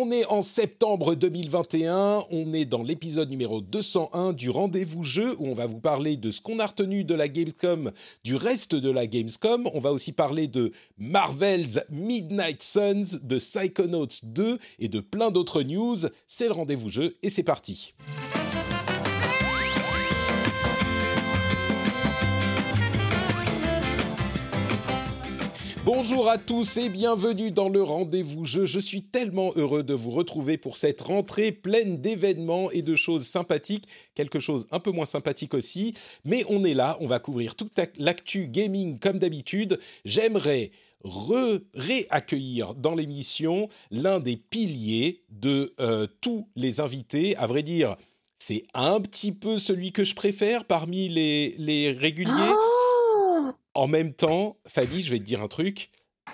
On est en septembre 2021, on est dans l'épisode numéro 201 du rendez-vous jeu où on va vous parler de ce qu'on a retenu de la Gamescom, du reste de la Gamescom. On va aussi parler de Marvel's Midnight Suns, de Psychonauts 2 et de plein d'autres news. C'est le rendez-vous jeu et c'est parti. Bonjour à tous et bienvenue dans le rendez-vous jeu. Je suis tellement heureux de vous retrouver pour cette rentrée pleine d'événements et de choses sympathiques, quelque chose un peu moins sympathique aussi, mais on est là, on va couvrir toute l'actu gaming comme d'habitude. J'aimerais réaccueillir dans l'émission l'un des piliers de euh, tous les invités, à vrai dire, c'est un petit peu celui que je préfère parmi les, réguliers. Oh en même temps, Fanny, je vais te dire un truc.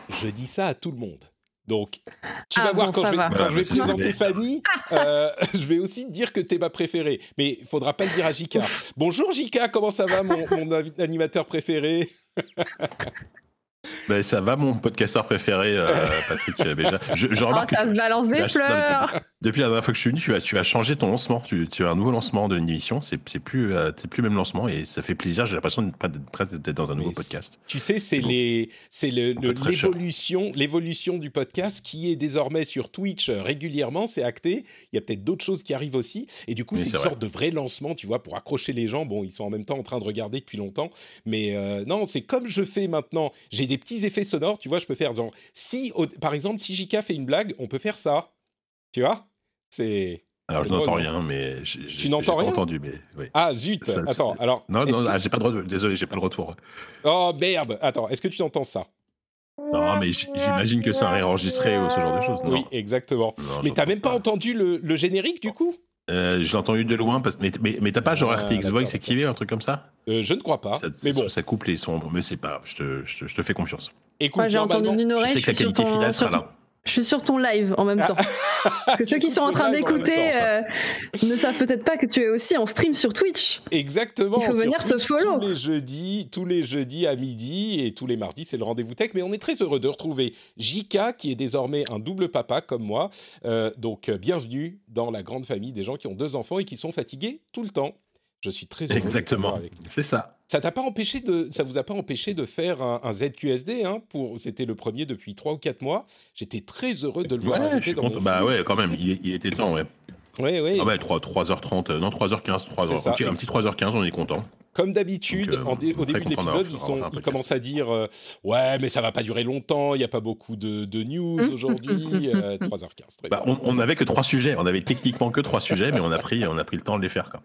Je dis ça à tout le monde. Donc, tu vas Ah voir quand je vais, va. quand je vais Ouais, présenter Fanny, euh, je vais aussi te dire que t'es ma préférée. Mais il faudra pas le dire à Jika. Bonjour Jika, comment ça va, mon, animateur préféré? Ben, ça va, mon podcasteur préféré, euh, Patrick euh, Béja. Je, je Oh, que ça tu- se balance des fleurs. depuis la dernière fois que je suis venu, tu as, tu as changé ton lancement. Tu, tu as un nouveau lancement de l'émission. C'est c'est plus, euh, c'est plus le même lancement et ça fait plaisir. J'ai l'impression presque d'être dans un nouveau Mais podcast. Tu sais, c'est l'évolution, l'évolution du podcast qui est désormais sur Twitch euh, régulièrement. C'est acté. Il y a peut-être d'autres choses qui arrivent aussi. Et du coup, c'est une vrai. sorte de vrai lancement, tu vois, pour accrocher les gens. Bon, ils sont en même temps en train de regarder depuis longtemps, mais euh, non, c'est comme je fais maintenant. J'ai des petits effets sonores, tu vois. Je peux faire genre si, au- par exemple, si Jika fait une blague, on peut faire ça. Tu vois? C'est Alors, je n'entends de- rien, mais j'ai- n'entends rien? entendu, mais oui. ah zut. Ça, Attends, alors. Non, non, que- ah, j'ai pas le droit. Désolé, j'ai pas le retour. Oh merde. Attends, est-ce que tu entends ça? Non, mais j'imagine que c'est un réenregistré ou ce genre de choses. Non? Oui, exactement. Non, Mais t'as même pas entendu le, le générique du coup? Euh, je l'ai entendu de loin, parce... mais, mais, mais t'as pas genre Ah, RTX Voice activé, un truc comme ça, Euh, Je ne crois pas. ça, mais bon, ça coupe les sons, mais c'est pas. Je te, je te, je te fais confiance. écoute, Moi, j'ai entendu normalement- d'une Je oreille. sais que la qualité ton, finale sera ton- là. Je suis sur ton live en même Ah. temps. Parce que ceux qui sont en train d'écouter euh, ne savent peut-être pas que tu es aussi en stream sur Twitch. Exactement. Il faut venir te follow. Tous les jeudis, tous les jeudis à midi et tous les mardis, c'est le rendez-vous tech. Mais on est très heureux de retrouver Jika, qui est désormais un double papa comme moi. Euh, donc, euh, bienvenue dans la grande famille des gens qui ont deux enfants et qui sont fatigués tout le temps. Je suis très heureux. Exactement. C'est ça. Ça t'a pas empêché de, ça vous a pas empêché de faire un, un ZQSD hein, pour, c'était le premier depuis trois ou quatre mois. J'étais très heureux de le voir Ouais, je suis dans content. Bah ouais, quand même, il, il était temps, ouais. Ouais, ouais. Ah ouais, 3, 3h30, euh, non, 3h15, 3h, C'est ça. ok, un petit 3h15, on est content. Comme d'habitude, euh, dé- au début de l'épisode, ils, sont, ils commencent à dire euh, Ouais, mais ça va pas durer longtemps, il n'y a pas beaucoup de, de news Hum, aujourd'hui. euh, 3h15, très Bah, bien. on, on avait que trois sujets, on avait techniquement que trois sujets, mais on a pris, on a pris le temps de les faire. Quoi.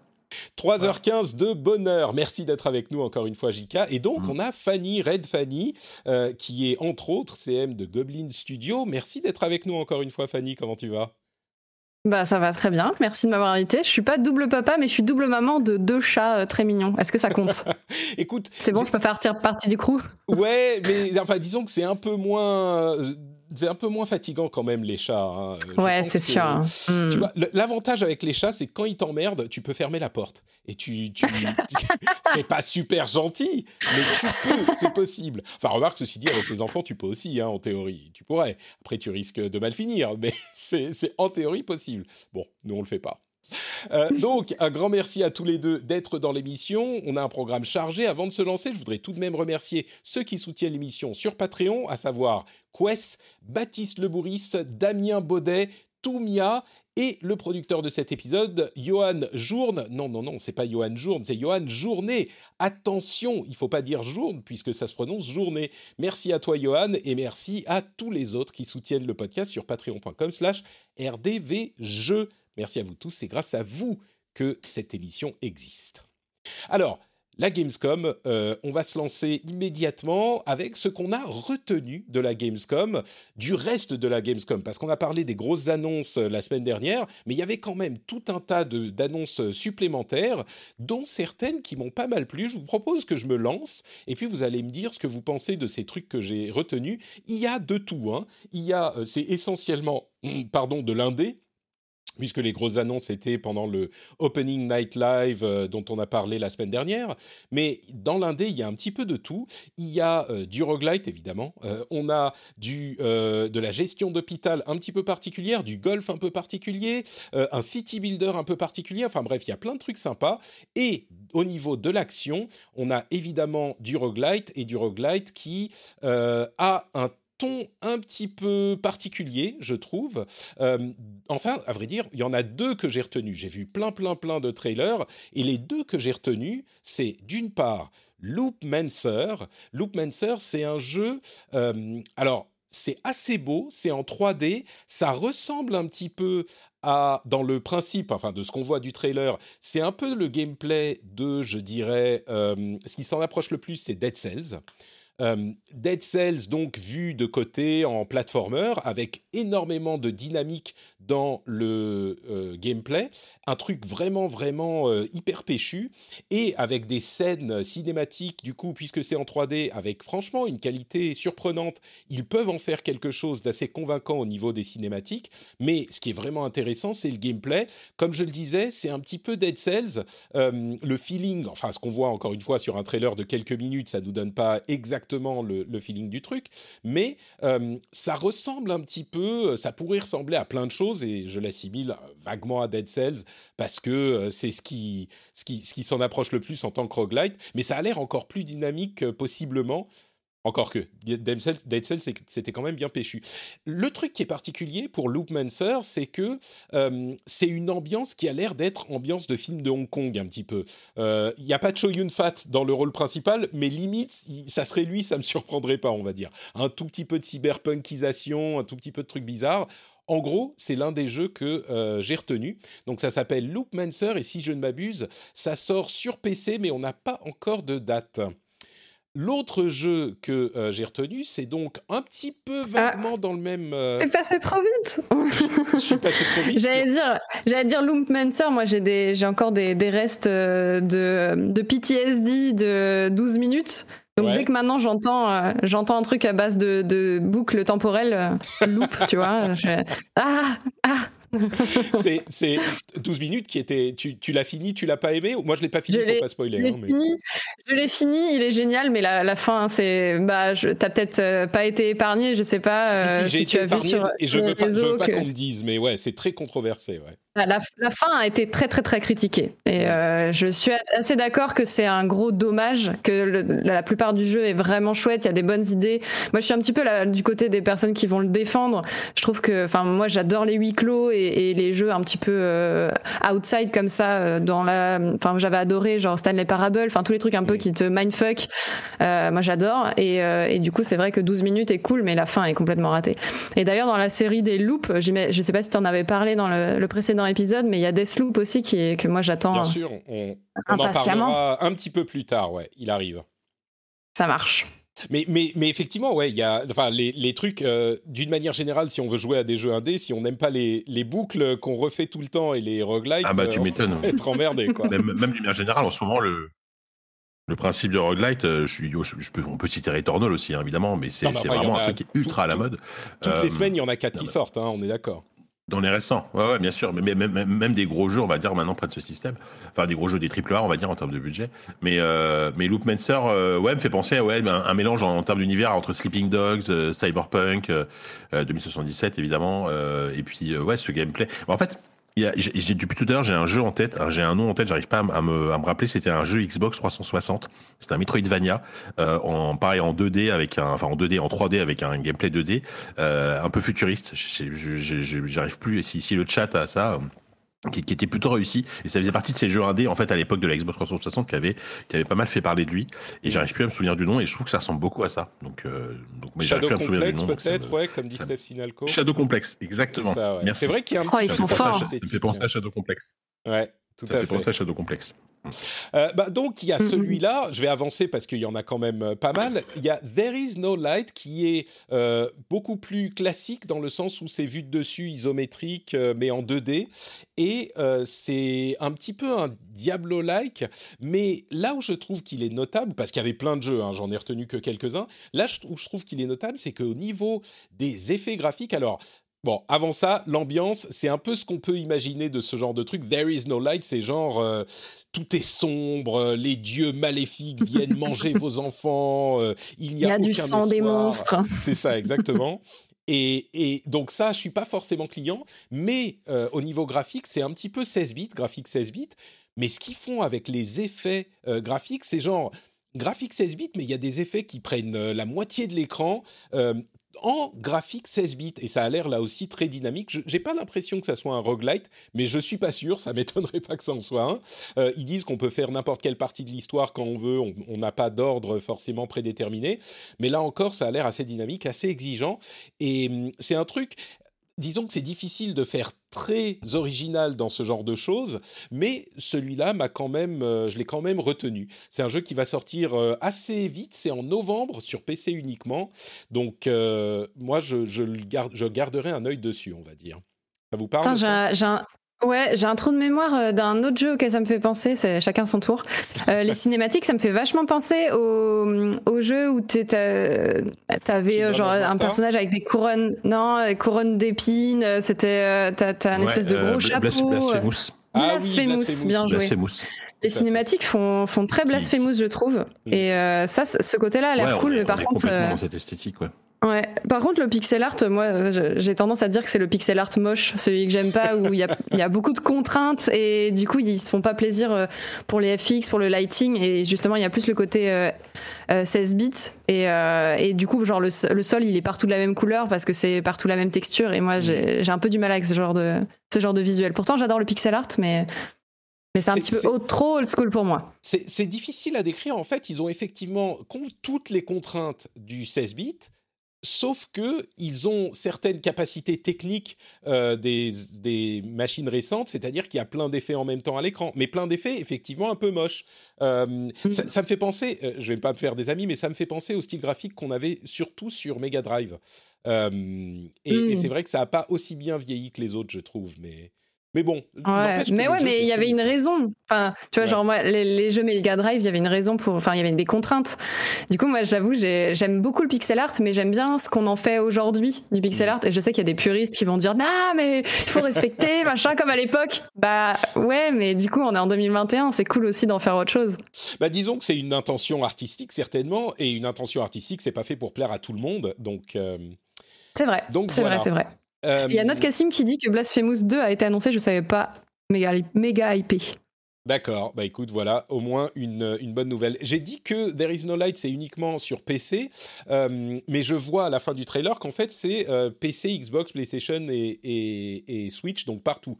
3h15 de bonheur. Merci d'être avec nous encore une fois, Jika. Et donc, Mm. on a Fanny, Red Fanny, euh, qui est entre autres CM de Goblin Studio. Merci d'être avec nous encore une fois, Fanny. Comment tu vas? Bah ça va très bien. Merci de m'avoir invité. Je suis pas double papa, mais je suis double maman de deux chats euh, très mignons. Est-ce que ça compte? Écoute, C'est bon, je peux faire partie du crew? Ouais, mais enfin, disons que c'est un peu moins, euh, c'est un peu moins fatigant quand même les chats. hein. Je Ouais, c'est sûr. hein. Hmm. Tu vois, le- l'avantage avec les chats, c'est que quand ils t'emmerdent, tu peux fermer la porte. Et tu, tu c'est pas super gentil, mais tu peux, c'est possible. Enfin, remarque ceci dit, avec les enfants, tu peux aussi, hein, en théorie, tu pourrais. Après, tu risques de mal finir, mais c'est c'est en théorie possible. Bon, nous on le fait pas. Euh, donc, un grand merci à tous les deux d'être dans l'émission. On a un programme chargé. Avant de se lancer, je voudrais tout de même remercier ceux qui soutiennent l'émission sur Patreon, à savoir Quest, Baptiste Lebouris, Damien Baudet, Toumia et le producteur de cet épisode, Johan Journe. Non, non, non, c'est pas Johan Journe, c'est Johan Journée. Attention, il faut pas dire Journe puisque ça se prononce Journée. Merci à toi, Johan, et merci à tous les autres qui soutiennent le podcast sur patreon.com/slash. Merci à vous tous. C'est grâce à vous que cette émission existe. Alors, la Gamescom, euh, on va se lancer immédiatement avec ce qu'on a retenu de la Gamescom, du reste de la Gamescom, parce qu'on a parlé des grosses annonces euh, la semaine dernière, mais il y avait quand même tout un tas d'annonces supplémentaires, dont certaines qui m'ont pas mal plu. Je vous propose que je me lance, et puis vous allez me dire ce que vous pensez de ces trucs que j'ai retenus. Il y a de tout, hein. Il y a, euh, c'est essentiellement, pardon, de l'indé puisque les grosses annonces étaient pendant le Opening Night Live euh, dont on a parlé la semaine dernière. Mais dans l'indé, il y a un petit peu de tout. Il y a euh, du roguelite, évidemment. Euh, on a du, de la gestion d'hôpital un petit peu particulière, du golf un peu particulier, un city builder un peu particulier. Enfin bref, il y a plein de trucs sympas. Et au niveau de l'action, on a évidemment du roguelite et du roguelite qui a un ton un petit peu particulier, je trouve. Euh, enfin, à vrai dire, il y en a deux que j'ai retenus. J'ai vu plein, plein, plein de trailers, et les deux que j'ai retenus, c'est d'une part Loopmancer. Loopmancer, c'est un jeu. Euh, alors, c'est assez beau, c'est en 3D, ça ressemble un petit peu à, dans le principe, enfin de ce qu'on voit du trailer, c'est un peu le gameplay de, je dirais, euh, ce qui s'en approche le plus, c'est Dead Cells. Euh, Dead Cells, donc vu de côté en platformer, avec énormément de dynamique dans le euh, gameplay, un truc vraiment, vraiment euh, hyper péchu, et avec des scènes cinématiques, du coup, puisque c'est en 3D, avec franchement une qualité surprenante, ils peuvent en faire quelque chose d'assez convaincant au niveau des cinématiques, mais ce qui est vraiment intéressant, c'est le gameplay. Comme je le disais, c'est un petit peu Dead Cells, le feeling, enfin ce qu'on voit encore une fois sur un trailer de quelques minutes, ça nous donne pas exactement le, feeling du truc, mais euh, ça ressemble un petit peu, ça pourrait ressembler à plein de choses, et je l'assimile vaguement à Dead Cells, parce que euh, c'est ce qui, ce qui, ce qui s'en approche le plus en tant que roguelite, mais ça a l'air encore plus dynamique euh, possiblement, encore que Dead Cells, c'était quand même bien péchu. Le truc qui est particulier pour Loopmancer, c'est que euh, c'est une ambiance qui a l'air d'être ambiance de film de Hong Kong un petit peu. Il euh, n'y a pas de Cho Yun Fat dans le rôle principal, mais limite, ça serait lui, ça me surprendrait pas, on va dire. Un tout petit peu de cyberpunkisation, un tout petit peu de trucs bizarres. En gros, c'est l'un des jeux que euh, j'ai retenu. Donc ça s'appelle Loopmancer et si je ne m'abuse, ça sort sur PC, mais on n'a pas encore de date. L'autre jeu que euh, j'ai retenu, c'est donc un petit peu ah. vaguement dans le même. Euh... passé trop vite. je, suis passé trop vite. J'allais dire, j'allais dire. Moi, j'ai des, j'ai encore des, des restes euh, de, de PTSD de 12 minutes. Donc dès que maintenant j'entends euh, j'entends un truc à base de, de boucle temporelle, loop, tu vois, je... ah ah c'est 12 minutes qui étaient. Tu, tu l'as fini, tu l'as pas aimé Moi, je l'ai pas fini, je faut pas spoiler. Je l'ai hein, fini, je l'ai fini, il est génial, mais la, la fin, c'est. Bah, t'as peut-être euh, pas été épargné, je sais pas si, si, euh, tu as vu sur. Et je veux pas, veux pas qu'on me dise, mais ouais, c'est très controversé, ouais. Ah, la, la, fin a été très très très critiquée et euh, je suis assez d'accord que c'est un gros dommage que la plupart du jeu est vraiment chouette, il y a des bonnes idées. Moi je suis un petit peu du côté des personnes qui vont le défendre. Je trouve que, enfin moi j'adore les huis clos et, les jeux un petit peu euh, outside comme ça. Euh, dans la, enfin j'avais adoré genre Stanley Parable, enfin tous les trucs un peu qui te mindfuck. moi j'adore et, et, du coup c'est vrai que 12 minutes est cool mais la fin est complètement ratée. Et d'ailleurs dans la série des loops, je sais pas si tu en avais parlé dans le, le précédent épisode, mais il y a Deathloop aussi qui est, que moi j'attends. Bien sûr, on, en parlera un petit peu plus tard, ouais, il arrive. Ça marche. Mais, mais, mais effectivement, ouais, il y a, enfin, les, les trucs, euh, d'une manière générale, si on veut jouer à des jeux indés, si on n'aime pas les, les boucles qu'on refait tout le temps et les roguelites, ah bah, tu euh, on être emmerdé. Quoi. même, même d'une manière générale, en ce moment, le, le principe de roguelite, euh, je suis, je, peux, on peut citer Returnal aussi, hein, évidemment, mais c'est vraiment un truc ultra à la mode. Toutes les semaines, il y en a quatre qui sortent, hein, on est d'accord. Dans les récents, ouais, ouais, bien sûr, mais même, même, des gros jeux, on va dire maintenant près de ce système, enfin des gros jeux des triple on va dire en termes de budget. Mais euh, mais Loopmancer, euh, ouais, me fait penser à ouais, ben, un, mélange en, termes d'univers entre Sleeping Dogs, euh, Cyberpunk, 2077 évidemment, et puis ouais, ce gameplay. en fait, depuis tout à l'heure, j'ai un jeu en tête, j'ai un nom en tête, j'arrive pas à me, rappeler. C'était un jeu Xbox 360. C'était un Metroidvania, euh, pareil en 2D avec un, enfin en 2D, en 3D avec un gameplay 2D, euh, un peu futuriste. J'arrive plus. Si, si le chat a ça, qui, qui, était plutôt réussi. Et ça faisait partie de ces jeux indés en fait à l'époque de la Xbox 360 qui avait qui avait pas mal fait parler de lui. Et j'arrive plus à me souvenir du nom et je trouve que ça ressemble beaucoup à ça. Donc, euh, donc mais Shadow Complex peut-être ouais comme dit Steph Sinalco. Shadow Complex exactement. Ouais. c'est vrai qu'il y a un oh, ils sont forts. ça me fait penser à Shadow Complex. Ouais tout ça à fait, fait. penser à Shadow Complex euh, bah, donc il y a celui-là, je vais avancer parce qu'il y en a quand même euh, pas mal. Il y a There is no light qui est euh, beaucoup plus classique dans le sens où c'est vu de dessus isométrique euh, mais en 2D et c'est un petit peu un Diablo-like. Mais là où je trouve qu'il est notable, parce qu'il y avait plein de jeux, hein, j'en ai retenu que quelques-uns. Là où je trouve qu'il est notable, c'est qu'au niveau des effets graphiques, alors Bon, avant ça, l'ambiance, c'est un peu ce qu'on peut imaginer de ce genre de truc. There is no light, c'est genre euh, tout est sombre, euh, les dieux maléfiques viennent manger vos enfants, euh, il n'y a, il y a aucun du sang espoir. des monstres. C'est ça, exactement. Et, et, donc ça, je suis pas forcément client, mais euh, au niveau graphique, c'est un petit peu 16 bits, graphique 16 bits. Mais ce qu'ils font avec les effets euh, graphiques, c'est genre graphique 16 bits, mais il y a des effets qui prennent euh, la moitié de l'écran. En graphique 16 bits. Et ça a l'air là aussi très dynamique. Je j'ai pas l'impression que ça soit un roguelite, mais je suis pas sûr, ça m'étonnerait pas que ça en soit un. Euh, ils disent qu'on peut faire n'importe quelle partie de l'histoire quand on veut, on on n'a pas d'ordre forcément prédéterminé, mais là encore ça a l'air assez dynamique, assez exigeant. Et hum, c'est un truc disons que c'est difficile de faire très original dans ce genre de choses, mais celui-là m'a quand même, euh, je l'ai quand même retenu. C'est un jeu qui va sortir euh, assez vite, c'est en novembre sur PC uniquement, donc euh, moi je, je, le garde, je garderai un œil dessus, on va dire. Ça vous parle Attends, ça? Ouais, j'ai un trou de mémoire euh, d'un autre jeu auquel ça me fait penser, c'est chacun son tour. Euh, les cinématiques, ça me fait vachement penser au, au jeu où t'avais euh, genre of un personnage avec des couronnes, non, euh, couronnes d'épines, euh, c'était, euh, t'as t'as un Ouais, espèce de euh, gros Blas- chapeau. euh, Blasphemous. Ah oui, Blasphemous, Blasphemous, bien joué. Blasphemous. Les cinématiques font, font très blasphemous, je trouve. Et euh, ça, ce côté-là a l'air Ouais, on cool, est- mais on par est contre, complètement euh, dans cette esthétique, ouais. Ouais. Par contre, le pixel art, moi, j'ai tendance à dire que c'est le pixel art moche, celui que j'aime pas, où il y a, il y a beaucoup de contraintes et du coup, ils se font pas plaisir euh, pour les FX, pour le lighting et justement, il y a plus le côté euh, euh, 16 bits et, euh, et du coup, genre le, le sol, il est partout de la même couleur parce que c'est partout la même texture et moi, j'ai j'ai un peu du mal avec ce genre de, ce genre de visuel. Pourtant, j'adore le pixel art, mais, mais c'est un petit peu trop old school pour moi. C'est difficile à décrire. En fait, ils ont effectivement toutes les contraintes du 16 bits, sauf que ils ont certaines capacités techniques euh, des, des machines récentes, c'est-à-dire qu'il y a plein d'effets en même temps à l'écran, mais plein d'effets effectivement un peu moches. Euh, ça, ça me fait penser, euh, je vais pas me faire des amis, mais ça me fait penser au style graphique qu'on avait surtout sur Mega Drive. Euh, et et c'est vrai que ça a pas aussi bien vieilli que les autres, je trouve, mais. Mais bon. Ouais, mais ouais, mais il y avait une raison. Enfin, tu vois, Ouais. genre moi, les, les jeux Mega Drive, il y avait une raison pour. Enfin, il y avait des contraintes. Du coup, moi, j'avoue, j'ai- j'aime beaucoup le pixel art, mais j'aime bien ce qu'on en fait aujourd'hui du pixel Mm. art. Et je sais qu'il y a des puristes qui vont dire, non, mais il faut respecter, machin, comme à l'époque. Bah ouais, mais du coup, on est en 2021, c'est cool aussi d'en faire autre chose. Bah, disons que c'est une intention artistique certainement, et une intention artistique, c'est pas fait pour plaire à tout le monde, donc. euh, C'est vrai. Donc C'est voilà. vrai, c'est vrai. Euh, Il y a notre Cassim qui dit que Blasphemous 2 a été annoncé, je savais pas. Méga, méga hypé. D'accord, bah écoute, voilà, au moins une, une bonne nouvelle. J'ai dit que There is no light, c'est uniquement sur PC, euh, mais je vois à la fin du trailer qu'en fait c'est euh, PC, Xbox, PlayStation et, et- et Switch, donc partout.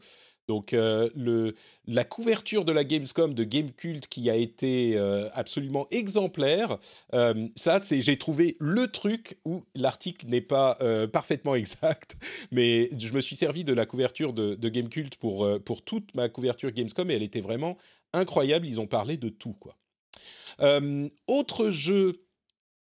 Donc euh, la couverture de la Gamescom de Gamecult qui a été euh, absolument exemplaire, euh, ça c'est j'ai trouvé le truc où l'article n'est pas parfaitement exact, mais je me suis servi de la couverture de, de Gamecult pour, pour toute ma couverture Gamescom et elle était vraiment incroyable. Ils ont parlé de tout quoi. Autre jeu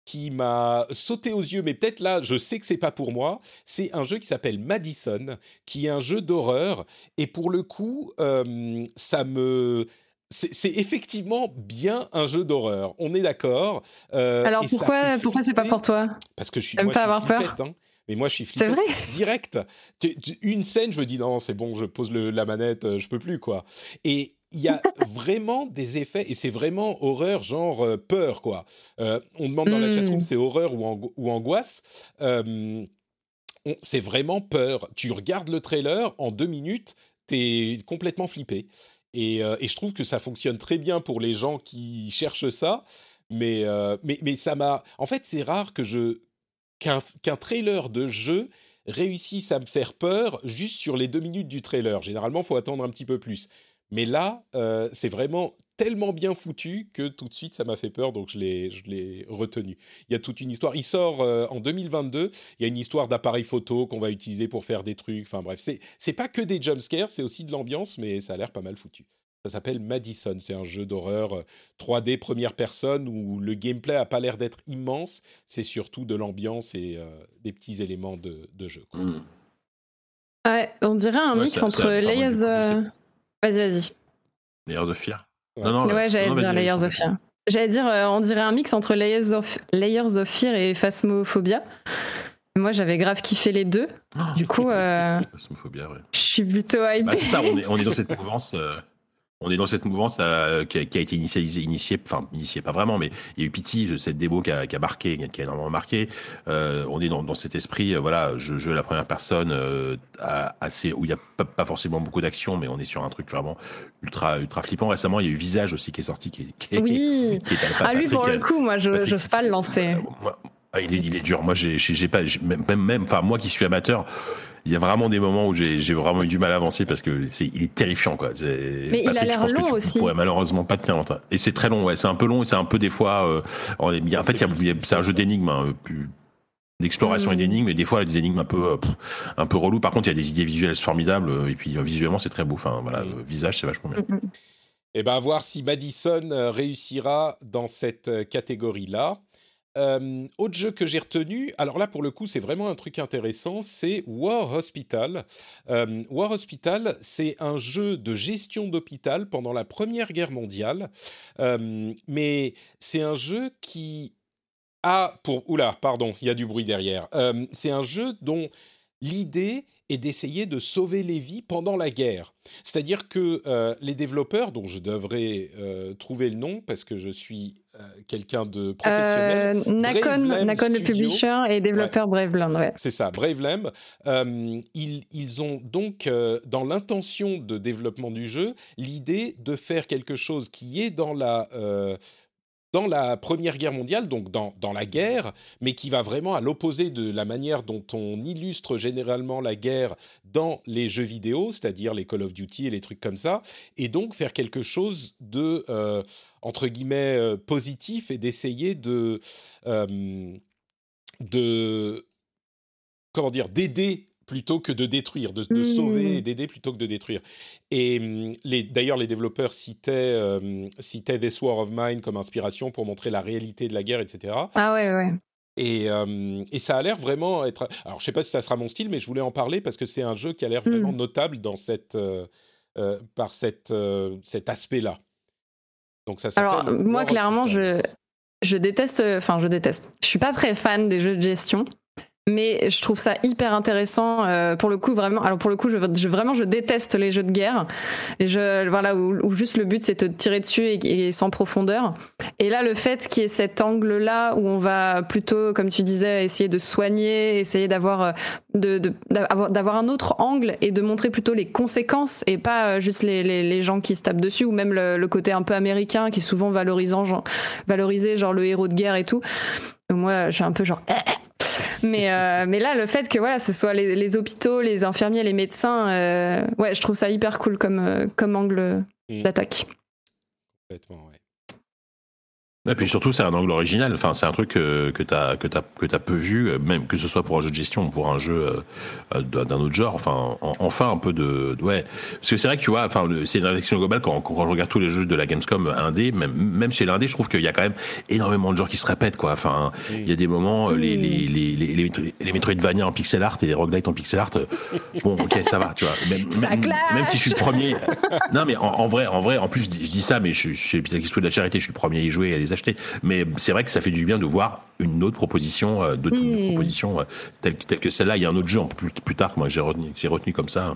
qui m'a sauté aux yeux, mais peut-être là, je sais que c'est pas pour moi. C'est un jeu qui s'appelle Madison, qui est un jeu d'horreur. Et pour le coup, euh, ça me c'est effectivement bien un jeu d'horreur. On est d'accord. Euh, Alors pourquoi, pourquoi c'est pas pour toi? Parce que je suis, moi, pas je avoir peur hein. Mais moi, je suis C'est flippette vrai direct. Une scène, je me dis non, c'est bon, je pose le- la manette, euh, je peux plus quoi. Et il y a vraiment des effets et c'est vraiment horreur, genre euh, peur quoi. Euh, on demande dans la Mm. chatroom c'est horreur ou, ango- ou angoisse. Euh, c'est vraiment peur. Tu regardes le trailer en deux minutes, t'es complètement flippé. Et, euh, et je trouve que ça fonctionne très bien pour les gens qui cherchent ça. Mais, euh, mais, mais ça m'a. En fait, c'est rare que je qu'un trailer de jeu réussissent à me faire peur juste sur les deux minutes du trailer. Généralement, faut attendre un petit peu plus. Mais là, euh, c'est vraiment tellement bien foutu que tout de suite ça m'a fait peur, donc je l'ai, je l'ai retenu. Il y a toute une histoire. Il sort euh, en 2022. Il y a une histoire d'appareil photo qu'on va utiliser pour faire des trucs. Enfin bref, c'est c'est pas que des jumpscares, c'est aussi de l'ambiance, mais ça a l'air pas mal foutu. Ça s'appelle Madison. C'est un jeu d'horreur 3D première personne où le gameplay a pas l'air d'être immense. C'est surtout de l'ambiance et euh, des petits éléments de, de jeu. quoi. Hmm. Ouais, on dirait un Ouais, mix ça- entre Layers. Euh, Vas-y, vas-y. Layers of Fear. Ouais. Non, non, Ouais, j'allais dire Layers of Fear. J'allais dire, euh, on dirait un mix entre Layers of, Layers of Fear et Phasmophobia. Moi, j'avais grave kiffé les deux. Ah, Du coup, euh, Phasmophobia, ouais. Je suis plutôt hypée. Bah, c'est ça, on est, on est dans cette mouvance. On est dans cette mouvance euh, qui, a, qui a été initialisée, initiée, enfin initiée pas vraiment, mais il y a eu Pity, cette démo qui a, qui a marqué, qui a énormément marqué. Euh, on est dans, dans cet esprit, euh, voilà, je jeu à la première personne, euh, assez où il y a pas, pas forcément beaucoup d'action, mais on est sur un truc vraiment ultra ultra flippant. Récemment, il y a eu Visage aussi qui est sorti, qui, est- qui Oui. qui est- Ah, lui, pour le coup, moi, je j'ose pas le lancer. moi- ah, il, est, il est dur. Moi, j'ai pas, même, même- enfin, moi qui suis amateur, il y a vraiment des moments où j'ai vraiment eu du mal à avancer parce que c'est, il est terrifiant, quoi. Mais il a Patrick, je l'air pense que long tu aussi. pourrais malheureusement pas tenir longtemps. Et c'est très long, ouais. C'est un peu long et c'est un peu des fois. euh, y a- en fait, il y a- il y a- c'est un jeu d'énigmes, hein, d'exploration et Mm. d'énigmes, mais des fois il y a des énigmes un peu euh, pff, un peu relou. Par contre, il y a des idées visuelles formidables euh, et puis euh, visuellement c'est très beau. Enfin voilà, visage c'est vachement bien. Mm, mm. Et ben, à voir si Madison réussira dans cette euh, catégorie-là. Euh, autre jeu que j'ai retenu, alors là pour le coup c'est vraiment un truc intéressant, c'est War Hospital. Euh, War Hospital, c'est un jeu de gestion d'hôpital pendant la Première Guerre mondiale, Euh, mais c'est un jeu qui a pour oula pardon, il y a du bruit derrière. C'est un jeu dont l'idée est d'essayer de sauver les vies pendant la guerre. C'est-à-dire que euh, les développeurs, dont je devrais euh, trouver le nom parce que je suis euh, quelqu'un de professionnel, Nacon le publisher et développeur ouais. c'est ça, Bravelam, euh, ils, ils ont donc, dans l'intention de développement du jeu, l'idée de faire quelque chose qui est dans la, dans la Première Guerre mondiale, donc dans, dans la guerre, mais qui va vraiment à l'opposé de la manière dont on illustre généralement la guerre dans les jeux vidéo, c'est-à-dire les Call of Duty et les trucs comme ça, et donc faire quelque chose de, euh, entre guillemets, euh, positif et d'essayer de... euh, de comment dire d'aider plutôt que de détruire, de, de Mmh. sauver et d'aider plutôt que de détruire. Et les, d'ailleurs, les développeurs citaient, euh, citaient This War of Mine comme inspiration pour montrer la réalité de la guerre, etc. Ah ouais, ouais. Et, euh, et ça a l'air vraiment être. Alors, je sais pas si ça sera mon style, mais je voulais en parler parce que c'est un jeu qui a l'air Mm. vraiment notable dans cette, euh, euh, par cette, cet aspect-là. Donc, ça. Alors, moi, clairement, je, je déteste. Enfin, je déteste. Je suis pas très fan des jeux de gestion. Mais je trouve ça hyper intéressant. euh, pour le coup, vraiment. Alors pour le coup, je, je- vraiment, je déteste les jeux de guerre. Les jeux, voilà, où, où juste le but c'est de tirer dessus et, et sans profondeur. Et là, le fait qu'il y ait cet angle-là où on va plutôt, comme tu disais, essayer de soigner, essayer d'avoir euh, de, d'avoir un autre angle et de montrer plutôt les conséquences et pas euh, juste les, les, les gens qui se tapent dessus ou même le, le côté un peu américain qui est souvent valorisant, genre, valorisé, genre le héros de guerre et tout. Moi, je suis un peu genre. Mais, euh, mais là, le fait que voilà, ce soit les, les hôpitaux, les infirmiers, les médecins, euh, ouais, je trouve ça hyper cool comme, euh, comme angle Mm. d'attaque. Complètement. Et puis surtout, c'est un angle original. Enfin, c'est un truc que, que tu as, que t'as, que t'as peu vu, euh, même que ce soit pour un jeu de gestion ou pour un jeu euh, euh, d'un autre genre. Enfin, en- enfin un peu de, ouais. Parce que c'est vrai que tu vois, enfin, c'est une réflexion globale quand, quand je regarde tous les jeux de la Gamescom indé, même, même chez l'indé, je trouve qu'il y a quand même énormément de genres qui se répètent, quoi. Enfin, il y a des moments, euh, les, Mm. les, les, les, les, les Metroidvania en pixel art et les roguelites en pixel art, euh, bon, ok, ça va, tu vois. Même, Ça même, même si je suis le premier. non, mais en, en vrai, en vrai, en plus, je dis, je dis ça, mais je, je suis l'hôpital qui de la charité, je suis le premier à y jouer et à les acheter. Mais c'est vrai que ça fait du bien de voir une autre proposition, euh, d'autres Mm. propositions euh, telles, telles que celle-là. Il y a un autre jeu plus, plus tard que moi j'ai retenu, que j'ai retenu comme ça.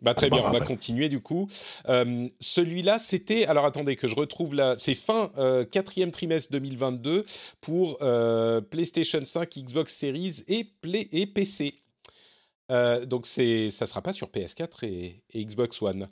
Bah, très Bah, bien, on va ouais. continuer du coup. Euh, Celui-là, c'était. Alors attendez, que je retrouve là. C'est fin euh, quatrième trimestre 2022 pour euh, PlayStation 5, Xbox Series et, Play et PC. Euh, donc c'est, ça sera pas sur PS4 et, et Xbox One.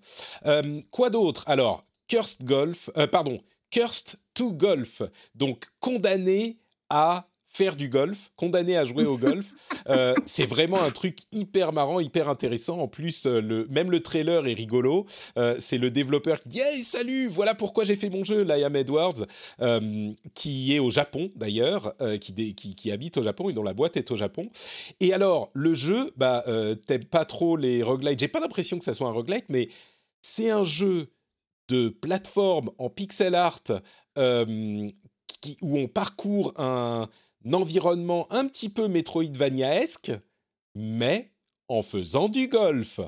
Euh, quoi d'autre? Alors, Cursed Golf, euh, pardon, Cursed to Golf, donc condamné à faire du golf, condamné à jouer au golf. Euh, c'est vraiment un truc hyper marrant, hyper intéressant. En plus, euh, le, même le trailer est rigolo. Euh, c'est le développeur qui dit Hey, salut, voilà pourquoi j'ai fait mon jeu, Liam Edwards, euh, qui est au Japon d'ailleurs, qui, qui, qui habite au Japon et dont la boîte est au Japon. Et alors, le jeu, bah, t'aimes pas trop les roguelites. J'ai pas l'impression que ça soit un roguelite, mais c'est un jeu de plateforme en pixel art qui- où on parcourt un environnement un petit peu Metroidvania-esque, mais en faisant du golf.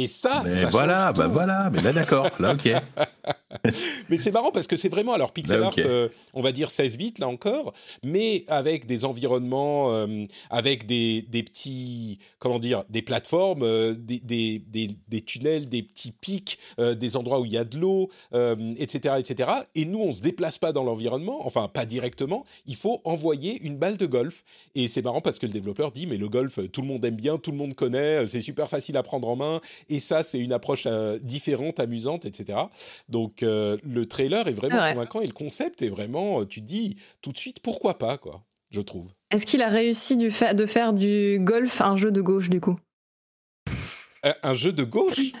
Et ça, Mais ça voilà, bah voilà, mais là d'accord, là ok. Mais c'est marrant parce que c'est vraiment alors pixel Bah, art, euh, on va dire 16 bits là encore, mais avec des environnements, euh, avec des, des petits, comment dire, des plateformes, euh, des, des, des- tunnels, des petits pics, des endroits où il y a de l'eau, etc., etc. Et nous, on se déplace pas dans l'environnement, enfin pas directement. Il faut envoyer une balle de golf. Et c'est marrant parce que le développeur dit mais le golf, tout le monde aime bien, tout le monde connaît, c'est super facile à prendre en main. Et ça, c'est une approche euh, différente, amusante, etc. Donc euh, le trailer est vraiment convaincant et le concept est vraiment, euh, tu te dis tout de suite pourquoi pas quoi, je trouve. Est-ce qu'il a réussi du fa- de faire du golf un jeu de gauche du coup? Un, un jeu de gauche?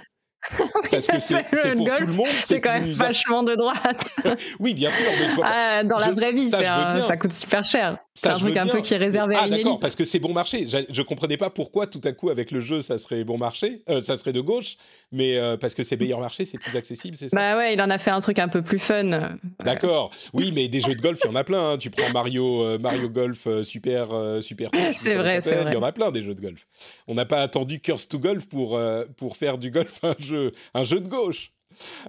Parce que c'est pour golf, tout le monde, C'est quand même vachement de droite. Oui, bien sûr, mais vois, Ah, dans la vraie vie, un- ça coûte super cher. C'est un truc un bien. peu qui est réservé Ah à une d'accord, parce que c'est bon marché. Je comprenais pas pourquoi tout à coup avec le jeu ça serait bon marché, euh, ça serait de gauche, mais euh, parce que c'est meilleur marché, c'est plus accessible, c'est ça? Bah ouais, il en a fait un truc un peu plus fun. D'accord. Oui, mais des jeux de golf, il y en a plein. hein. Tu prends Mario, euh, Mario Golf euh, Super, euh, Super. C'est vrai, c'est vrai. Il y en a plein des jeux de golf. On n'a pas attendu Curse to Golf pour euh, pour faire du golf un jeu, un jeu de gauche.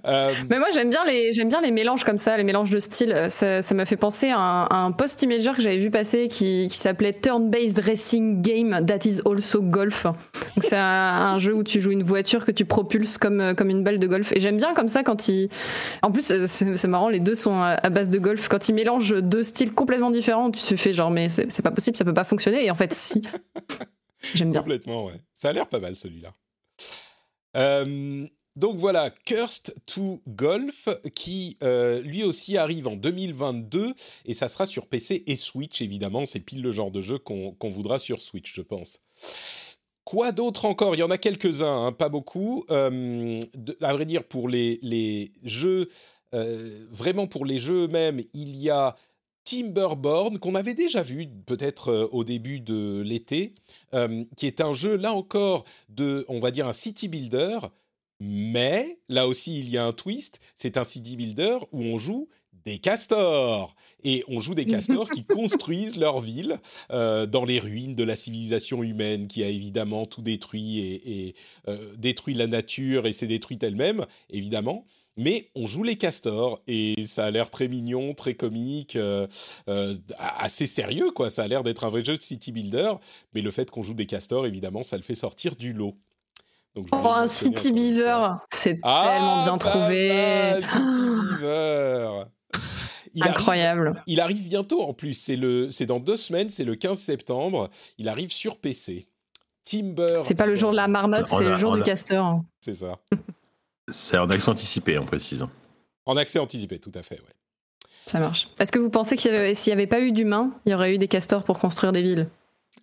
Euh, Mais moi j'aime bien les j'aime bien les mélanges comme ça, les mélanges de styles. Euh, Ça ça m'a fait penser à un, à un post imager que j'avais vu passer qui, qui s'appelait Turn-based Racing Game That is also Golf. C'est un, un jeu où tu joues une voiture que tu propulses comme euh, comme une balle de golf. Et j'aime bien comme ça quand il. En plus c'est marrant, les deux sont à à base de golf. Quand ils mélangent deux styles complètement différents, tu te fais genre mais c'est c'est pas possible, ça peut pas fonctionner. Et en fait si. J'aime bien. Complètement, ouais. Ça a l'air pas mal celui-là. Euh, donc voilà, Cursed to Golf, qui euh, lui aussi arrive en 2022, et ça sera sur PC et Switch, évidemment. C'est pile le genre de jeu qu'on voudra sur Switch, je pense. Quoi d'autre encore? Il y en a quelques-uns, hein, pas beaucoup. Euh, à vrai dire, pour les, les jeux, euh, vraiment pour les jeux eux-mêmes, il y a Timberborn, qu'on avait déjà vu peut-être au début de l'été, qui est un jeu, là encore, de, on va dire, un city builder, mais là aussi, il y a un twist, c'est un city builder où on joue des castors. Et on joue des castors qui construisent leur ville euh, dans les ruines de la civilisation humaine qui a évidemment tout détruit et, et, euh, détruit la nature et s'est détruite elle-même, évidemment. Mais on joue les castors et ça a l'air très mignon, très comique, euh, assez sérieux quoi. Ça a l'air d'être un vrai jeu de city builder, mais le fait qu'on joue des castors, évidemment, ça le fait sortir du lot. Donc, je voulais Oh, un City Beaver, c'est Ah, tellement bien trouvé. mal, City Beaver. Il arrive- Incroyable. il arrive bientôt en plus. C'est le, c'est dans deux semaines. C'est le 15 septembre. Il arrive sur PC. Timber. C'est pas le jour de la marmotte, c'est a- le jour du a- castor. C'est ça. C'est en accent anticipé, on précise. En accès anticipé, tout à fait. Ouais. Ça marche. Est-ce que vous pensez avait- s'il n'y avait pas eu d'humains, il y aurait eu des castors pour construire des villes?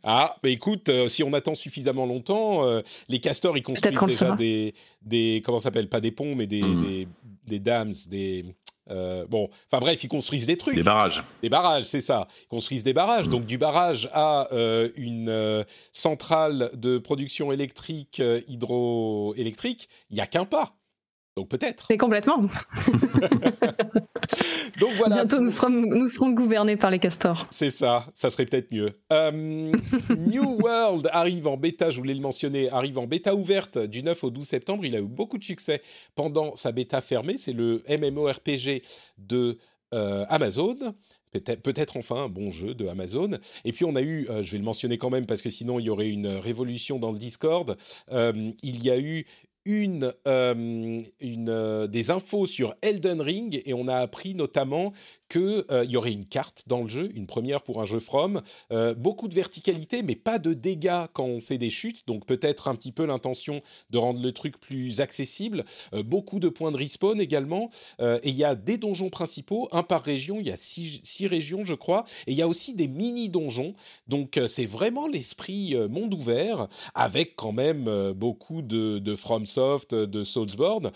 Ah, bah écoute, euh, si on attend suffisamment longtemps, euh, les castors, ils construisent déjà des, des, comment ça s'appelle, pas des ponts, mais des, Hmm. des, des dams, des, euh, bon, enfin bref, ils construisent des trucs. Des barrages. Des barrages, c'est ça. Ils construisent des barrages. Mm. Donc du barrage à euh, une euh, centrale de production électrique euh, hydroélectrique, il n'y a qu'un pas. Donc peut-être. Mais complètement. Donc voilà. Bientôt, nous serons, nous serons gouvernés par les castors. C'est ça, ça serait peut-être mieux. Euh, New World arrive en bêta, je voulais le mentionner, arrive en bêta ouverte du 9 au 12 septembre. Il a eu beaucoup de succès pendant sa bêta fermée. C'est le MMORPG de euh, Amazon. Peut-être, peut-être enfin un bon jeu de Amazon. Et puis on a eu, euh, je vais le mentionner quand même parce que sinon il y aurait une révolution dans le Discord. euh, il y a eu une, une des infos sur Elden Ring et on a appris notamment qu'il y aurait une carte dans le jeu, une première pour un jeu From, beaucoup de verticalité mais pas de dégâts quand on fait des chutes, donc peut-être un petit peu l'intention de rendre le truc plus accessible, beaucoup de points de respawn également, et il y a des donjons principaux, un par région, il y a six, six régions je crois, et il y a aussi des mini-donjons, donc c'est vraiment l'esprit monde ouvert, avec quand même beaucoup de, de FromSoft, de Soulsborne.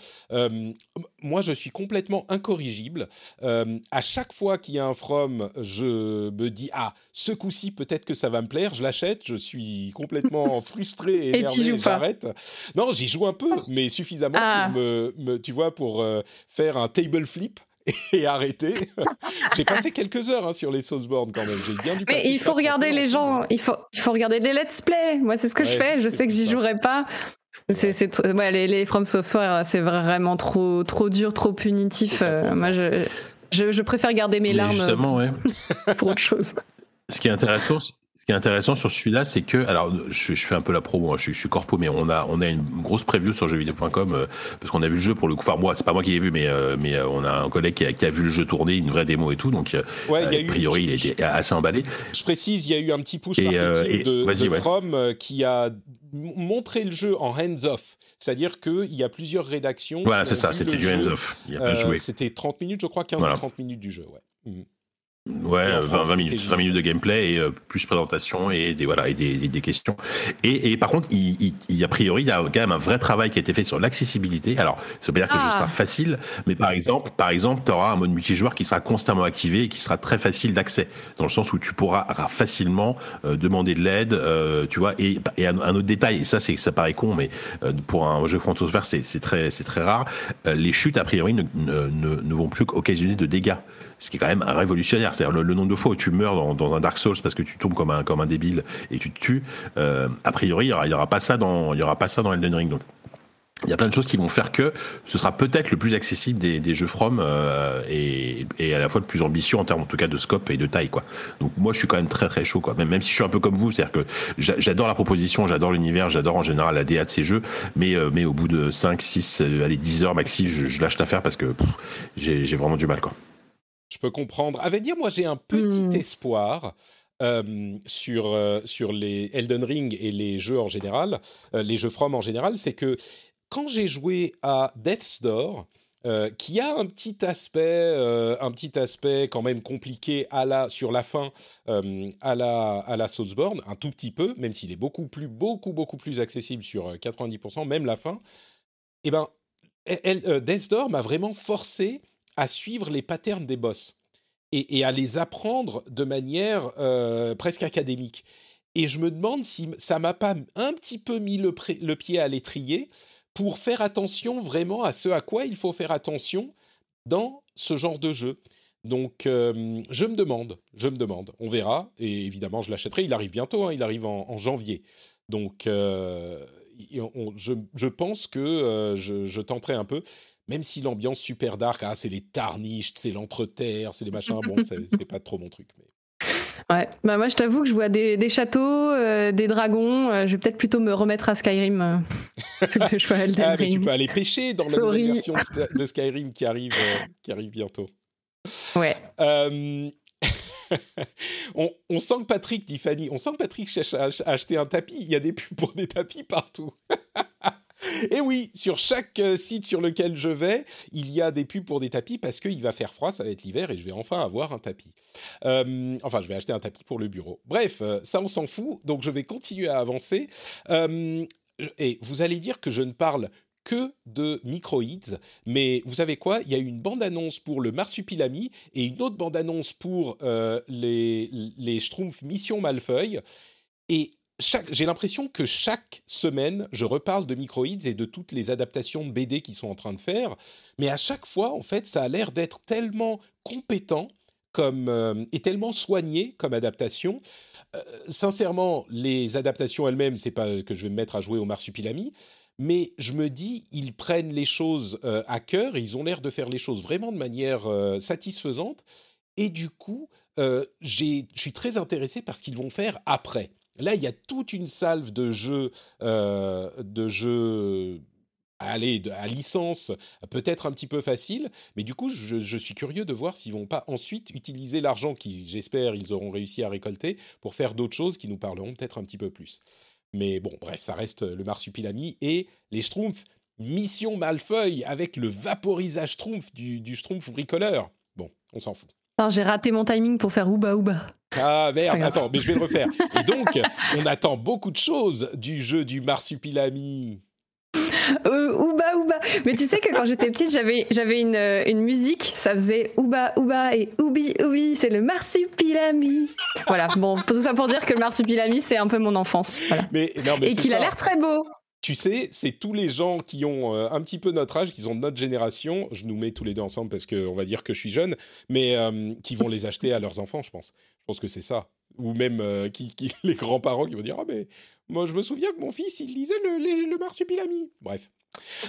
moi je suis complètement incorrigible, à chaque fois qu'il y a un From, je me dis ah ce coup-ci peut-être que ça va me plaire, je l'achète, je suis complètement frustré et, énervé, j'arrête. Non, j'y joue un peu, mais suffisamment pour ah. me, tu vois, pour euh, faire un table flip et arrêter. J'ai passé quelques heures hein, sur les Soulsborne quand même. J'ai bien dû Mais il faut regarder les gens, il faut, il faut regarder les let's play. Moi, c'est ce que je fais. Je sais que j'y jouerai pas. C'est, ouais, les, les From Software, c'est vraiment trop, trop dur, trop punitif. Euh, moi, je, je, préfère garder mes larmes justement, ouais. pour autre chose. Ce qui est intéressant, ce qui est intéressant sur celui-là, c'est que, alors, je, fais un peu la promo, hein, je, suis corpo, mais on a, on a une grosse preview sur jeuxvideo.com euh, parce qu'on a vu le jeu pour le coup. Enfin, moi, c'est pas moi qui l'ai vu, mais, euh, mais euh, on a un collègue qui a, qui a, vu le jeu tourner, une vraie démo et tout. Donc, a, priori, il était assez emballé. Je précise, il y a eu un petit push marketing de, de From qui a montré le jeu en hands-off. C'est-à-dire qu'il y a plusieurs rédactions. Voilà, c'est ça, c'était du hands-off. C'était 30 minutes, je crois, 15 ou 30 minutes du jeu, ouais. Mmh. Ouais, 20, minutes, 20 minutes de gameplay et euh, plus présentation et des voilà et des, des, questions. Et, et, par contre, il, il, a priori, il y a quand même un vrai travail qui a été fait sur l'accessibilité. Alors, ça veut pas dire que ce sera ah. facile, mais par exemple, par exemple, tu auras un mode multijoueur qui sera constamment activé et qui sera très facile d'accès, dans le sens où tu pourras facilement euh, demander de l'aide, euh, tu vois. Et, et un, autre détail, et ça, c'est ça paraît con, mais pour un jeu Fantasmaire, c'est c'est très c'est très rare. les chutes a priori ne, ne, ne vont plus occasionner de dégâts ce qui est quand même révolutionnaire. C'est-à-dire le, nombre de fois où tu meurs dans, un Dark Souls parce que tu tombes comme un, comme un débile et tu te tues, euh, a priori, il n'y aura, pas ça dans, aura pas ça dans Elden Ring. Donc, il y a plein de choses qui vont faire que ce sera peut-être le plus accessible des, jeux From euh, et, à la fois le plus ambitieux en termes en tout cas de scope et de taille quoi. Donc moi je suis quand même très très chaud quoi. Même, même si je suis un peu comme vous, c'est-à-dire que j'adore la proposition, j'adore l'univers, j'adore en général la DA de ces jeux, mais euh, mais au bout de 5, 6, allez 10 heures maxi, je, lâche l'affaire parce que j'ai vraiment du mal quoi. Je peux comprendre. À vrai dire, moi, j'ai un petit mmh. espoir. sur, sur les Elden Ring et les jeux en général, les jeux From en général, c'est que quand j'ai joué à Death's Door, qui a un petit aspect, un petit aspect quand même compliqué à la, sur la fin à la, à la Soulsborne, un tout petit peu, même s'il est beaucoup plus, beaucoup, beaucoup plus accessible sur 90%, même la fin, et eh ben, Death's Door m'a vraiment forcé à suivre les patterns des boss et, à les apprendre de manière euh, presque académique. Et je me demande si ça m'a pas un petit peu mis le, pied à l'étrier pour faire attention vraiment à ce à quoi il faut faire attention dans ce genre de jeu. Donc, euh, je me demande, je me demande, on verra. Et évidemment, je l'achèterai. Il arrive bientôt, hein, il arrive en, janvier. Donc, euh, je, je, pense que je, je, tenterai un peu même si l'ambiance super dark, ah, c'est les tarnishes, c'est l'entreterre, c'est les machins, bon, c'est pas trop mon truc. Mais... Ouais, bah moi je t'avoue que je vois des, des châteaux, euh, des dragons, euh, je vais peut-être plutôt me remettre à Skyrim. Euh, ah, mais tu peux aller pêcher dans la nouvelle version de Skyrim qui arrive, qui arrive bientôt. Ouais. on, on, sent que Patrick, dit Fanny, on sent que Patrick cherche à acheter un tapis. Il y a des pubs pour des tapis partout. Et oui, sur chaque euh, site sur lequel je vais, il y a des pubs pour des tapis parce qu'il va faire froid, ça va être l'hiver et je vais enfin avoir un tapis. Euh, enfin, je vais acheter un tapis pour le bureau. Bref, euh, ça on s'en fout, donc je vais continuer à avancer. et vous allez dire que je ne parle que de microïds, mais vous savez quoi? Il y a une bande-annonce pour le Marsupilami et une autre bande-annonce pour les, les Schtroumpfs Mission Malfeuille. Et j'ai l'impression que chaque semaine, je reparle de Microids et de toutes les adaptations de BD qu'ils sont en train de faire, mais à chaque fois, en fait, ça a l'air d'être tellement compétent comme, euh, et tellement soigné comme adaptation. Euh, sincèrement, les adaptations elles-mêmes, c'est pas que je vais me mettre à jouer au Marsupilami, mais je me dis, ils prennent les choses euh, à cœur ils ont l'air de faire les choses vraiment de manière satisfaisante. Et du coup, je suis très intéressé par ce qu'ils vont faire après. Là, il y a toute une salve de jeux, euh, de jeux à licence, peut-être un petit peu facile, mais du coup, je, je suis curieux de voir s'ils vont pas ensuite utiliser l'argent qui, j'espère, ils auront réussi à récolter pour faire d'autres choses qui nous parleront peut-être un petit peu plus. Mais bon, bref, ça reste le marsupilami et les schtroumpfs. Mission Malfeuille avec le vaporisage schtroumpf du, du schtroumpf bricoleur. Bon, on s'en fout. J'ai raté mon timing pour faire Ouba Ouba. Ah merde, attends, mais je vais le refaire. Et donc, on attend beaucoup de choses du jeu du marsupilami. Euh, ouba Ouba. Mais tu sais que quand j'étais petite, j'avais j'avais une, euh, une musique, ça faisait Ouba Ouba et Oubi Oubi, c'est le marsupilami. Voilà, bon, tout ça pour dire que le marsupilami, c'est un peu mon enfance. Voilà. Mais, non, mais Et qu'il a l'air très beau. Tu sais, c'est tous les gens qui ont euh, un petit peu notre âge, qui ont notre génération, je nous mets tous les deux ensemble parce qu'on va dire que je suis jeune, mais euh, qui vont les acheter à leurs enfants, je pense. Je pense que c'est ça. Ou même euh, qui, qui- les grands-parents qui vont dire Ah, mais moi, je me souviens que mon fils, il lisait le, les- le marsupilami. Bref.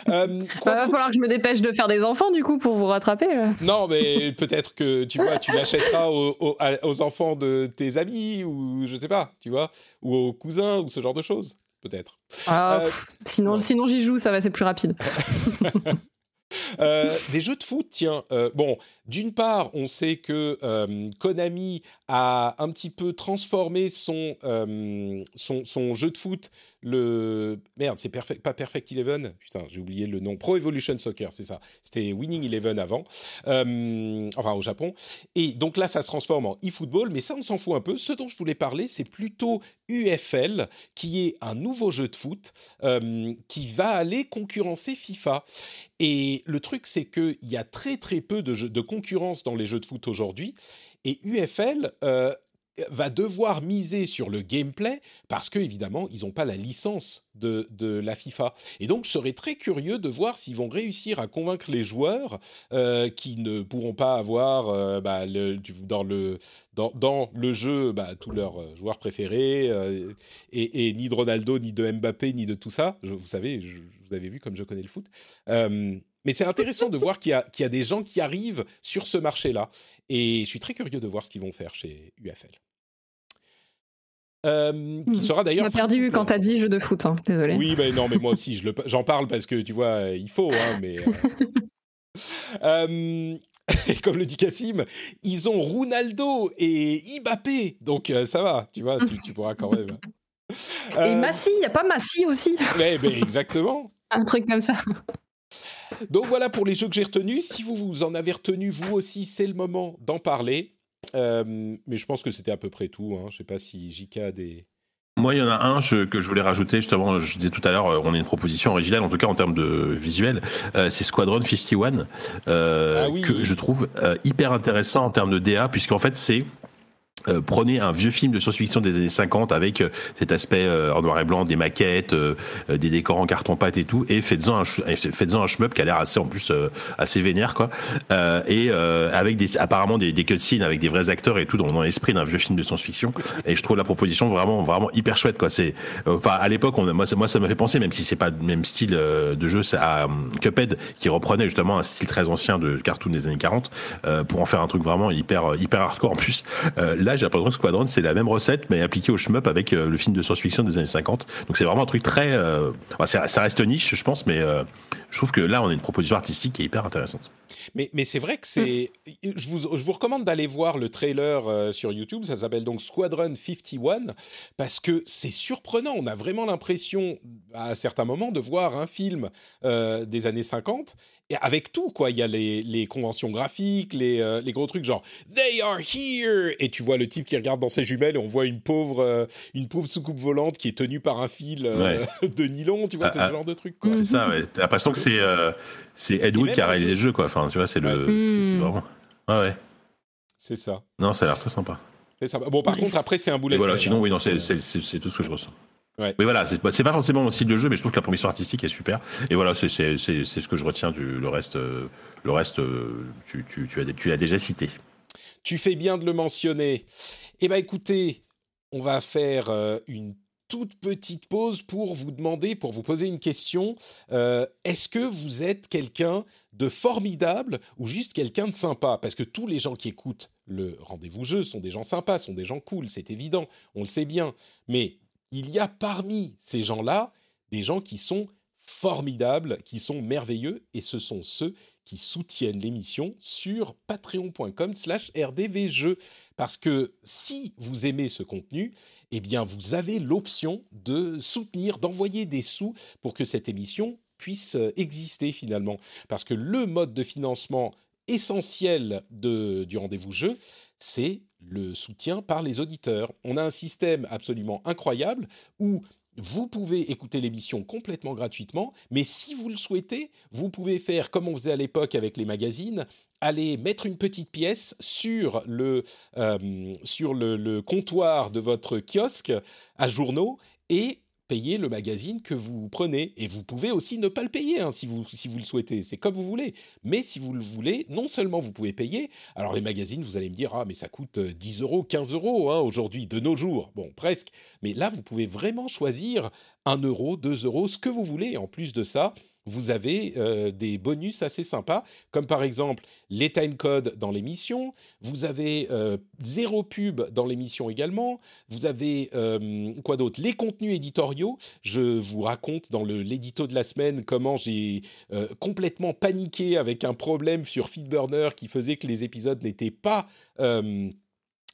Euh, quoi Il va falloir que je me dépêche de faire des enfants, du coup, pour vous rattraper. là. Non, mais peut-être que tu vois, tu l'achèteras aux, aux enfants de tes amis ou je sais pas, tu vois, ou aux cousins ou ce genre de choses, peut-être. Ah, Euh, sinon, non. sinon j'y joue, ça va, c'est plus rapide. Euh, des jeux de foot, tiens. euh, bon, d'une part, on sait que euh, Konami a un petit peu transformé son, son, son jeu de foot. Le merde, c'est pas Perfect Eleven. Putain, j'ai oublié le nom. Pro Evolution Soccer, c'est ça. C'était Winning Eleven avant, Euh, enfin au Japon. Et donc là, ça se transforme en eFootball, mais ça, on s'en fout un peu. Ce dont je voulais parler, c'est plutôt UFL, qui est un nouveau jeu de foot euh, qui va aller concurrencer FIFA. Et le truc, c'est qu'il y a très très peu de concurrence dans les jeux de foot aujourd'hui. Et UFL euh, va devoir miser sur le gameplay parce que évidemment, ils n'ont pas la licence de, la FIFA. Et donc, je serais très curieux de voir s'ils vont réussir à convaincre les joueurs euh, qui ne pourront pas avoir euh, bah, dans, le, jeu bah, tous leurs euh, joueurs préférés et, ni de Ronaldo, ni de Mbappé, ni de tout ça. Vous savez, vous avez vu comme je connais le foot. Mais c'est intéressant de voir qu'il y, a- qu'il y a des gens qui arrivent sur ce marché-là. Et je suis très curieux de voir ce qu'ils vont faire chez UFL. Euh, qui Mhm. sera Tu d'ailleurs. m'as perdu quand t'as dit jeu de foot, hein, désolé. Oui, mais non, mais moi aussi, je j'en parle parce que tu vois, euh, il faut, hein, mais. euh, euh, et comme le dit Cassim, ils ont Ronaldo et Mbappé, donc euh, ça va, tu vois, tu, tu pourras quand même. Et Euh, Massy, y a pas Massy aussi mais, mais exactement. Un truc comme ça. Donc voilà pour les jeux que j'ai retenus. Si vous, vous en avez retenu vous aussi, c'est le moment d'en parler. Euh, mais je pense que c'était à peu près tout. Hein. Je sais pas si JK a des. Moi, il y en a un je- que je voulais rajouter, justement, je disais tout à l'heure, euh, on a une proposition originale, en tout cas en termes de visuel, euh, c'est Squadron 51, euh, Ah oui. que je trouve euh, hyper intéressant en termes de DA, puisqu'en fait, c'est... euh, prenez un vieux film de science-fiction des années 50 avec euh, cet aspect euh, en noir et blanc, des maquettes, euh, euh, des décors en carton-pâte et tout, et faites-en un, faites-en un shmup qui a l'air assez, en plus, euh, assez vénère, quoi. Et avec des, apparemment des, cutscenes avec des vrais acteurs et tout dans, l'esprit d'un vieux film de science-fiction. Et je trouve la proposition vraiment, vraiment hyper chouette, quoi. C'est, enfin, à l'époque, moi, ça, moi, ça m'a fait penser, même si c'est pas le même style de jeu, à um, Cuphead qui reprenait justement un style très ancien de cartoon des années 40 euh, pour en faire un truc vraiment hyper, hyper hardcore en plus. Là, j'ai l'impression que Squadron, c'est la même recette, mais appliquée au shmup avec euh, le film de science-fiction des années 50. Donc c'est vraiment un truc très, euh, ça reste niche, je pense, mais euh, je trouve que là, on a une proposition artistique qui est hyper intéressante. Mais, mais c'est vrai que c'est. Je, vous, je vous recommande d'aller voir le trailer euh, sur YouTube. Ça s'appelle donc Squadron 51 parce que c'est surprenant. On a vraiment l'impression, à certains moments, de voir un film euh, des années 50 et avec tout, quoi. Il y a les, les conventions graphiques, les, euh, les gros trucs genre They are here Et tu vois le type qui regarde dans ses jumelles et on voit une pauvre, euh, une pauvre soucoupe volante qui est tenue par un fil euh, de nylon. Tu vois, Ah, c'est ah. ce genre de truc, quoi. C'est ça, ouais. T'as l'impression que c'est euh, c'est Ed Et Wood qui a réalisé le jeu, quoi. Enfin, tu vois, c'est le. Ouais. c'est- Mm. vraiment. Ouais, ouais. C'est ça. Non, ça a l'air très sympa. C'est. Bon, par Nice. contre, après, c'est un boulet Et voilà, sinon, oui, non, c'est tout ce que je ressens. Ouais. Mais voilà, c'est pas forcément mon style de jeu, mais je trouve que la proposition artistique est super. Et voilà, c'est c'est- c'est- c'est ce que je retiens du le reste. le reste, tu, tu, tu, as, tu l'as déjà cité. Tu fais bien de le mentionner. Eh bien, écoutez, on va faire euh, une toute petite pause pour vous demander, pour vous poser une question. Euh, Est-ce que vous êtes quelqu'un de formidable ou juste quelqu'un de sympa? Parce que tous les gens qui écoutent le rendez-vous jeu sont des gens sympas, sont des gens cool, c'est évident, on le sait bien. Mais il y a parmi ces gens-là des gens qui sont formidables, qui sont merveilleux, et ce sont ceux qui soutiennent l'émission sur patreon.com slash rdvjeux. Parce que si vous aimez ce contenu, eh bien vous avez l'option de soutenir, d'envoyer des sous pour que cette émission puisse euh, exister finalement. Parce que le mode de financement essentiel de, du rendez-vous jeu, c'est le soutien par les auditeurs. On a un système absolument incroyable où vous pouvez écouter l'émission complètement gratuitement, mais si vous le souhaitez, vous pouvez faire comme on faisait à l'époque avec les magazines, aller mettre une petite pièce sur le, euh, sur le, comptoir de votre kiosque à journaux et payer le magazine que vous prenez. Et vous pouvez aussi ne pas le payer hein, si, vous, si vous le souhaitez. C'est comme vous voulez. Mais si vous le voulez, non seulement vous pouvez payer. Alors les magazines, vous allez me dire, ah mais ça coûte 10 euros, 15 euros hein, aujourd'hui, de nos jours. Bon, presque. Mais là, vous pouvez vraiment choisir 1 euro, 2 euros, ce que vous voulez. En plus de ça, vous avez euh, des bonus assez sympas, comme par exemple les timecodes dans l'émission, vous avez euh, zéro pub dans l'émission également, vous avez euh, quoi d'autre Les contenus éditoriaux, je vous raconte dans l'édito de la semaine comment j'ai complètement paniqué avec un problème sur Feedburner qui faisait que les épisodes n'étaient pas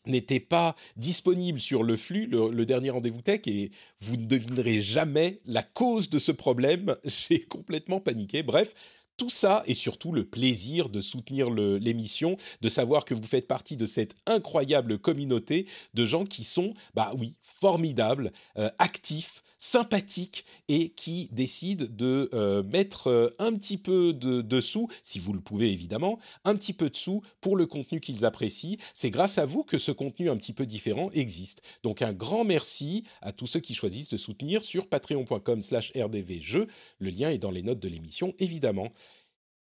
n'était pas disponible sur le flux, le, dernier rendez-vous tech, et vous ne devinerez jamais la cause de ce problème. J'ai complètement paniqué. Bref, tout ça et surtout le plaisir de soutenir l'émission, de savoir que vous faites partie de cette incroyable communauté de gens qui sont, bah oui, formidables, euh, actifs, sympathiques et qui décident de euh, mettre euh, un petit peu de, sous, si vous le pouvez évidemment, un petit peu de sous pour le contenu qu'ils apprécient. C'est grâce à vous que ce contenu un petit peu différent existe. Donc un grand merci à tous ceux qui choisissent de soutenir sur patreon.com slash rdvjeux. Le lien est dans les notes de l'émission évidemment.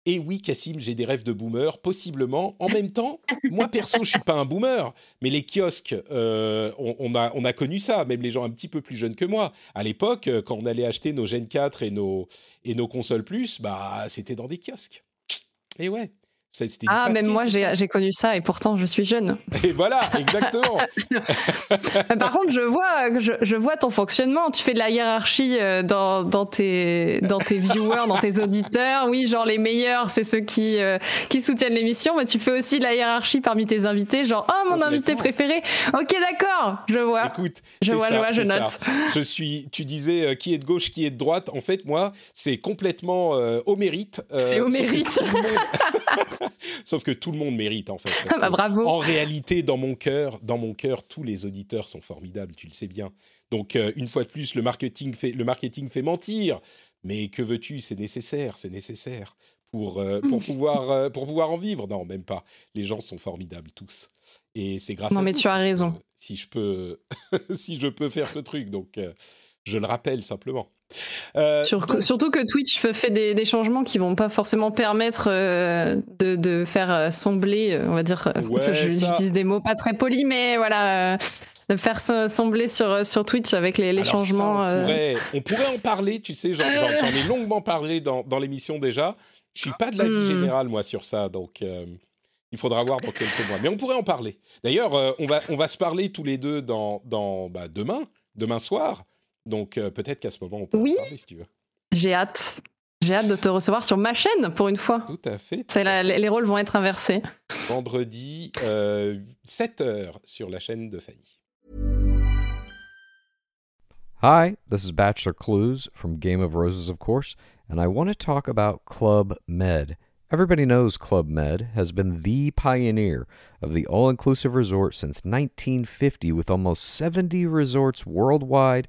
Et oui, Cassim, j'ai des rêves de boomer, possiblement. En même temps, moi perso, je suis pas un boomer, mais les kiosques, euh, on, a, on a connu ça, même les gens un petit peu plus jeunes que moi. À l'époque, euh, quand on allait acheter nos Gen 4 et nos, et nos consoles plus, bah, c'était dans des kiosques. Et ouais. Ah, même moi, j'ai connu ça et pourtant, je suis jeune. Et voilà, exactement. Par contre, je vois, je, je, vois ton fonctionnement. Tu fais de la hiérarchie euh, dans, dans, tes, dans tes viewers, dans tes auditeurs. Oui, genre les meilleurs, c'est ceux qui, euh, qui soutiennent l'émission, mais tu fais aussi de la hiérarchie parmi tes invités. Genre, oh, mon invité préféré. Ok, d'accord, je vois. Écoute, je vois, ça, je vois, je note. Je suis, tu disais euh, qui est de gauche, qui est de droite. En fait, moi, c'est complètement au mérite. c'est au mérite. Sauf que tout le monde mérite en fait. Ah bah, bravo. En réalité, dans mon cœur, dans mon cœur, tous les auditeurs sont formidables. Tu le sais bien. Donc euh, une fois de plus, le marketing fait le marketing fait mentir. Mais que veux-tu C'est nécessaire, c'est nécessaire pour euh, pour pouvoir euh, pour pouvoir en vivre. Non, même pas. Les gens sont formidables tous. Et c'est grâce non, à mais tu as raison. si je peux si je peux faire ce truc. Donc je le rappelle simplement. Euh, surtout que Twitch fait des, changements qui vont pas forcément permettre euh, de, faire euh, sembler, on va dire, j'utilise des mots pas très polis, mais voilà, de faire sembler sur, sur Twitch avec les, changements. on, pourrait, en parler, tu sais, j'en ai longuement parlé dans, l'émission déjà. Je suis pas de l'avis hmm. général, moi, sur ça, donc il faudra voir dans quelques mois. Mais on pourrait en parler. D'ailleurs, on, va, on va se parler tous les deux dans, dans bah, demain, demain soir. Donc euh, peut-être qu'à ce moment, on peut oui. en parler si tu veux. J'ai hâte. J'ai hâte de te recevoir sur ma chaîne pour une fois. Tout à fait. les rôles vont être inversés. Vendredi, euh, 7h sur la chaîne de Fanny. Hi, this is Bachelor Clues from Game of Roses, of course, and I want to talk about Club Med. Everybody knows Club Med has been the pioneer of the all inclusive resort since 1950, with almost 70 resorts worldwide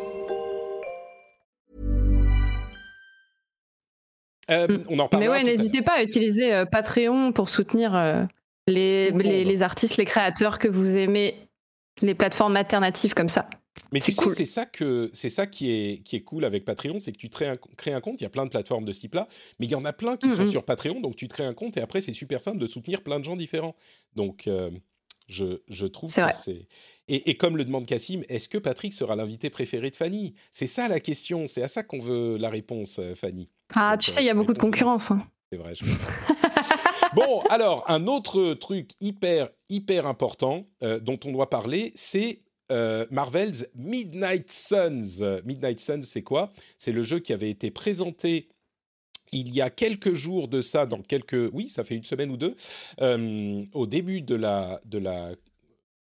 Euh, Mm. on en Mais ouais, n'hésitez pas à utiliser euh, Patreon pour soutenir euh, les, les, artistes, les créateurs que vous aimez, les plateformes alternatives comme ça. Mais C'est cool. c'est ça que c'est ça qui est qui est cool avec Patreon, c'est que tu crées un, crées un compte. Il y a plein de plateformes de ce type-là, mais il y en a plein qui sont sur Patreon. Donc tu te crées un compte et après c'est super simple de soutenir plein de gens différents. Donc je, je trouve que c'est et, et comme le demande Cassim, est-ce que Patrick sera l'invité préféré de Fanny? C'est ça la question. C'est à ça qu'on veut la réponse, Fanny. Ah, Donc, tu euh, sais, il y a beaucoup de réponse- concurrence. hein. C'est vrai. Je bon, alors un autre truc hyper hyper important euh, dont on doit parler, c'est euh, Marvel's Midnight Suns. Euh, Midnight Suns, c'est quoi? C'est le jeu qui avait été présenté il y a quelques jours de ça, dans quelques, oui, ça fait une semaine ou deux, euh, au début de la de la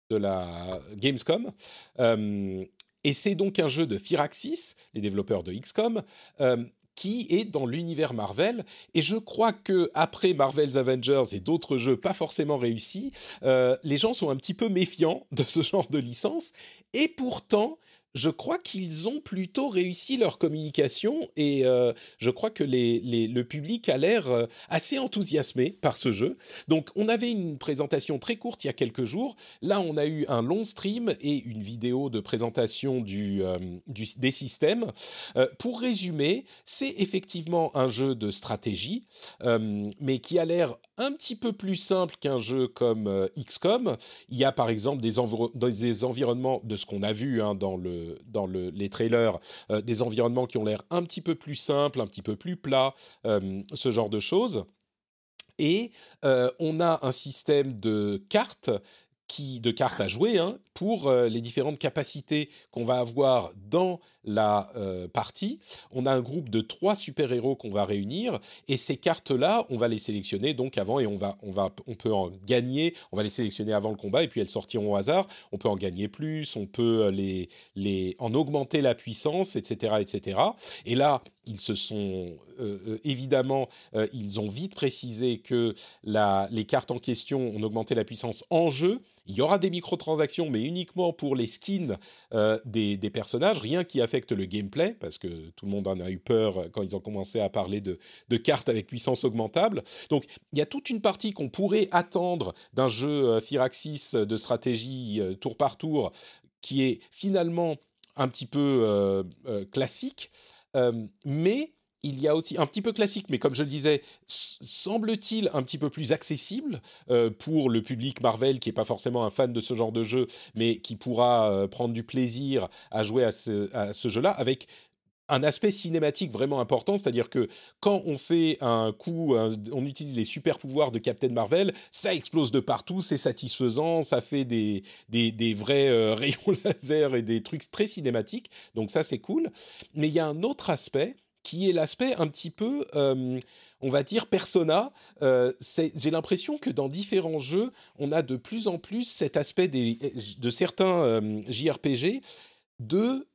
de la Gamescom. Euh, et c'est donc un jeu de Firaxis, les développeurs de XCOM, euh, qui est dans l'univers Marvel. Et je crois que après Marvel's Avengers et d'autres jeux pas forcément réussis, euh, les gens sont un petit peu méfiants de ce genre de licence. Et pourtant, je crois qu'ils ont plutôt réussi leur communication et euh, je crois que le public a l'air euh, assez enthousiasmé par ce jeu. Donc on avait une présentation très courte il y a quelques jours. Là on a eu un long stream et une vidéo de présentation du, euh, des systèmes. Pour résumer, c'est effectivement un jeu de stratégie, mais qui a l'air un petit peu plus simple qu'un jeu comme XCOM. Il y a par exemple des environnements, de ce qu'on a vu hein, dans, le, dans le- les trailers, euh, des environnements qui ont l'air un petit peu plus simples, un petit peu plus plats, euh, ce genre de choses. Et euh, on a un système de cartes qui, de cartes à jouer hein, pour les différentes capacités qu'on va avoir dans la euh, partie. On a un groupe de trois super-héros qu'on va réunir et ces cartes-là, on va les sélectionner donc avant et on va, on va, on peut en gagner. On va les sélectionner avant le combat et puis elles sortiront au hasard. On peut en gagner plus, on peut les, les, en augmenter la puissance, etc., etc. Et là, ils se sont euh, euh, évidemment, ils ont vite précisé que la, les cartes en question ont augmenté la puissance en jeu. Il y aura des microtransactions, mais uniquement pour les skins euh, des, personnages, rien qui affecte le gameplay, parce que tout le monde en a eu peur euh, quand ils ont commencé à parler de, cartes avec puissance augmentable. Donc il y a toute une partie qu'on pourrait attendre d'un jeu euh, Firaxis de stratégie tour par tour, qui est finalement un petit peu classique, mais il y a aussi un petit peu classique, mais comme je le disais, semble-t-il un petit peu plus accessible euh, pour le public Marvel qui n'est pas forcément un fan de ce genre de jeu, mais qui pourra euh, prendre du plaisir à jouer à ce, jeu-là avec un aspect cinématique vraiment important, c'est-à-dire que quand on fait un coup, on utilise les super pouvoirs de Captain Marvel, ça explose de partout, c'est satisfaisant, ça fait des vrais euh, rayons laser et des trucs très cinématiques, donc ça c'est cool. Mais il y a un autre aspect qui est l'aspect un petit peu, euh, on va dire, persona. Euh, J'ai l'impression que dans différents jeux, on a de plus en plus cet aspect de certains euh, JRPG de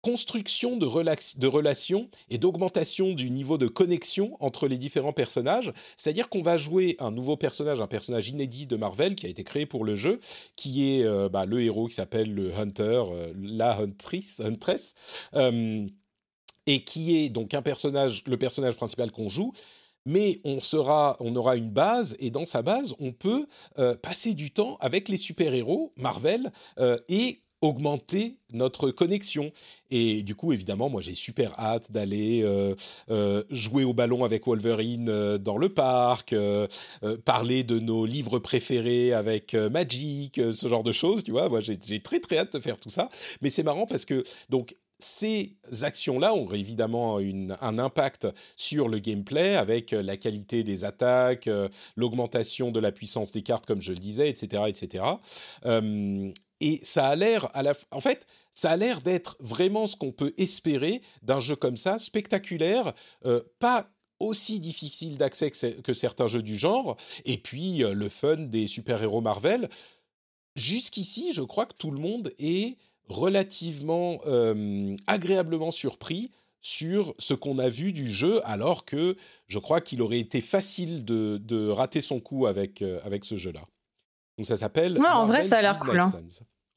construction de, relations et d'augmentation du niveau de connexion entre les différents personnages. C'est-à-dire qu'on va jouer un nouveau personnage, un personnage inédit de Marvel qui a été créé pour le jeu, qui est bah, le héros qui s'appelle le Hunter, la Huntress, Huntress et qui est donc un personnage, le personnage principal qu'on joue. Mais on, sera, on aura une base, et dans sa base, on peut euh, passer du temps avec les super-héros Marvel euh, et augmenter notre connexion. Et du coup, évidemment, moi j'ai super hâte d'aller euh, jouer au ballon avec Wolverine dans le parc, parler de nos livres préférés avec Magic, ce genre de choses, tu vois. Moi j'ai très très hâte de faire tout ça. Mais c'est marrant parce que, donc, ces actions-là ont évidemment une- un impact sur le gameplay avec euh, la qualité des attaques, euh, l'augmentation de la puissance des cartes, comme je le disais, etc., etc. Et ça a l'air, en fait, ça a l'air d'être vraiment ce qu'on peut espérer d'un jeu comme ça, spectaculaire, euh, pas aussi difficile d'accès que, certains jeux du genre, et puis le fun des super-héros Marvel. Jusqu'ici, je crois que tout le monde est relativement euh, agréablement surpris sur ce qu'on a vu du jeu, alors que je crois qu'il aurait été facile de, de rater son coup avec, euh, avec ce jeu-là. Donc ça s'appelle. Ouais, en vrai, ça a l'air cool, hein.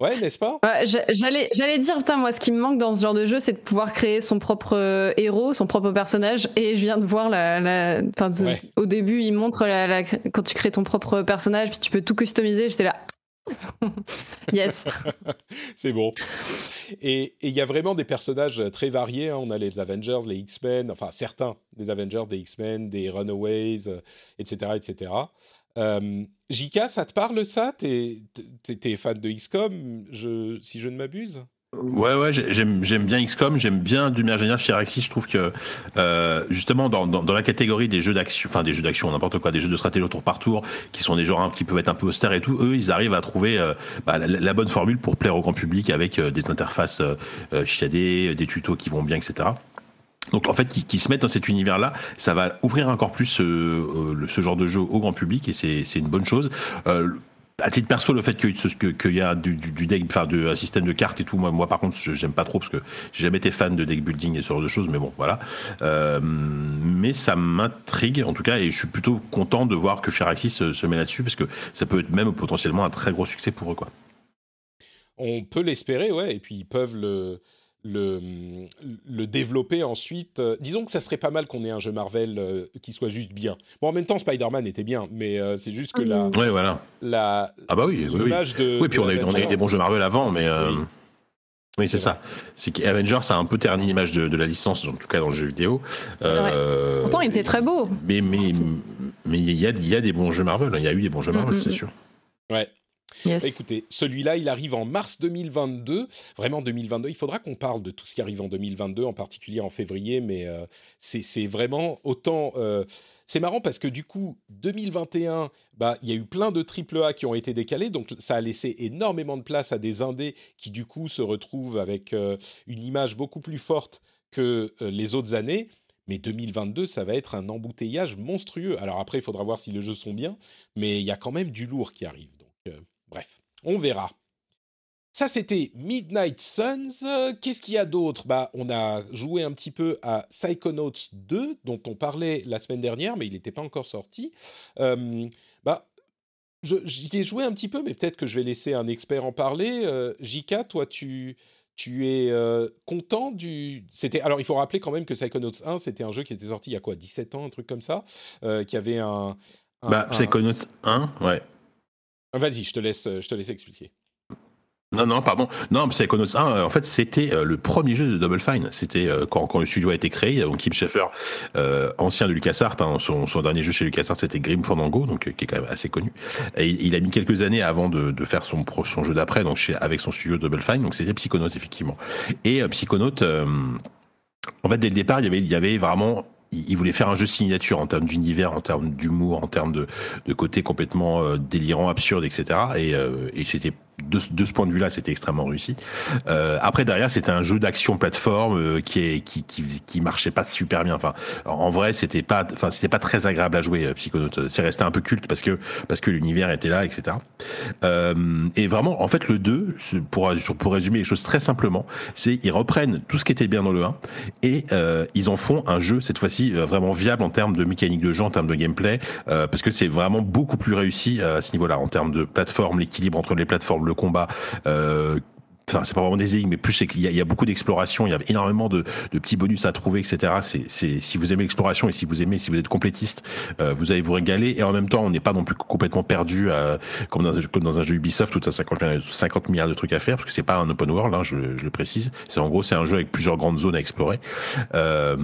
Ouais, n'est-ce pas? Ouais, j'allais, j'allais dire, putain, moi, ce qui me manque dans ce genre de jeu, c'est de pouvoir créer son propre euh, héros, son propre personnage. Et je viens de voir la. Ouais. Au début, il montre la, la- quand tu crées ton propre personnage, puis tu peux tout customiser. J'étais là. yes. C'est bon. Et il y a vraiment des personnages très variés. hein. On a les Avengers, les X-Men, enfin certains des Avengers, des X-Men, des Runaways, etc., etc. Jika, ça te parle ça? T'es fan de XCOM, je, si je ne m'abuse? Ouais, ouais, j'ai- j'aime, bien XCOM, j'aime bien du manière Firaxis. Je trouve que euh, justement dans, dans, dans la catégorie des jeux d'action, enfin des jeux d'action, n'importe quoi, des jeux de stratégie au tour par tour, qui sont des genres un- qui peuvent être un peu austères et tout, eux, ils arrivent à trouver euh, bah, la, bonne formule pour plaire au grand public avec euh, des interfaces euh, euh, chiadées, des tutos qui vont bien, etc. Donc en fait, qui, qui se mettent dans cet univers-là, ça va ouvrir encore plus le- ce genre de jeu au grand public et c'est une bonne chose. Euh, à titre perso, le fait qu'il que, qu'il y a du, deck, enfin, un système de cartes et tout, moi, par contre, je- j'aime pas trop parce que j'ai jamais été fan de deck building et ce genre de choses, mais bon, voilà. Euh, mais ça m'intrigue en tout cas et je suis plutôt content de voir que Firaxis se, se met là-dessus parce que ça peut être même potentiellement un très gros succès pour eux, quoi. On peut l'espérer, ouais, et puis ils peuvent le, le, le développer ensuite. Euh, disons que ça serait pas mal qu'on ait un jeu Marvel euh, qui soit juste bien. Bon, en même temps, Spider-Man était bien, mais euh, c'est juste que la, Ouais, voilà. la, Ah bah oui, oui, de. Oui, puis de on a, eu- on a eu Avengers, des bons jeux Marvel avant, mais. euh, Oui. Oui, c'est ça. C'est qu'Avengers a un peu terni l'image de, de la licence, en tout cas dans le jeu vidéo. vrai. Euh, Pourtant, il était très beau. Mais mais mais il y a, il y a des bons jeux Marvel. hein. Il y a eu des bons jeux Marvel, Mm, mm, c'est mm. sûr. Ouais. Bah, Écoutez, celui-là, il arrive en mars 2022. Vraiment 2022. Il faudra qu'on parle de tout ce qui arrive en 2022, en particulier en février, mais euh, c'est vraiment autant. euh, c'est marrant parce que du coup, 2021, bah, il y a eu plein de AAA qui ont été décalés, donc ça a laissé énormément de place à des indés qui du coup se retrouvent avec euh, une image beaucoup plus forte que les autres années. Mais 2022, ça va être un embouteillage monstrueux. Alors après, il faudra voir si les jeux sont bien, mais il y a quand même du lourd qui arrive. Bref, on verra. Ça, c'était Midnight Suns. Euh, Qu'est-ce qu'il y a d'autre? Bah, On a joué un petit peu à Psychonauts 2, dont on parlait la semaine dernière, mais il n'était pas encore sorti. Euh, bah, J'y ai joué un petit peu, mais peut-être que je vais laisser un expert en parler. Euh, Jika, toi, tu, tu es euh, content du... C'était Alors, il faut rappeler quand même que Psychonauts 1, c'était un jeu qui était sorti il y a quoi 17 ans, un truc comme ça Qui avait un... un- Bah, un- Psychonauts 1, ouais. Ah, Vas-y, je te laisse, je te laisse expliquer. Non, non, pardon. Non, Psychonauts 1, euh, en fait, c'était euh, le premier jeu de Double Fine. C'était euh, quand, le studio a été créé. Donc, Kim Schafer, euh, ancien de LucasArts, hein, son, son dernier jeu chez LucasArts, c'était Grim Fandango, donc euh, qui est quand même assez connu. Et il, a mis quelques années avant de, de faire son, son jeu d'après, donc chez, avec son studio Double Fine. Donc, c'était Psychonauts, effectivement. Et euh, Psychonauts, euh, en fait, dès le départ, il y avait, il y avait vraiment il voulait faire un jeu signature en termes d'univers, en termes d'humour, en termes de, de côté complètement euh, délirant, absurde, etc. Et, euh, et c'était de, ce- de ce point de vue-là, c'était extrêmement réussi. Euh, après, derrière, c'était un jeu d'action plateforme euh, qui, est, qui, qui, qui marchait pas super bien. Enfin, en vrai, c'était pas, enfin, c'était pas très agréable à jouer. euh, Psychonauts, c'est resté un peu culte parce que parce que l'univers était là, etc. Euh, et vraiment, en fait, le 2, c'est- pour pour résumer les choses très simplement, c'est ils reprennent tout ce qui était bien dans le 1 et euh, ils en font un jeu cette fois-ci euh, vraiment viable en termes de mécanique de jeu, en termes de gameplay, parce que c'est vraiment beaucoup plus réussi à ce niveau-là en termes de plateforme, l'équilibre entre les plateformes, le combat. Enfin, c'est pas vraiment des énigmes, mais plus c'est qu'il y, a- il y a beaucoup d'exploration, il y a énormément de, de petits bonus à trouver, etc. C'est, c'est, si vous aimez l'exploration et si vous aimez, si vous êtes complétiste, euh, vous allez vous régaler. Et en même temps, on n'est pas non plus complètement perdu, euh, comme, dans un, jeu- comme dans un jeu Ubisoft, tout à 50, milliards- 50 milliards de trucs à faire, parce que c'est pas un open world, hein, je, je le précise. C'est en gros, c'est un jeu avec plusieurs grandes zones à explorer. Euh,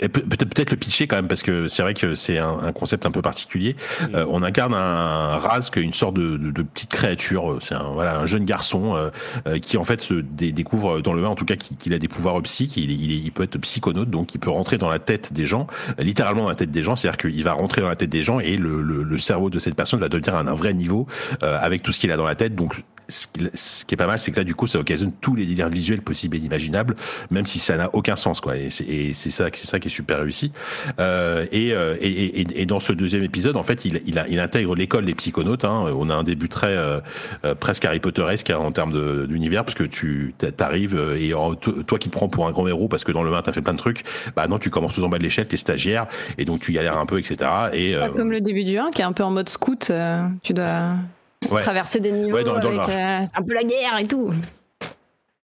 et peut- peut-être, peut-être le pitcher quand même, parce que c'est vrai que c'est un, un concept un peu particulier. Euh, on incarne un Rask, une sorte de, de, de petite créature. C'est un, voilà, un jeune garçon euh, euh, qui en fait se dé- découvre dans le 1 en tout cas qu'il a des pouvoirs psychiques. Il, peut être psychonaute, donc il peut rentrer dans la tête des gens, euh, littéralement dans la tête des gens. C'est-à-dire qu'il va rentrer dans la tête des gens et le, cerveau de cette personne va devenir à un vrai niveau euh, avec tout ce qu'il a dans la tête. Donc ce qui- ce qui est pas mal, c'est que là, du coup, ça occasionne tous les délires visuels possibles et imaginables, même si ça n'a aucun sens, quoi. Et c'est ça, c'est ça qui est super réussi. Euh, et, euh, et, et, et dans ce deuxième épisode, en fait, il, il, il intègre l'école des psychonautes. Hein. On a un début très euh, euh, presque Harry Potteresque hein, en termes d'univers, parce que tu t'arrives euh, et en- toi qui te prends pour un grand héros parce que dans le 1 t'as fait plein de trucs, bah non, tu commences tout en bas de l'échelle, t'es stagiaire, et donc tu galères un peu, etc. Et euh, comme le début du 1 qui est un peu en mode scout, euh, tu dois ouais. traverser des niveaux Ouais, dans- dans le avec euh, c'est un peu la guerre et tout.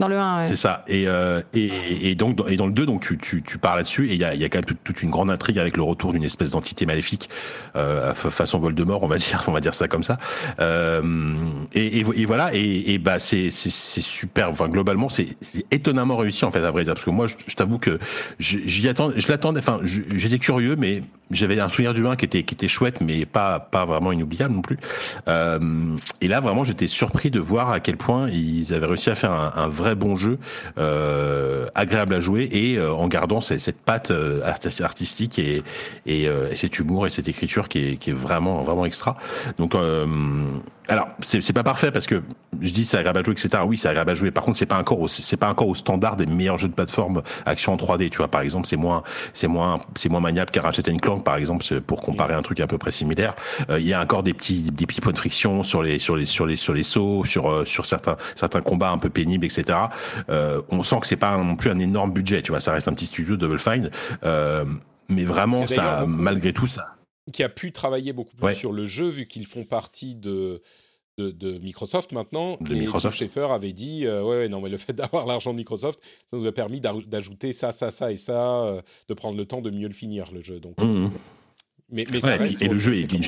Le 1, ouais. C'est ça. Et, euh, et, donc, et dans le 2, donc, tu, tu, tu pars là-dessus, et il y a, y a quand même toute, une grande intrigue avec le retour d'une espèce d'entité maléfique, euh, fa- façon Voldemort, on va dire, on va dire ça comme ça. Euh, et, et, voilà, et, bah, c'est, super, enfin, globalement, c'est, étonnamment réussi, en fait, à vrai dire, parce que moi, je, t'avoue que j'y attends, je l'attendais, enfin, j'étais curieux, mais j'avais un souvenir du 1 qui était, qui était chouette, mais pas, pas vraiment inoubliable non plus. Et là, vraiment, j'étais surpris de voir à quel point ils avaient réussi à faire un vrai bon jeu, euh, agréable à jouer, et euh, en gardant cette, patte euh, art- artistique et, et, et cet humour et cette écriture qui est, vraiment, vraiment extra. Donc, alors, c'est pas parfait parce que je dis c'est agréable à jouer, etc. Oui, c'est agréable à jouer. Par contre, c'est pas encore, c'est pas encore au standard des meilleurs jeux de plateforme action en 3D. Tu vois, par exemple, c'est moins, c'est moins, c'est moins maniable qu'un Ratchet Clank, par exemple, pour comparer un truc à peu près similaire. Il y a encore des petits, des petits points de friction sur les, sur les, sur les, sur les sauts, sur, sur certains, certains combats un peu pénibles, etc. Euh, on sent que c'est pas non plus un énorme budget. Tu vois, ça reste un petit studio Double Fine. Euh, mais vraiment, ça, malgré tout, ça. qui a pu travailler beaucoup plus Ouais. sur le jeu, vu qu'ils font partie de, de, de Microsoft maintenant. De et Microsoft. Tim Schafer avait dit euh, ouais, ouais, non, mais le fait d'avoir l'argent de Microsoft, ça nous a permis d'aj- d'ajouter ça, ça, ça et ça, euh, de prendre le temps de mieux le finir, le jeu. Donc, Mmh. Mais, mais Ouais, et et le jeu est d'une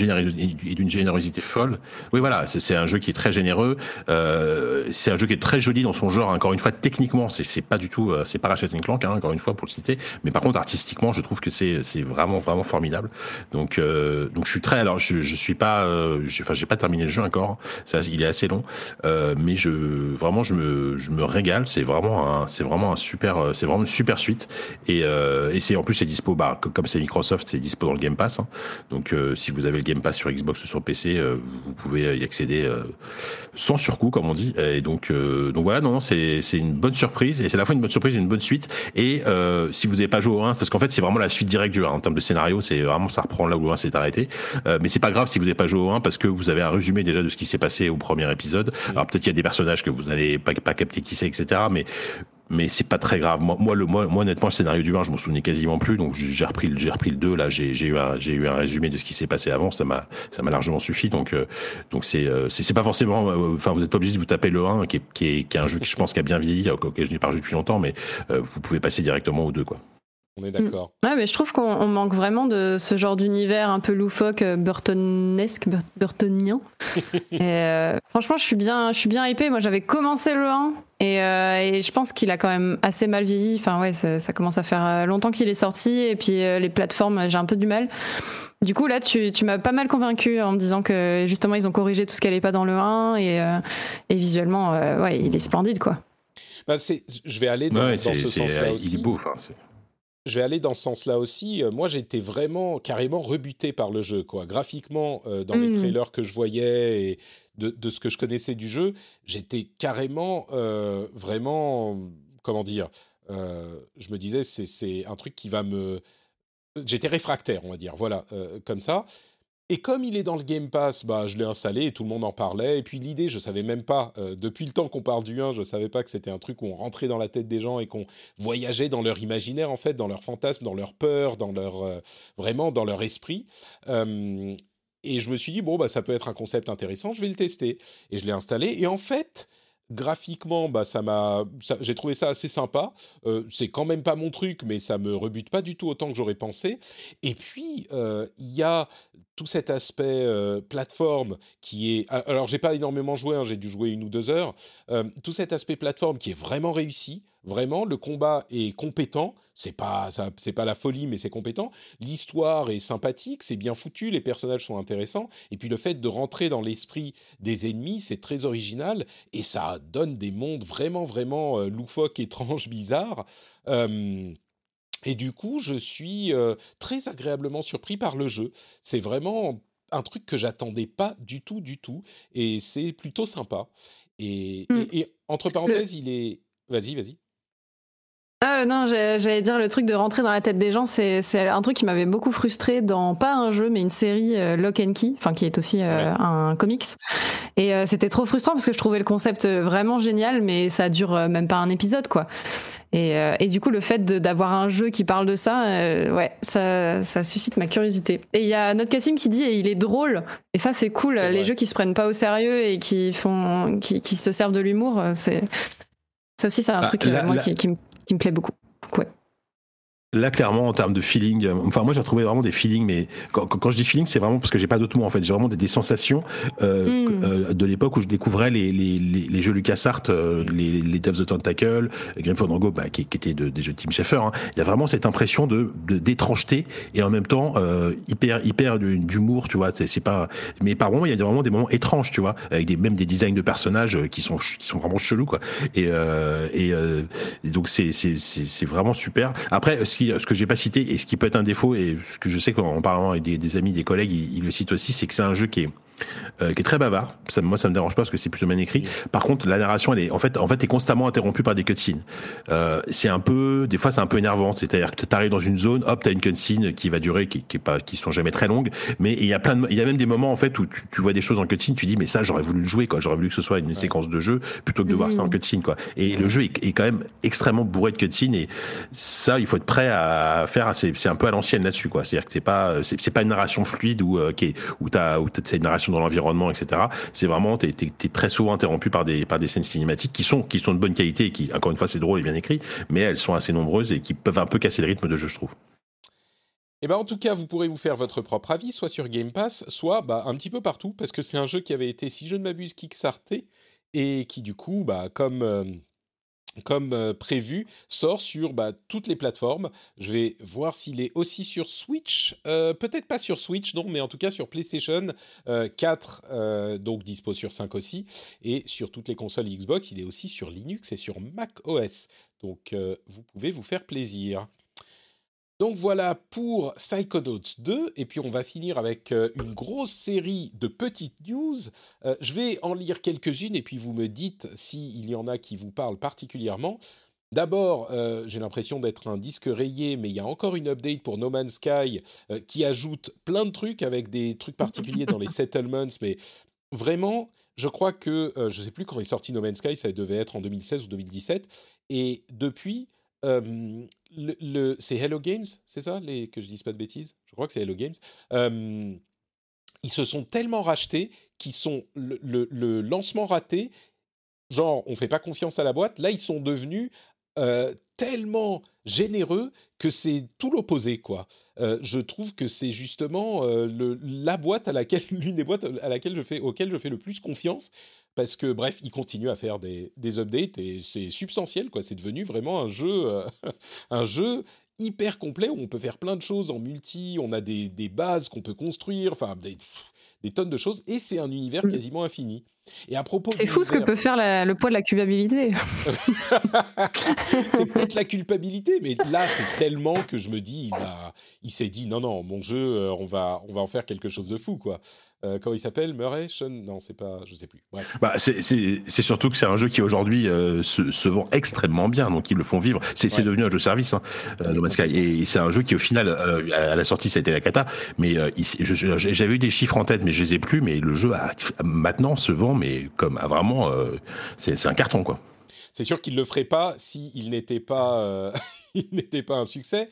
générosité, folle. Oui, voilà, c'est un jeu qui est très généreux. Euh, c'est un jeu qui est très joli dans son genre. Encore une fois, techniquement, c'est pas du tout, euh, c'est pas Ratchet Clank, hein, encore une fois pour le citer. Mais par contre, artistiquement, je trouve que c'est vraiment vraiment formidable. Donc euh, donc je suis très. Alors je je suis pas, euh, j'ai- enfin j'ai pas terminé le jeu encore. Ça, il est assez long, euh, mais je vraiment je me je me régale. C'est vraiment un c'est vraiment un super euh, c'est vraiment une super suite. Et euh, et c'est en plus c'est dispo bah co- comme c'est Microsoft, c'est dispo dans le Game Pass. hein. Donc euh, si vous avez le Game Pass sur Xbox ou sur PC, euh, vous pouvez y accéder euh, sans surcoût comme on dit. Et donc donc voilà, non, non c'est c'est une bonne surprise et c'est à la fois une bonne surprise et une bonne suite. Et si vous n'avez pas joué au 1, parce qu'en fait c'est vraiment la suite directe du 1 en termes de scénario, c'est vraiment ça reprend là où le 1 s'est arrêté. Mais c'est pas grave si vous n'avez pas joué au 1 parce que vous avez un résumé déjà de ce qui s'est passé au premier épisode. Alors peut-être qu'il y a des personnages que vous n'allez pas pas capter qui c'est, etc. Mais mais c'est pas très grave. Moi, moi, le, moi, moi, honnêtement, le scénario du 1, je m'en souvenais quasiment plus. Donc, j'ai repris, j'ai repris le 2. Là, j'ai eu, un- eu un résumé de ce qui s'est passé avant. Ça m'a largement suffi. Donc, euh, donc c'est euh, pas forcément. euh, Enfin, vous n'êtes pas obligé de vous taper le 1, qui est, qui est, qui est un jeu qui, je pense, qui a bien vieilli, auquel je n'ai pas joué depuis longtemps. Mais euh, vous pouvez passer directement au 2, quoi. On est d'accord. Ouais, mais je trouve qu'on on manque vraiment de ce genre d'univers un peu loufoque, euh, burtonesque, bur- burtonien. et euh, franchement, je suis bien, je suis bien. Moi, j'avais commencé le 1 et, euh, et je pense qu'il a quand même assez mal vieilli. Enfin, ouais, ça, ça commence à faire longtemps qu'il est sorti et puis euh, les plateformes, j'ai un peu du mal. Du coup, là, tu, tu m'as pas mal convaincu en me disant que justement, ils ont corrigé tout ce qui allait pas dans le 1 et, euh, et visuellement, euh, ouais, il est splendide, quoi. Bah, je vais aller dans, Ouais, dans c'est- ce sens-là il aussi. est beau. Enfin, c'est- Je vais aller dans ce sens-là aussi. Euh, moi, j'étais vraiment carrément rebuté par le jeu. Quoi. Graphiquement, euh, dans les Mm. trailers que je voyais et de, de ce que je connaissais du jeu, j'étais carrément euh, vraiment, comment dire, euh, je me disais, c'est- un truc qui va me... J'étais réfractaire, on va dire, voilà, comme ça. Et comme il est dans le Game Pass, bah, je l'ai installé et tout le monde en parlait. Et puis l'idée, je savais même pas, euh, depuis le temps qu'on parle du 1, je savais pas que c'était un truc où on rentrait dans la tête des gens et qu'on voyageait dans leur imaginaire, en fait, dans leur fantasme, dans leur peur, dans leur, euh, vraiment dans leur esprit. Euh, et je me suis dit, bon, bah, ça peut être un concept intéressant, je vais le tester. Et je l'ai installé. Et en fait, graphiquement, bah, ça m'a, j'ai trouvé ça assez sympa. Euh, c'est quand même pas mon truc, mais ça me rebute pas du tout autant que j'aurais pensé. Et puis, euh, il y a tout cet aspect euh, plateforme qui est. Alors, j'ai pas énormément joué, hein, j'ai dû jouer une ou deux heures. Tout cet aspect plateforme qui est vraiment réussi. Vraiment, le combat est compétent. C'est pas, c'est pas la folie, mais c'est compétent. L'histoire est sympathique, c'est bien foutu, les personnages sont intéressants. Et puis le fait de rentrer dans l'esprit des ennemis, c'est très original et ça donne des mondes vraiment, vraiment euh, loufoques, étranges, bizarres. Euh, et du coup, je suis euh, très agréablement surpris par le jeu. C'est vraiment un truc que j'attendais pas du tout, du tout. Et c'est plutôt sympa. Et, Mm. et- et entre parenthèses, il est. Vas-y, vas-y. Ah non, j'allais dire le truc de rentrer dans la tête des gens, c'est un truc qui m'avait beaucoup frustré dans pas un jeu mais une série euh, Lock and Key, enfin qui est aussi euh, Ouais. un comics. Et euh, c'était trop frustrant parce que je trouvais le concept euh, vraiment génial, mais ça dure même pas un épisode quoi. Et, et du coup, le fait d'avoir un jeu qui parle de ça, ouais, ça, ça suscite ma curiosité. Et il y a notre Cassim qui dit, et il est drôle. Et ça, c'est cool. Les vrai. jeux qui se prennent pas au sérieux et qui font, qui, qui se servent de l'humour, c'est ça aussi, c'est un Bah, truc moi qui me, qui me plaît beaucoup. Là, clairement, en termes de feeling, euh, enfin, moi, j'ai retrouvé vraiment des feelings, mais quand, quand- je dis feeling, c'est vraiment parce que j'ai pas d'autres mots, en fait. J'ai vraiment des, des sensations euh, Mm. euh, de l'époque où je découvrais les, les, les, les jeux LucasArts, euh, les, les Devs of the Tentacle, Grim Fandango, bah, qui, qui étaient de- des jeux de Tim Schafer. hein. Il y a vraiment cette impression de d'étrangeté et en même temps euh, hyper hyper d'humour, tu vois. C'est pas, mais par moments, il y a vraiment des moments étranges, tu vois, avec des même des designs de personnages euh, qui sont qui sont vraiment chelous, quoi. Et euh, et, euh, et donc c'est c'est vraiment super. Après, ce qui ce que j'ai pas cité et ce qui peut être un défaut et ce que je sais qu'en parlant avec des, amis, des collègues, ils le citent aussi, c'est que c'est un jeu qui est euh, qui est très bavard. Ça, moi, ça me dérange pas parce que c'est plutôt bien écrit. Par contre, la narration, elle est en fait, en fait, est constamment interrompue par des cutscenes. Euh, c'est un peu, des fois, c'est un peu énervant. C'est-à-dire que tu arrives dans une zone, hop, t'as une cutscene qui va durer, qui, qui est pas, qui sont jamais très longues, mais il y a plein de, il y a même des moments en fait où tu, tu vois des choses en cutscene, tu dis mais ça, j'aurais voulu le jouer, quoi. J'aurais voulu que ce soit une séquence de jeu plutôt que de voir ça en Mhm. cutscene, quoi. Et le jeu est, est quand même extrêmement bourré de cutscenes et ça, il faut être prêt à faire. C'est un peu à l'ancienne là-dessus, quoi. C'est-à-dire que c'est pas, c'est pas une narration fluide ou euh, qui est, où t'as, où t'as c'est une narration dans l'environnement, etc. C'est vraiment, t'es, t'es très souvent interrompu par des, par des scènes cinématiques qui sont, qui sont de bonne qualité et qui, encore une fois, c'est drôle et bien écrit, mais elles sont assez nombreuses et qui peuvent un peu casser le rythme de jeu, je trouve. Eh ben, en tout cas, vous pourrez vous faire votre propre avis, soit sur Game Pass, soit bah, un petit peu partout, parce que c'est un jeu qui avait été, si je ne m'abuse, kickstarté, et qui du coup, bah, comme, euh, comme prévu, sort sur bah, toutes les plateformes. Je vais voir s'il est aussi sur Switch, peut-être pas sur Switch, non, mais en tout cas sur PlayStation euh, 4, euh, donc dispo sur 5 aussi, et sur toutes les consoles Xbox, il est aussi sur Linux et sur Mac OS. Donc vous pouvez vous faire plaisir. Donc voilà pour Psychonauts 2, et puis on va finir avec euh, une grosse série de petites news. Euh, je vais en lire quelques-unes, et puis vous me dites s'il y en a qui vous parlent particulièrement. D'abord, euh, j'ai l'impression d'être un disque rayé, mais il y a encore une update pour No Man's Sky euh, qui ajoute plein de trucs avec des trucs particuliers dans les settlements, mais vraiment, je crois que, je ne sais plus quand est sorti No Man's Sky, ça devait être en 2016 ou 2017, et depuis, le- c'est Hello Games, c'est ça, que je dise pas de bêtises? Je crois que c'est Hello Games. Euh, ils se sont tellement rachetés qu'ils sont le, lancement raté. Genre, on fait pas confiance à la boîte. Là, ils sont devenus euh, tellement généreux que c'est tout l'opposé, quoi. Euh, je trouve que c'est justement euh, la boîte à laquelle, l'une des boîtes à laquelle je fais, auquel je fais le plus confiance, parce que bref, ils continuent à faire des, des updates et c'est substantiel, quoi. C'est devenu vraiment un jeu, euh, un jeu hyper complet où on peut faire plein de choses en multi, on a des, des bases qu'on peut construire, enfin des, des tonnes de choses, et c'est un univers Mm. quasiment infini. Et à propos, C'est fou ce que peut faire la- le poids de la culpabilité. c'est peut-être la culpabilité, mais là, c'est tellement que je me dis, il, a- il s'est dit, non, non, mon jeu, euh, on va, on va en faire quelque chose de fou, quoi. Euh, comment il s'appelle? Murray? Sean? Non, c'est pas, je sais plus. Bah, c'est- c'est c'est surtout que c'est un jeu qui aujourd'hui euh, se, se vend extrêmement bien, donc ils le font vivre. C'est c'est Ouais. devenu un jeu service, hein, euh, No Man's Sky, et c'est un jeu qui au final, euh, à la sortie, ça a été la cata. Mais euh, j'avais eu des chiffres en tête, mais je les ai plus. Mais le jeu a- maintenant se vend, mais comme ah, vraiment, euh, c'est un carton quoi. C'est sûr qu'il le ferait pas s'il n'était pas, euh, il n'était pas un succès.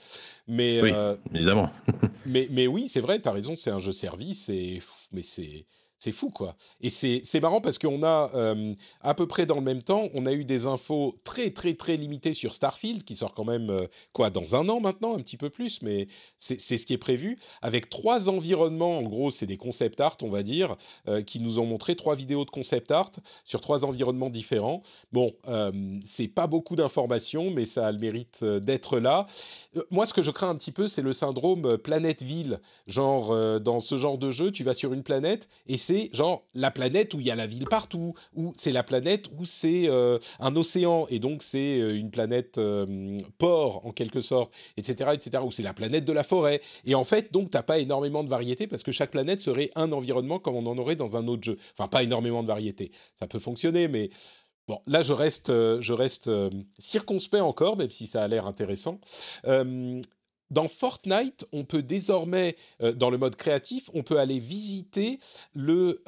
Mais, Oui. euh, Évidemment. mais, mais oui, c'est vrai, tu as raison, c'est un jeu service, et, mais c'est. C'est fou, quoi. Et c'est marrant parce qu'on a, euh, à peu près dans le même temps, on a eu des infos très, très, très limitées sur Starfield, qui sort quand même, euh, quoi, dans un an maintenant, un petit peu plus, mais c'est ce qui est prévu, avec trois environnements, en gros, c'est des concept art, on va dire, euh, qui nous ont montré trois vidéos de concept art sur trois environnements différents. Bon, c'est pas beaucoup d'informations, mais ça a le mérite d'être là. Moi, ce que je crains un petit peu, c'est le syndrome planète-ville. Genre, dans ce genre de jeu, tu vas sur une planète et c'est c'est genre la planète où il y a la ville partout, ou c'est la planète où c'est euh, un océan, et donc c'est euh, une planète euh, port en quelque sorte, etc., etc., ou c'est la planète de la forêt. Et en fait, donc, t'as pas énormément de variété parce que chaque planète serait un environnement comme on en aurait dans un autre jeu. Enfin, pas énormément de variété. Ça peut fonctionner, mais Bon, là, je reste, je reste circonspect encore, même si ça a l'air intéressant. Dans Fortnite, on peut désormais, dans le mode créatif, on peut aller visiter le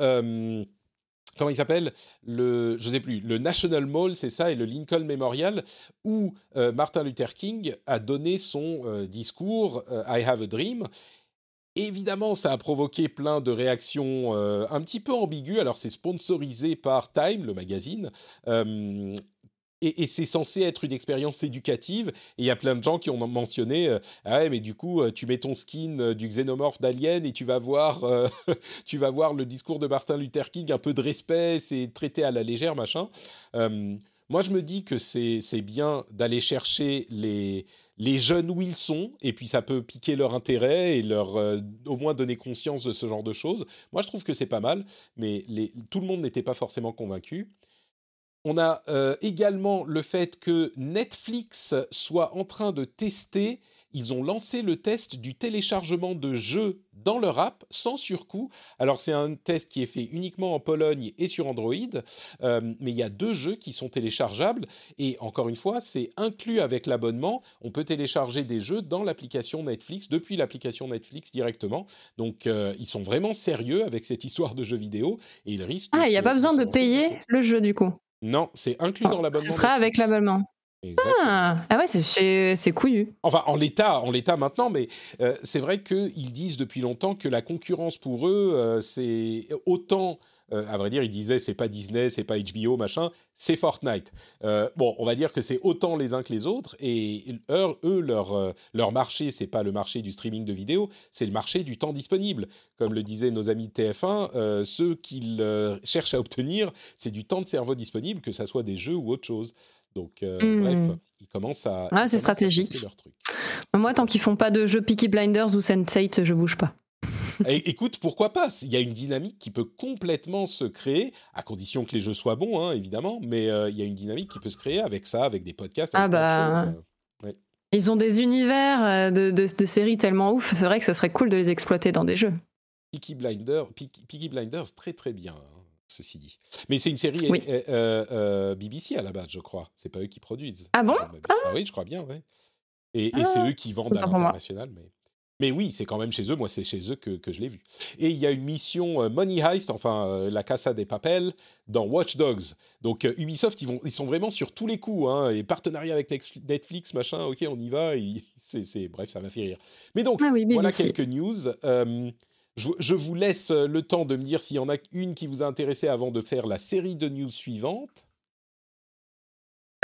comment il s'appelle le je sais plus le National Mall c'est ça et le Lincoln Memorial où Martin Luther King a donné son discours I Have a Dream Évidemment, ça a provoqué plein de réactions euh, un petit peu ambiguës. Alors, c'est sponsorisé par Time, le magazine. Euh, et, c'est censé être une expérience éducative. Et il y a plein de gens qui ont mentionné euh, Ah ouais, mais du coup, tu mets ton skin du xénomorphe d'Alien et tu vas, voir, tu vas voir le discours de Martin Luther King, un peu de respect, c'est traité à la légère, machin. moi, je me dis que c'est bien d'aller chercher les, les jeunes où ils sont, et puis ça peut piquer leur intérêt et leur euh, au moins donner conscience de ce genre de choses. Moi, je trouve que c'est pas mal, mais tout le monde n'était pas forcément convaincu. On a euh, également le fait que Netflix soit en train de tester ils ont lancé le test du téléchargement de jeux dans leur app sans surcoût. Alors c'est un test qui est fait uniquement en Pologne et sur Android, euh, mais il y a deux jeux qui sont téléchargeables et encore une fois c'est inclus avec l'abonnement. On peut télécharger des jeux dans l'application Netflix depuis l'application Netflix directement. Donc euh, ils sont vraiment sérieux avec cette histoire de jeux vidéo et ils risquent. Ah il n'y a pas besoin de payer le jeu du coup. Non, c'est inclus dans l'abonnement. Ce sera avec l'abonnement. Ah, ah ouais, c'est couillu. Enfin, en l'état, en l'état maintenant, mais euh, c'est vrai qu'ils disent depuis longtemps que la concurrence pour eux, euh, c'est autant. Euh, à vrai dire, ils disaient c'est pas Disney, c'est pas HBO, machin, c'est Fortnite. bon, on va dire que c'est autant les uns que les autres, et eux, eux leur, leur marché, c'est pas le marché du streaming de vidéos, c'est le marché du temps disponible. Comme le disaient nos amis de TF1, ce qu'ils cherchent à obtenir, c'est du temps de cerveau disponible, que ça soit des jeux ou autre chose. Donc, euh, bref, hmm. ils commencent à. Ah, c'est stratégique. Leur truc. Moi, tant qu'ils font pas de jeux Peaky Blinders ou Sense8, je bouge pas. écoute, pourquoi pas? Il y a une dynamique qui peut complètement se créer, à condition que les jeux soient bons, hein, évidemment, mais euh, il y a une dynamique qui peut se créer avec ça, avec des podcasts. ah bah. Euh, ils ont des univers de, de, séries tellement ouf, c'est vrai que ce serait cool de les exploiter dans des jeux. Peaky Blinders, Peaky Blinders, très très bien ceci dit. Mais c'est une série euh, euh, euh, BBC à la base, je crois. C'est pas eux qui produisent. Ah bon? ah. oui, je crois bien, ouais. Et, c'est ah. eux qui vendent à l'international, mais. Mais oui, c'est quand même chez eux. Moi, c'est chez eux que, que je l'ai vu. Et il y a une mission Money Heist, enfin la Casa des Papels, dans Watch Dogs. Donc Ubisoft, ils, vont, ils sont vraiment sur tous les coups. Hein, et partenariat avec Netflix, machin, ok, on y va. c'est, bref, ça m'a fait rire. Mais donc, ah voilà quelques news. Je, vous laisse euh, le temps de me dire s'il y en a une qui vous a intéressé avant de faire la série de news suivante.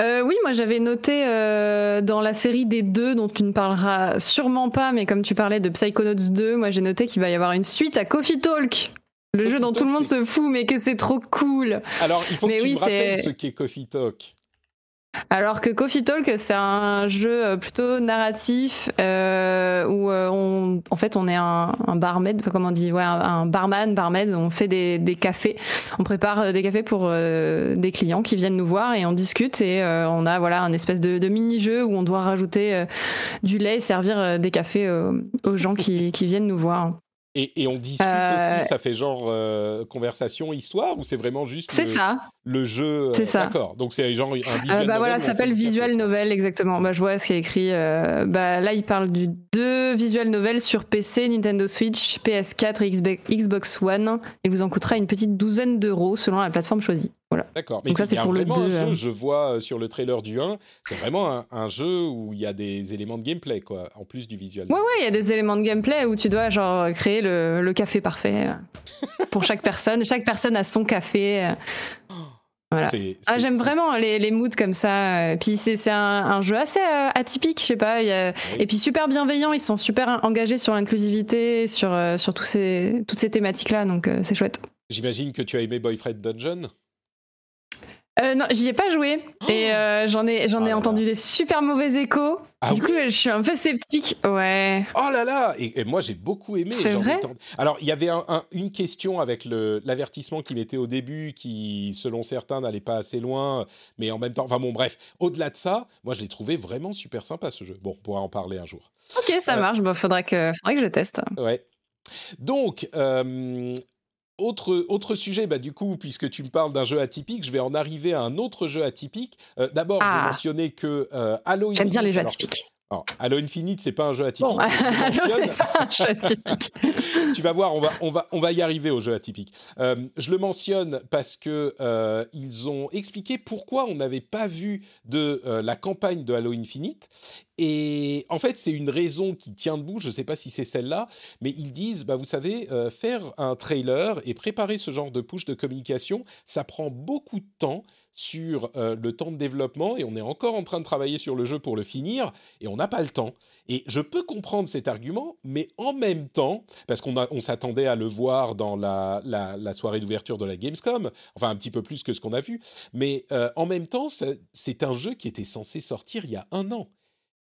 Euh, oui, moi j'avais noté euh, dans la série des deux, dont tu ne parleras sûrement pas, mais comme tu parlais de Psychonauts 2, moi j'ai noté qu'il va y avoir une suite à Coffee Talk. Le jeu dont tout le monde se fout, mais que c'est trop cool. Alors, il faut que tu me rappelles ce qu'est Coffee Talk. Alors que Coffee Talk, c'est un jeu euh, plutôt narratif euh, où euh, on, en fait, on est un, barmaid, comment on dit, ouais, un, barman, barmaid. On fait des, cafés, on prépare des cafés pour des clients qui viennent nous voir et on discute et on a voilà un espèce de, mini-jeu où on doit rajouter du lait et servir des cafés aux gens qui viennent nous voir. Et, on discute aussi, ça fait genre conversation, histoire, ou c'est vraiment juste le, ça. le jeu C'est ça. D'accord, donc c'est genre un visuel bah voilà, ça s'appelle visual novel, exactement. Bah, je vois ce qui est écrit. bah, là, il parle du deux visual novels sur PC, Nintendo Switch, PS4 Xbox One, et vous en coûtera une petite douzaine d'euros selon la plateforme choisie. Voilà. D'accord. Mais c'est pour vraiment le 2, un jeu, je vois euh, sur le trailer du 1, c'est vraiment un, jeu où il y a des éléments de gameplay, quoi, en plus du visuel. Ouais, ouais, il y a des éléments de gameplay où tu dois genre créer le, le café parfait euh, pour chaque personne. Chaque personne a son café. Euh. Voilà. ah, j'aime vraiment les, les, moods comme ça. Puis c'est un, un, jeu assez atypique, je sais pas. Y a... Et puis super bienveillant. Ils sont super engagés sur l'inclusivité, sur, sur tous ces, toutes ces thématiques-là. Donc c'est chouette. J'imagine que tu as aimé Boyfriend Dungeon? Euh, non, j'y ai pas joué et euh, j'en ai, j'en Oh ai là entendu des super mauvais échos. Ah du coup, je suis un peu sceptique. Ouais. Oh là là et, et moi j'ai beaucoup aimé. C'est ai vrai Alors il y avait un- un- une question avec l'avertissement qu'il mettait au début, qui selon certains n'allait pas assez loin, mais en même temps, enfin bon bref. Au-delà de ça, moi je l'ai trouvé vraiment super sympa ce jeu. Bon, on pourra en parler un jour. Ok, ça Euh, marche. Bah, faudra que, faudra que je teste. Ouais. Donc, euh, autre, autre sujet, bah, du coup, puisque tu me parles d'un jeu atypique, je vais en arriver à un autre jeu atypique. Euh, D'abord, je vais Ah. mentionner que euh, Halo J'aime bien les jeux atypiques. alors, Halo Infinite, c'est pas un jeu atypique. Bon, Halo, c'est pas un jeu atypique. tu vas voir, on va, on va, on va y arriver au jeu atypique. Euh, je le mentionne parce que euh, ils ont expliqué pourquoi on n'avait pas vu de euh, la campagne de Halo Infinite. Et en fait, c'est une raison qui tient debout. Je ne sais pas si c'est celle-là, mais ils disent, bah, vous savez, euh, faire un trailer et préparer ce genre de push de communication, ça prend beaucoup de temps sur euh, le temps de développement et on est encore en train de travailler sur le jeu pour le finir et on n'a pas le temps. Et je peux comprendre cet argument, mais en même temps, parce qu'on s'attendait à le voir dans la, soirée d'ouverture de la Gamescom, enfin un petit peu plus que ce qu'on a vu, mais euh, en même temps, c'est un jeu qui était censé sortir il y a un an.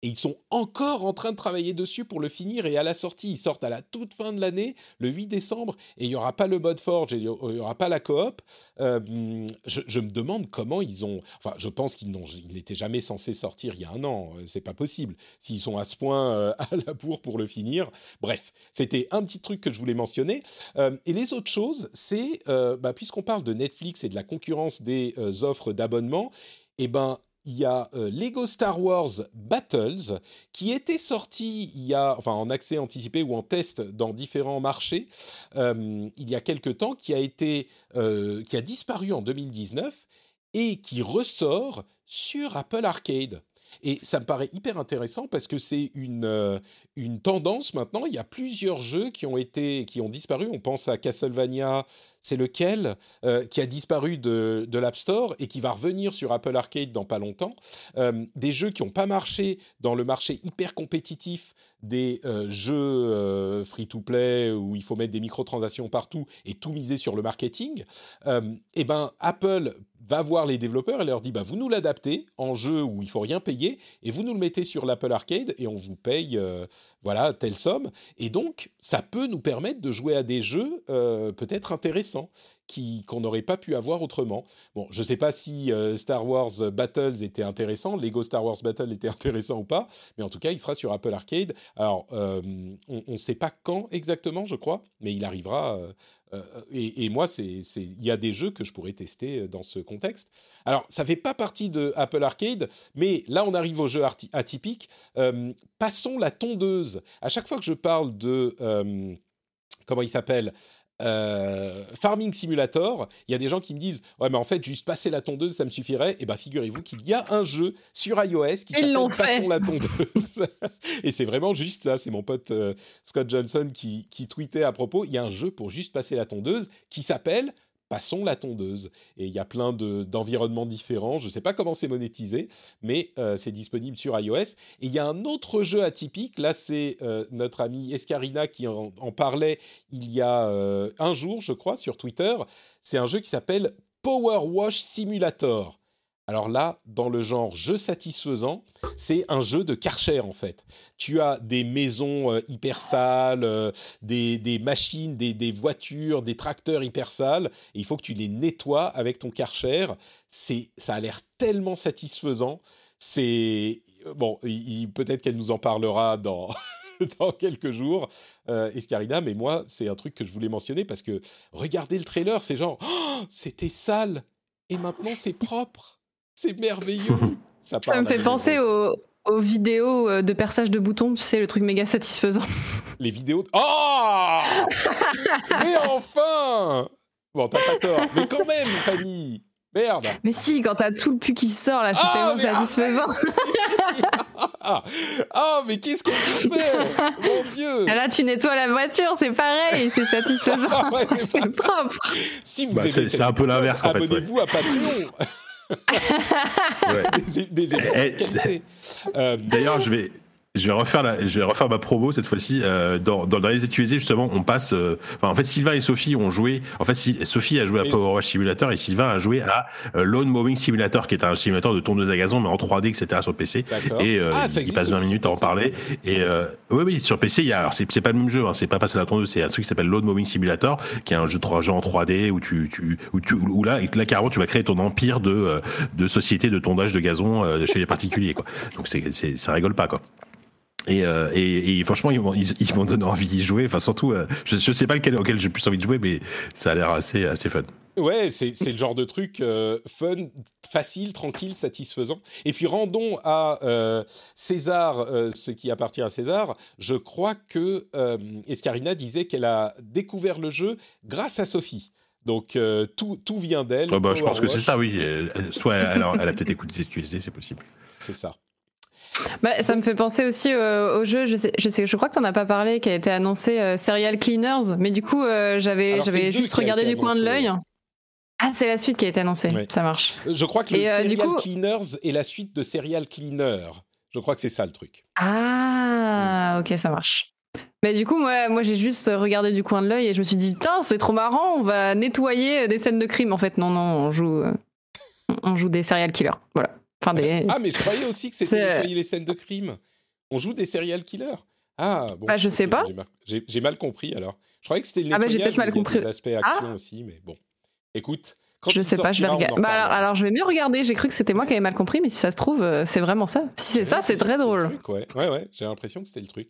Et ils sont encore en train de travailler dessus pour le finir. Et à la sortie, ils sortent à la toute fin de l'année, le 8 décembre, et il n'y aura pas le mode Forge, il n'y aura pas la coop. Euh, je, me demande comment ils ont. Enfin, je pense qu'ils n'étaient jamais censés sortir il y a un an. Euh, C'est pas possible. S'ils sont à ce point euh, à la bourre pour le finir. Bref, c'était un petit truc que je voulais mentionner. Et les autres choses, c'est, bah, puisqu'on parle de Netflix et de la concurrence des offres d'abonnement, eh ben, il y a euh, Lego Star Wars Battles qui était sorti il y a, enfin, en accès anticipé ou en test dans différents marchés euh, il y a quelque temps, qui a été, euh, qui a disparu en 2019 et qui ressort sur Apple Arcade. Et ça me paraît hyper intéressant parce que c'est une, euh, une tendance maintenant. Il y a plusieurs jeux qui ont été, qui ont disparu. On pense à Castlevania, c'est lequel euh, qui a disparu de, de l'App Store et qui va revenir sur Apple Arcade dans pas longtemps. Euh, des jeux qui n'ont pas marché dans le marché hyper compétitif des jeux free-to-play où il faut mettre des microtransactions partout et tout miser sur le marketing. Et ben Apple va voir les développeurs et leur dit bah vous nous l'adaptez en jeu où il faut rien payer et vous nous le mettez sur l'Apple Arcade et on vous paye euh, voilà telle somme. Et donc ça peut nous permettre de jouer à des jeux euh, peut-être intéressants qu'on n'aurait pas pu avoir autrement. Bon, je sais pas si euh, Star Wars Battles était intéressant, Lego Star Wars Battle était intéressant ou pas, mais en tout cas, il sera sur Apple Arcade. Alors, euh, on ne sait pas quand exactement, je crois, mais il arrivera. euh, et, moi, il y a des jeux que je pourrais tester dans ce contexte. Alors, ça fait pas partie de Apple Arcade, mais là, on arrive aux jeux atypiques. Passons la tondeuse. À chaque fois que je parle de comment il s'appelle euh, Farming Simulator, il y a des gens qui me disent ouais mais en fait juste passer la tondeuse ça me suffirait. Et ben figurez-vous qu'il y a un jeu sur iOS qui s'appelle. Passons la tondeuse. et c'est vraiment juste ça. C'est mon pote euh, Scott Johnson qui, qui tweetait à propos. Il y a un jeu pour juste passer la tondeuse qui s'appelle La tondeuse. Et il y a plein de- d'environnements différents. Je ne sais pas comment c'est monétisé, mais euh, c'est disponible sur iOS. Et il y a un autre jeu atypique. Là, c'est euh, notre ami Escarina qui en, en parlait il y a euh, un jour, je crois, sur Twitter. C'est un jeu qui s'appelle Power Wash Simulator. Alors là, dans le genre jeu satisfaisant, c'est un jeu de Karcher en fait. Tu as des maisons euh, hyper sales, euh, des, des machines, des, des voitures, des tracteurs hyper sales, et il faut que tu les nettoies avec ton Karcher. C'est, ça a l'air tellement satisfaisant. C'est bon, il- il- peut-être qu'elle nous en parlera dans dans quelques jours, euh, Escarina, mais moi, c'est un truc que je voulais mentionner parce que regardez le trailer, c'est genre, c'était sale et maintenant c'est propre, c'est merveilleux. Ça me fait penser aux, aux vidéos euh, de perçage de boutons, tu sais, le truc méga satisfaisant. les vidéos. de- Oh Mais enfin Bon, t'as pas tort, mais quand même, Fanny Merde Mais si, quand t'as tout le pu qui sort là, c'est Ah, tellement satisfaisant. Ah, ah, mais qu'est-ce qu'on peut faire? Mon Dieu Et Là, tu nettoies la voiture, c'est pareil, c'est satisfaisant. Ah ouais, c'est propre. Si vous Bah, aimez c'est- un peu l'inverse, en fait, ouais. Abonnez-vous à Patreon Ouais. Des, Eh, D'ailleurs, je vais, je vais refaire la, je vais refaire ma promo cette fois-ci. Euh, dans, dans, les utilisés justement, on passe. Euh, enfin, en fait, Sylvain et Sophie ont joué. En fait, si, Sophie a joué à Power Wash Simulator et Sylvain a joué à euh, Lawn Mowing Simulator, qui est un simulateur de tondeuse à gazon, mais en 3D, etc. sur PC. Et euh, ah, il passe 20 minutes à en parler. Et euh, oui, oui, sur PC, il y a. Alors, c'est, c'est pas le même jeu. Hein, c'est pas passer la tondeuse. C'est un truc qui s'appelle Lawn Mowing Simulator, qui est un jeu de 3 jeux en 3D où tu, tu, où tu, où là, là, carrément, tu vas créer ton empire de, de société de tondage de gazon chez les particuliers, quoi. Donc, c'est, ça rigole pas, quoi. Et, euh, et, et, franchement, ils m'ont ils, m'ont donné envie d'y jouer. Enfin, surtout, euh, je, je sais pas lequel auquel j'ai plus envie de jouer, mais ça a l'air assez, assez fun. Ouais, c'est le genre de truc euh, fun, facile, tranquille, satisfaisant. Et puis rendons à César ce qui appartient à César. Je crois que Escarina disait qu'elle a découvert le jeu grâce à Sophie. Donc tout, tout vient d'elle. Oh bah, je pense que c'est ça, oui. Soit elle, a, elle a peut-être écouté QSD, c'est possible. C'est ça. Bah, ça me fait penser aussi euh, au jeu, je sais, je sais, je crois que tu n'en as pas parlé, qui a été annoncé euh, Serial Cleaners, mais du coup, euh, j'avais, j'avais juste regardé du coin de l'œil. Ah, c'est la suite qui a été annoncée, ça marche. Je crois que le Serial Cleaners est la suite de Serial Cleaner. Je crois que c'est ça le truc. Ah, ok, ça marche. Mais du coup, moi, moi j'ai juste regardé du coin de l'œil et je me suis dit, tiens, c'est trop marrant, on va nettoyer des scènes de crime. En fait, non, non, on joue, on joue des serial killers. Voilà. Ah, mais je croyais aussi que c'était nettoyer les scènes de crime. On joue des serial killers. Ah, bon. Bah, je sais pas. J'ai mal compris alors. Je croyais que c'était le nettoyage, ah, bah, peut-être mal compris. des aspects action ah. aussi, mais bon. Écoute, quand je sais pas, je vais regarder. Bah, alors, je vais mieux regarder. J'ai cru que c'était moi qui avais mal compris, mais si ça se trouve, euh, c'est vraiment ça. Si c'est ça, c'est très drôle. ouais, ouais, ouais j'ai l'impression que c'était le truc.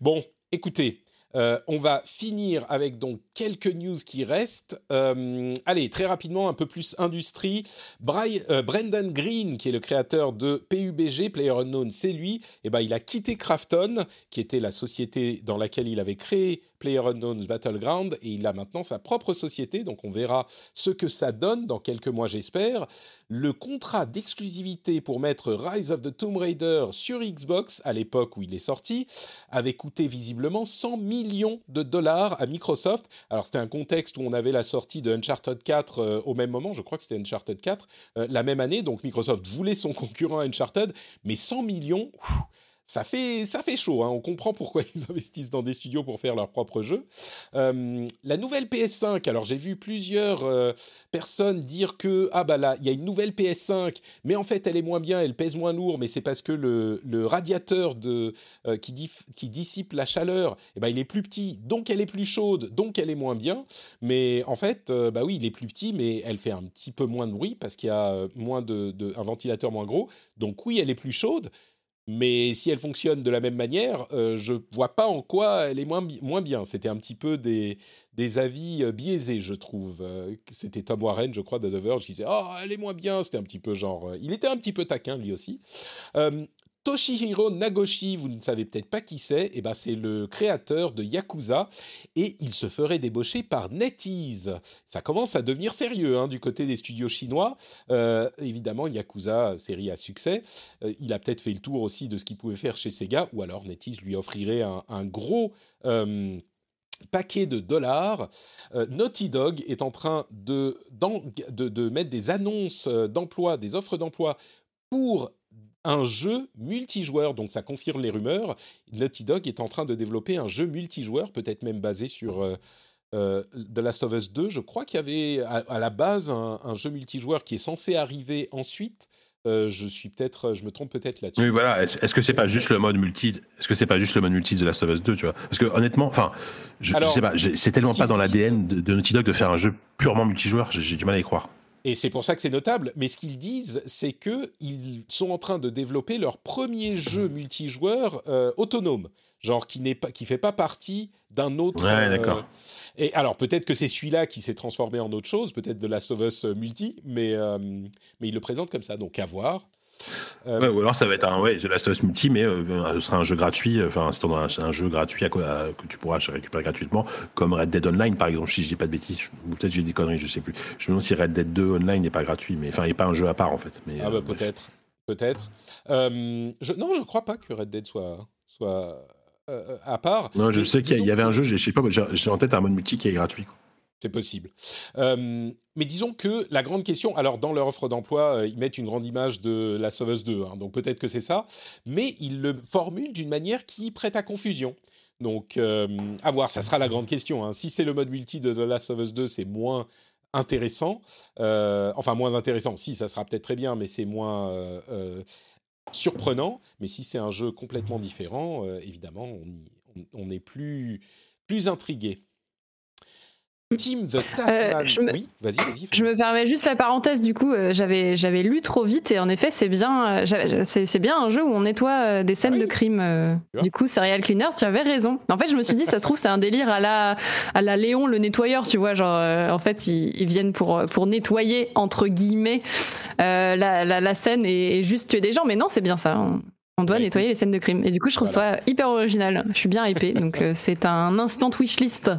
Bon, écoutez, euh, on va finir avec donc quelques news qui restent. Euh, allez, très rapidement, un peu plus industrie. Euh, Brendan Green, qui est le créateur de PUBG, Player Unknown, c'est lui. Eh ben, il a quitté Krafton, qui était la société dans laquelle il avait créé PlayerUnknown's Battleground et il a maintenant sa propre société, donc on verra ce que ça donne dans quelques mois j'espère. Le contrat d'exclusivité pour mettre Rise of the Tomb Raider sur Xbox à l'époque où il est sorti avait coûté visiblement 100 millions de dollars à Microsoft. Alors c'était un contexte où on avait la sortie de Uncharted 4 euh, au même moment, je crois que c'était Uncharted 4 euh, la même année, donc Microsoft voulait son concurrent Uncharted, mais 100 millions ça fait, ça fait chaud. Hein. On comprend pourquoi ils investissent dans des studios pour faire leur propre jeu. Euh, la nouvelle PS5, alors j'ai vu plusieurs euh, personnes dire que ah bah là il y a une nouvelle PS5, mais en fait elle est moins bien, elle pèse moins lourd, mais c'est parce que le, radiateur euh, qui, dissipe la chaleur, eh ben, il est plus petit, donc elle est plus chaude, donc elle est moins bien. Mais en fait, bah oui, il est plus petit, mais elle fait un petit peu moins de bruit parce qu'il y a moins de, un ventilateur moins gros. Donc oui, elle est plus chaude, mais si elle fonctionne de la même manière, euh, je vois pas en quoi elle est moins, moins bien. C'était un petit peu des, des avis euh, biaisés, je trouve. Euh, c'était Tom Warren, je crois, de The Verge, qui disait Oh, elle est moins bien. C'était un petit peu genre. il était un petit peu taquin, lui aussi. Toshihiro Nagoshi, vous ne savez peut-être pas qui c'est, et eh ben c'est le créateur de Yakuza et il se ferait débaucher par NetEase. Ça commence à devenir sérieux hein, du côté des studios chinois. Euh, évidemment, Yakuza, série à succès, euh, il a peut-être fait le tour aussi de ce qu'il pouvait faire chez Sega ou alors NetEase lui offrirait un, gros euh, paquet de dollars. Naughty Dog est en train de, de, de mettre des annonces d'emploi, des offres d'emploi pour un jeu multijoueur, donc ça confirme les rumeurs. Naughty Dog est en train de développer un jeu multijoueur, peut-être même basé sur euh, euh, The Last of Us 2. Je crois qu'il y avait à, la base un, jeu multijoueur qui est censé arriver ensuite. Euh, je suis peut-être, je me trompe peut-être là-dessus. Oui, voilà. Est-ce, que c'est pas juste le mode multi Est-ce que c'est pas juste le mode multi de The Last of Us 2, tu vois? Parce que honnêtement, enfin, je, sais pas, c'est tellement pas dans l'ADN de, de, Naughty Dog de faire un jeu purement multijoueur. j'ai du mal à y croire. Et c'est pour ça que c'est notable. Mais ce qu'ils disent, c'est qu'ils sont en train de développer leur premier jeu multijoueur euh, autonome, genre qui n'est pas, qui fait pas partie d'un autre. Ouais, euh, d'accord. Et alors peut-être que c'est celui-là qui s'est transformé en autre chose, peut-être de Last of Us multi, mais mais ils le présentent comme ça. Donc à voir. Euh, ou alors ça va être un ouais, The Last of Us Multi, mais euh, ce sera un jeu gratuit, enfin c'est un, un, jeu gratuit à, que tu pourras récupérer gratuitement, comme Red Dead Online par exemple, si je dis pas de bêtises, ou peut-être j'ai des conneries, je sais plus. Je me demande si Red Dead 2 Online n'est pas gratuit, mais enfin il n'est pas un jeu à part en fait. Mais, ah bah peut-être, peut-être. je, non, je crois pas que Red Dead soit, soit à part. Non, je sais qu'il y, avait un jeu, je sais pas, j'ai en tête un mode multi qui est gratuit. C'est possible. Euh, mais disons que la grande question, alors dans leur offre d'emploi, euh, ils mettent une grande image de la Sauveuse 2, hein, donc peut-être que c'est ça, mais ils le formulent d'une manière qui prête à confusion. Donc, euh, à voir, ça sera la grande question. hein. Si c'est le mode multi de The Last of Us 2, c'est moins intéressant. Enfin, moins intéressant. Si, ça sera peut-être très bien, mais c'est moins surprenant. Mais si c'est un jeu complètement différent, évidemment, on, y- on- on est plus, plus intrigué. Team The Tatman. Euh, je me- Oui, vas-y, vas-y. Je me permets juste la parenthèse du coup, euh, j'avais j'avais lu trop vite et en effet c'est bien euh, c'est c'est bien un jeu où on nettoie des scènes oui. de crime. du coup Serial Cleaners, tu avais raison. En fait je me suis dit ça se trouve c'est un délire à la à la Léon le nettoyeur, tu vois genre en fait ils, ils viennent pour pour nettoyer entre guillemets la, la, la scène et, et juste tuer des gens, mais non c'est bien ça. On, on doit Ouais, nettoyer les scènes de crime. Et du coup je trouve Voilà. ça hyper original. Je suis bien hypée donc euh, c'est un instant wishlist.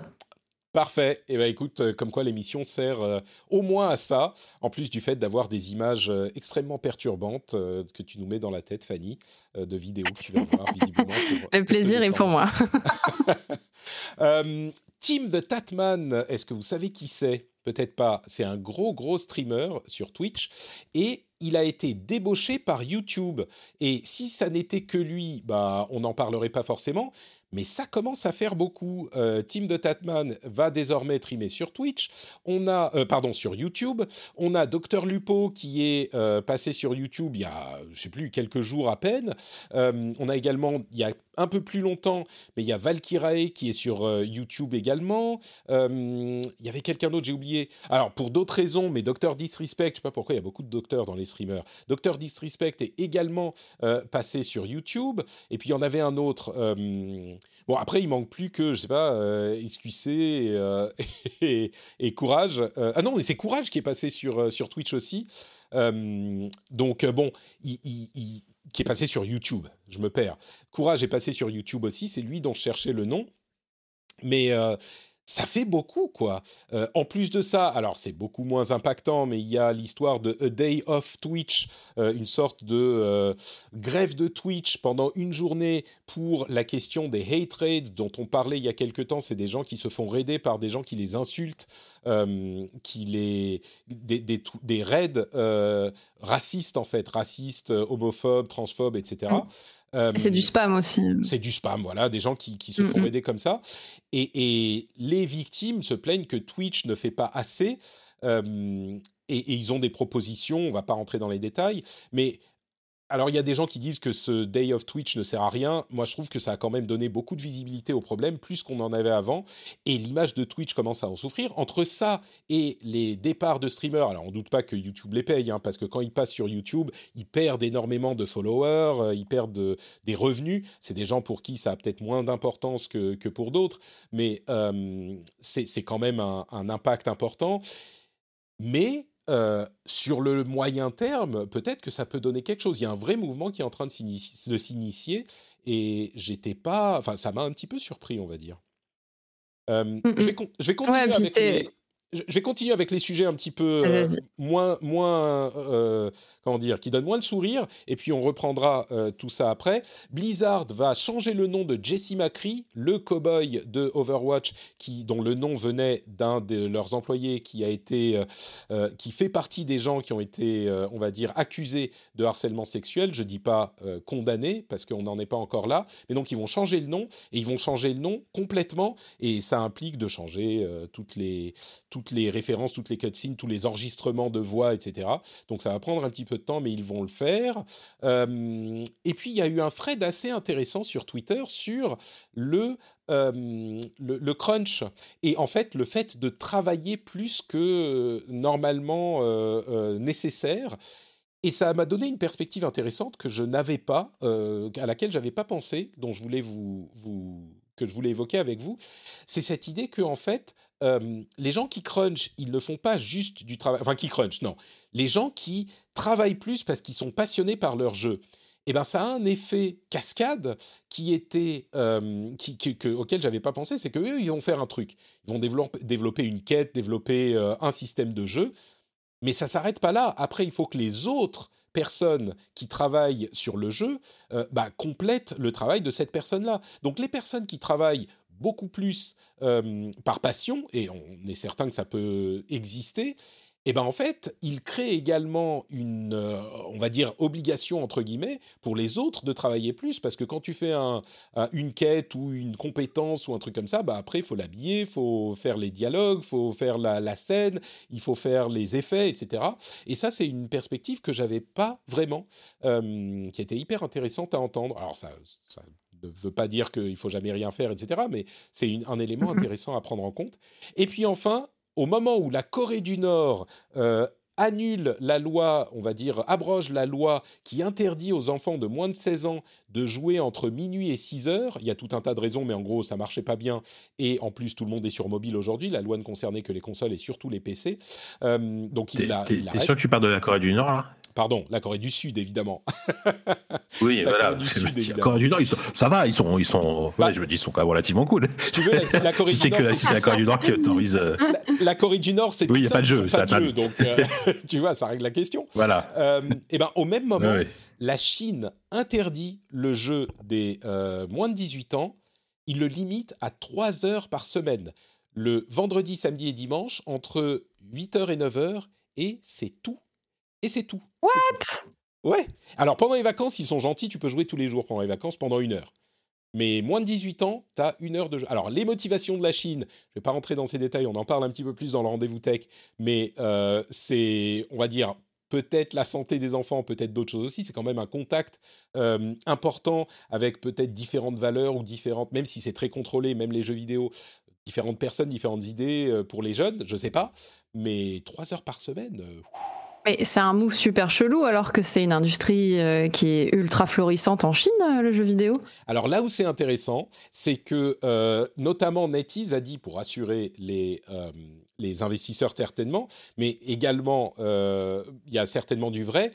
Parfait. Et ben écoute, euh, comme quoi l'émission sert euh, au moins à ça, en plus du fait d'avoir des images euh, extrêmement perturbantes euh, que tu nous mets dans la tête, Fanny, de vidéos que tu vas voir visiblement. pour- Le plaisir est pour moi. Team the Tatman, est-ce que vous savez qui c'est? Peut-être pas. C'est un gros, gros streamer sur Twitch et il a été débauché par YouTube. Et si ça n'était que lui, bah, on n'en parlerait pas forcément. Mais ça commence à faire beaucoup. Euh, Team the Tatman va désormais streamer sur Twitch. On a, euh, pardon, sur YouTube. On a Dr Lupo qui est euh, passé sur YouTube il y a, je sais plus, quelques jours à peine. On a également, il y a un peu plus longtemps, mais il y a Valkyrae qui est sur euh, YouTube également. Il y avait quelqu'un d'autre, j'ai oublié. Alors, pour d'autres raisons, mais Dr Disrespect, je sais pas pourquoi il y a beaucoup de docteurs dans les streamers. Dr Disrespect est également euh, passé sur YouTube. Et puis, il y en avait un autre. Bon, après, il manque plus que, je sais pas, euh, XQC et, Courage. Ah non, mais c'est Courage qui est passé sur, sur Twitch aussi. Euh, donc, euh, bon, il, qui est passé sur YouTube. Je me perds. Courage est passé sur YouTube aussi. C'est lui dont je cherchais le nom. Mais euh, ça fait beaucoup, quoi. Euh, en plus de ça, alors c'est beaucoup moins impactant, mais il y a l'histoire de A Day of Twitch, euh, une sorte de euh, grève de Twitch pendant une journée pour la question des hate raids dont on parlait il y a quelque temps. C'est des gens qui se font raider par des gens qui les insultent, qui les des, des, raids racistes en fait, racistes, homophobes, transphobes, etc. Euh, C'est du spam aussi. c'est du spam, voilà, des gens qui, qui se font aider comme ça. Et, et les victimes se plaignent que Twitch ne fait pas assez. euh, et, et ils ont des propositions, on va pas rentrer dans les détails, mais alors il y a des gens qui disent que ce Day of Twitch ne sert à rien. Moi, je trouve que ça a quand même donné beaucoup de visibilité au problème, plus qu'on en avait avant. Et l'image de Twitch commence à en souffrir. Entre ça et les départs de streamers, alors on doute pas que YouTube les paye, hein, parce que quand ils passent sur YouTube, ils perdent énormément de followers, euh, ils perdent de- des revenus. C'est des gens pour qui ça a peut-être moins d'importance que, pour d'autres, mais euh, c'est quand même un impact important. Mais euh, sur le moyen terme, peut-être que ça peut donner quelque chose. Il y a un vrai mouvement qui est en train de s'initie- de s'initier et j'étais pas. Enfin, ça m'a un petit peu surpris, on va dire. Euh, je, vais con- je vais continuer Ouais, puis avec c'est- les. Je vais continuer avec les sujets un petit peu euh, moins, moins euh, comment dire, qui donnent moins de sourire, et puis on reprendra euh, tout ça après. Blizzard va changer le nom de Jesse McCree, le cowboy de Overwatch, qui, dont le nom venait d'un de leurs employés qui a été, qui fait partie des gens qui ont été, on va dire, accusés de harcèlement sexuel. Je dis pas condamnés parce qu'on n'en est pas encore là, mais donc ils vont changer le nom et ils vont changer le nom complètement, et ça implique de changer toutes les toutes les références, toutes les cutscenes, tous les enregistrements de voix, etc. Donc ça va prendre un petit peu de temps, mais ils vont le faire. Euh, et puis il y a eu un thread assez intéressant sur Twitter sur le, euh, le, crunch et en fait le fait de travailler plus que euh, normalement nécessaire. Et ça m'a donné une perspective intéressante que je n'avais pas, à laquelle j'avais pas pensé, dont je voulais vous, vous que je voulais évoquer avec vous. C'est cette idée que en fait, euh, les gens qui crunch, ils ne font pas juste du travail. Enfin, qui crunch, non. Les gens qui travaillent plus parce qu'ils sont passionnés par leur jeu. Eh ben, ça a un effet cascade qui était euh, qui, que- auquel j'avais pas pensé, c'est qu'eux, ils vont faire un truc. Ils vont développer, développer une quête, développer euh, un système de jeu, mais ça s'arrête pas là. Après, il faut que les autres personnes qui travaillent sur le jeu euh, bah, complètent le travail de cette personne-là. Donc les personnes qui travaillent beaucoup plus par passion, et on est certain que ça peut exister, et ben en fait, il crée également une, on va dire, obligation entre guillemets pour les autres de travailler plus, parce que quand tu fais un, une quête ou une compétence ou un truc comme ça, bah après faut l'habiller, il faut faire les dialogues, il faut faire la, scène, il faut faire les effets, etc. Et ça, c'est une perspective que j'avais pas vraiment, qui était hyper intéressante à entendre. Alors ça, ça ne veut pas dire qu'il faut jamais rien faire, etc. Mais c'est un élément mmh intéressant à prendre en compte. Et puis enfin, au moment où la Corée du Nord euh, annule la loi, on va dire, abroge la loi qui interdit aux enfants de moins de 16 ans de jouer entre minuit et 6 heures. Il y a tout un tas de raisons, mais en gros, ça marchait pas bien. Et en plus, tout le monde est sur mobile aujourd'hui. La loi ne concernait que les consoles et surtout les PC. Euh, donc il. T'es sûr que tu parles de la Corée du Nord là? Pardon, la Corée du Sud, évidemment. oui, voilà. Corée du Sud, la Corée du Nord, ça va, ils sont, ils sont, bah, je me dis, ils sont quand même relativement cool. Si tu veux, la, Corée du Nord, c'est la Corée du Nord qui autorise. Euh, la, Corée du Nord, c'est oui, il n'y a pas de jeu, pas de jeu, donc euh, tu vois, ça règle la question. Voilà. Euh, et ben, au même moment, la Chine interdit le jeu des moins de 18 ans. Il le limite à 3 heures par semaine, le vendredi, samedi et dimanche, entre 8h et 9h, et c'est tout et c'est tout. What? Ouais. Alors pendant les vacances, ils sont gentils, tu peux jouer tous les jours pendant les vacances pendant une heure. Mais moins de 18 ans, tu as une heure de jeu. Alors les motivations de la Chine, je vais pas rentrer dans ces détails, on en parle un petit peu plus dans le rendez-vous tech, mais euh, c'est, on va dire, peut-être la santé des enfants, peut-être d'autres choses aussi. C'est quand même un contact euh, important avec peut-être différentes valeurs ou différentes, même si c'est très contrôlé, même les jeux vidéo, différentes personnes, différentes idées euh, pour les jeunes, je sais pas. Mais trois heures par semaine. Mais c'est un move super chelou alors que c'est une industrie euh, qui est ultra florissante en Chine, euh, le jeu vidéo. Alors là où c'est intéressant, c'est que euh, notamment NetEase a dit pour assurer les, les investisseurs certainement, mais également il y a certainement du vrai,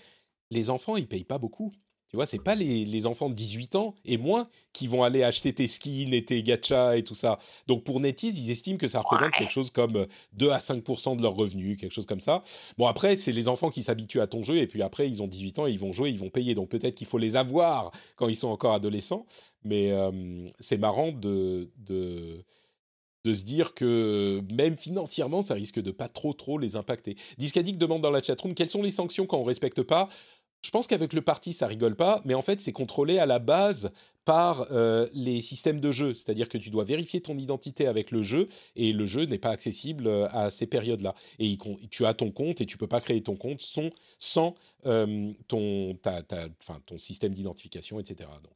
les enfants ils payent pas beaucoup. Tu vois, c'est pas les, enfants de 18 ans et moins qui vont aller acheter tes skins et tes gachas et tout ça. Donc pour NetEase, ils estiment que ça représente quelque chose comme 2 à 5 de leurs revenus, quelque chose comme ça. Bon, après, c'est les enfants qui s'habituent à ton jeu et puis après, ils ont 18 ans et ils vont jouer, ils vont payer. Donc peut-être qu'il faut les avoir quand ils sont encore adolescents. Mais c'est marrant de, de, de, se dire que même financièrement, ça risque de pas trop, trop les impacter. Discadic demande dans la chatroom quelles sont les sanctions quand on respecte pas je pense qu'avec le parti, ça rigole pas, mais en fait, c'est contrôlé à la base par euh, les systèmes de jeu. C'est-à-dire que tu dois vérifier ton identité avec le jeu et le jeu n'est pas accessible euh, à ces périodes-là. Et tu as ton compte et tu peux pas créer ton compte sans, euh, ton, système d'identification, etc. Donc,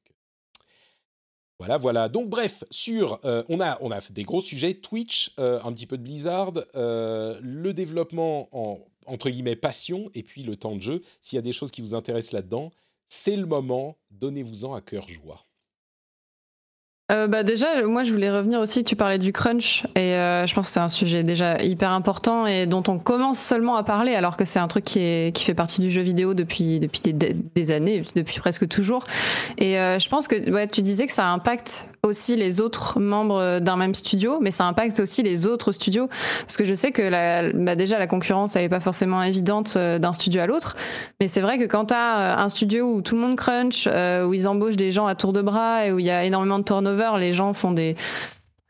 voilà, voilà. Donc bref, sur, on, a, on a des gros sujets, Twitch, un petit peu de Blizzard, le développement en entre guillemets, passion et puis le temps de jeu. S'il y a des choses qui vous intéressent là-dedans, c'est le moment, donnez-vous-en à cœur joie. Euh, bah déjà, moi je voulais revenir aussi, tu parlais du crunch et euh, je pense que c'est un sujet déjà hyper important et dont on commence seulement à parler alors que c'est un truc qui, est, qui fait partie du jeu vidéo depuis, depuis des, années, depuis presque toujours. Et euh, je pense que tu disais que ça impacte aussi les autres membres d'un même studio, mais ça impacte aussi les autres studios parce que je sais que bah déjà la concurrence elle est pas forcément évidente d'un studio à l'autre, mais c'est vrai que quand tu as un studio où tout le monde crunch, où ils embauchent des gens à tour de bras et où il y a énormément de turnover, les gens font des,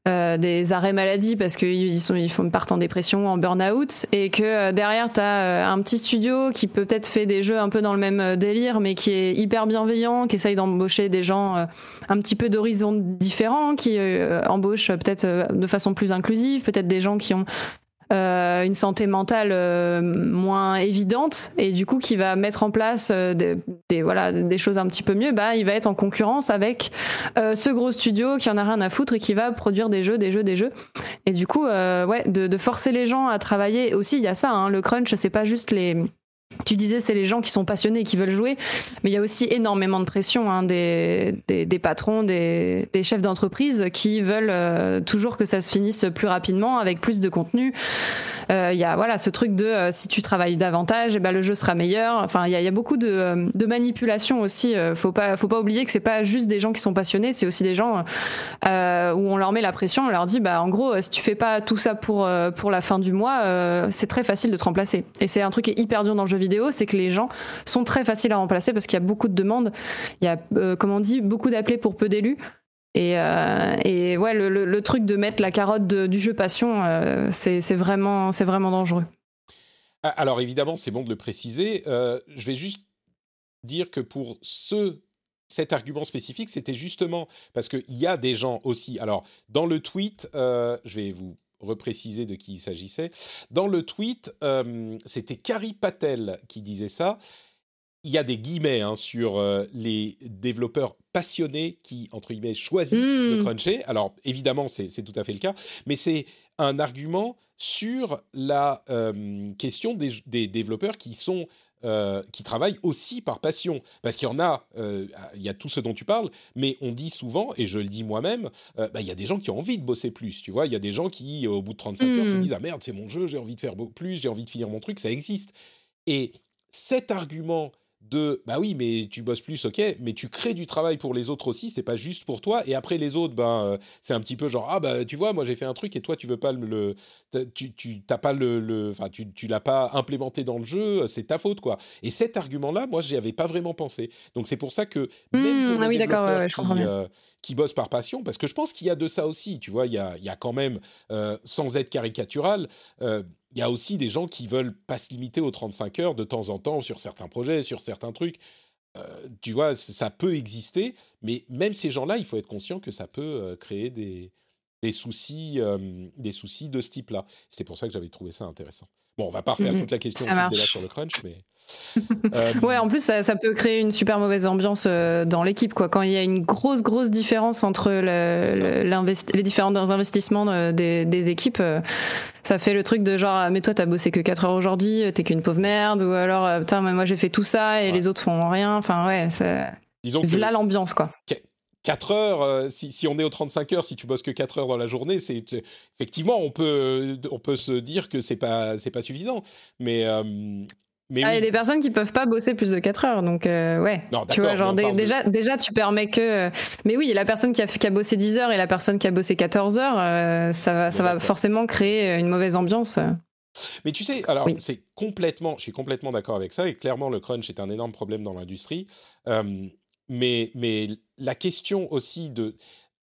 euh, arrêts maladie parce qu'ils ils partent en dépression, en burn-out, et que euh, derrière, tu euh, un petit studio qui peut-être fait des jeux un peu dans le même délire, mais qui est hyper bienveillant, qui essaye d'embaucher des gens un petit peu d'horizons différents, qui embauche peut-être de façon plus inclusive, peut-être des gens qui ont euh, une santé mentale euh, moins évidente et du coup qui va mettre en place euh, des, voilà des choses un petit peu mieux, bah il va être en concurrence avec ce gros studio qui en a rien à foutre et qui va produire des jeux, des jeux, des jeux. Et du coup, ouais, de, forcer les gens à travailler aussi, il y a ça. Hein, le crunch, c'est pas juste les tu disais, c'est les gens qui sont passionnés et qui veulent jouer, mais il y a aussi énormément de pression hein, des, des, patrons, des, chefs d'entreprise qui veulent euh, toujours que ça se finisse plus rapidement, avec plus de contenu. Euh, il y a voilà ce truc de euh, si tu travailles davantage, eh ben, le jeu sera meilleur. Enfin, il y, a beaucoup de, manipulation aussi. faut pas, faut pas oublier que c'est pas juste des gens qui sont passionnés, c'est aussi des gens où on leur met la pression, on leur dit, bah en gros, si tu fais pas tout ça pour pour la fin du mois, c'est très facile de te remplacer. Et c'est un truc qui est hyper dur dans le jeu vidéo, c'est que les gens sont très faciles à remplacer parce qu'il y a beaucoup de demandes. Il y a, euh, comme on dit, beaucoup d'appelés pour peu d'élus. Et, euh, et ouais, le, truc de mettre la carotte du jeu passion, euh, c'est vraiment, vraiment dangereux. Ah, Alors évidemment, c'est bon de le préciser. Euh, je vais juste dire que pour ce, cet argument spécifique, c'était justement parce qu'il y a des gens aussi. Alors dans le tweet, euh, je vais vous repréciser de qui il s'agissait. Dans le tweet, euh, c'était Kari Patel qui disait ça. Il y a des guillemets hein, sur euh, les développeurs passionnés qui, entre guillemets, choisissent Mm. de cruncher. Alors, évidemment, c'est c'est tout à fait le cas, mais c'est un argument sur la euh, question des, des développeurs qui sont euh, qui travaillent aussi par passion. Parce qu'il y en a, euh, il y a tout ce dont tu parles, mais on dit souvent, et je le dis moi-même, euh, bah, il y a des gens qui ont envie de bosser plus, tu vois. Il y a des gens qui, au bout de 35 heures, se Mm. disent Ah merde, c'est mon jeu, j'ai envie de faire plus, j'ai envie de finir mon truc, ça existe. Et cet argument de bah oui, mais tu bosses plus, ok, mais tu crées du travail pour les autres aussi, c'est pas juste pour toi. Et après les autres, ben euh, c'est un petit peu genre ah bah tu vois, moi j'ai fait un truc et toi tu veux pas le, le- tu tu t'as pas le, le- enfin tu tu l'as pas implémenté dans le jeu, c'est ta faute quoi. Et cet argument-là, moi j'y avais pas vraiment pensé. Donc c'est pour ça que même Hmm, pour les ah oui, ouais, développeurs ouais, je comprends qui, euh, qui bossent par passion, parce que je pense qu'il y a de ça aussi, tu vois, il y a, il y a quand même, euh, sans être caricatural, euh, il y a aussi des gens qui veulent pas se limiter aux 35 heures de temps en temps sur certains projets, sur certains trucs. Euh, tu vois, ça peut exister, mais même ces gens-là, il faut être conscient que ça peut euh, créer des, des, soucis, euh, des soucis de ce type-là. C'était pour ça que j'avais trouvé ça intéressant. Bon, on va pas refaire Mhm. toute la question sur le crunch, mais... Euh, Ouais, en plus, ça, ça peut créer une super mauvaise ambiance euh, dans l'équipe, quoi. Quand il y a une grosse, grosse différence entre le- le- les différents investissements euh, des, des équipes, euh, ça fait le truc de genre, ah, mais toi, t'as bossé que 4 heures aujourd'hui, t'es qu'une pauvre merde, ou alors, putain, mais moi, j'ai fait tout ça et Ouais. les autres font rien. Enfin, ouais, c'est disons que là l'ambiance, quoi. 4 heures, euh, si, si on est aux 35 heures, si tu bosses que 4 heures dans la journée, c'est effectivement on peut on peut se dire que c'est pas c'est pas suffisant, mais euh, mais Ah, Il y a des personnes qui peuvent pas bosser plus de 4 heures, donc euh, ouais. Non, tu vois, genre de- déjà, déjà, tu permets que. euh, Mais oui, la personne qui a, qui a bossé 10 heures et la personne qui a bossé 14 heures, euh, ça va, ça va forcément créer une mauvaise ambiance. Mais tu sais, alors Oui. c'est complètement, je suis complètement d'accord avec ça et clairement le crunch est un énorme problème dans l'industrie. Euh, mais mais la question aussi de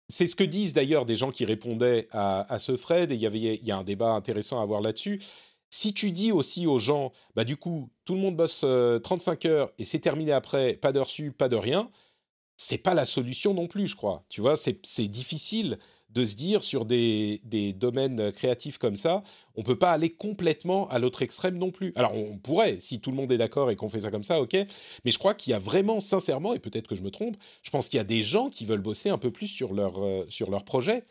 c'est ce que disent d'ailleurs des gens qui répondaient à, ce thread et il y avait il y a un débat intéressant à avoir là-dessus. Si tu dis aussi aux gens, bah du coup tout le monde bosse euh, 35 heures et c'est terminé après, pas d'heures sup, pas de rien, c'est pas la solution non plus, je crois. Tu vois, c'est difficile de se dire sur des, domaines créatifs comme ça, on peut pas aller complètement à l'autre extrême non plus. Alors on pourrait, si tout le monde est d'accord et qu'on fait ça comme ça, ok. Mais je crois qu'il y a vraiment, sincèrement, et peut-être que je me trompe, je pense qu'il y a des gens qui veulent bosser un peu plus sur leur, euh, sur leur projet.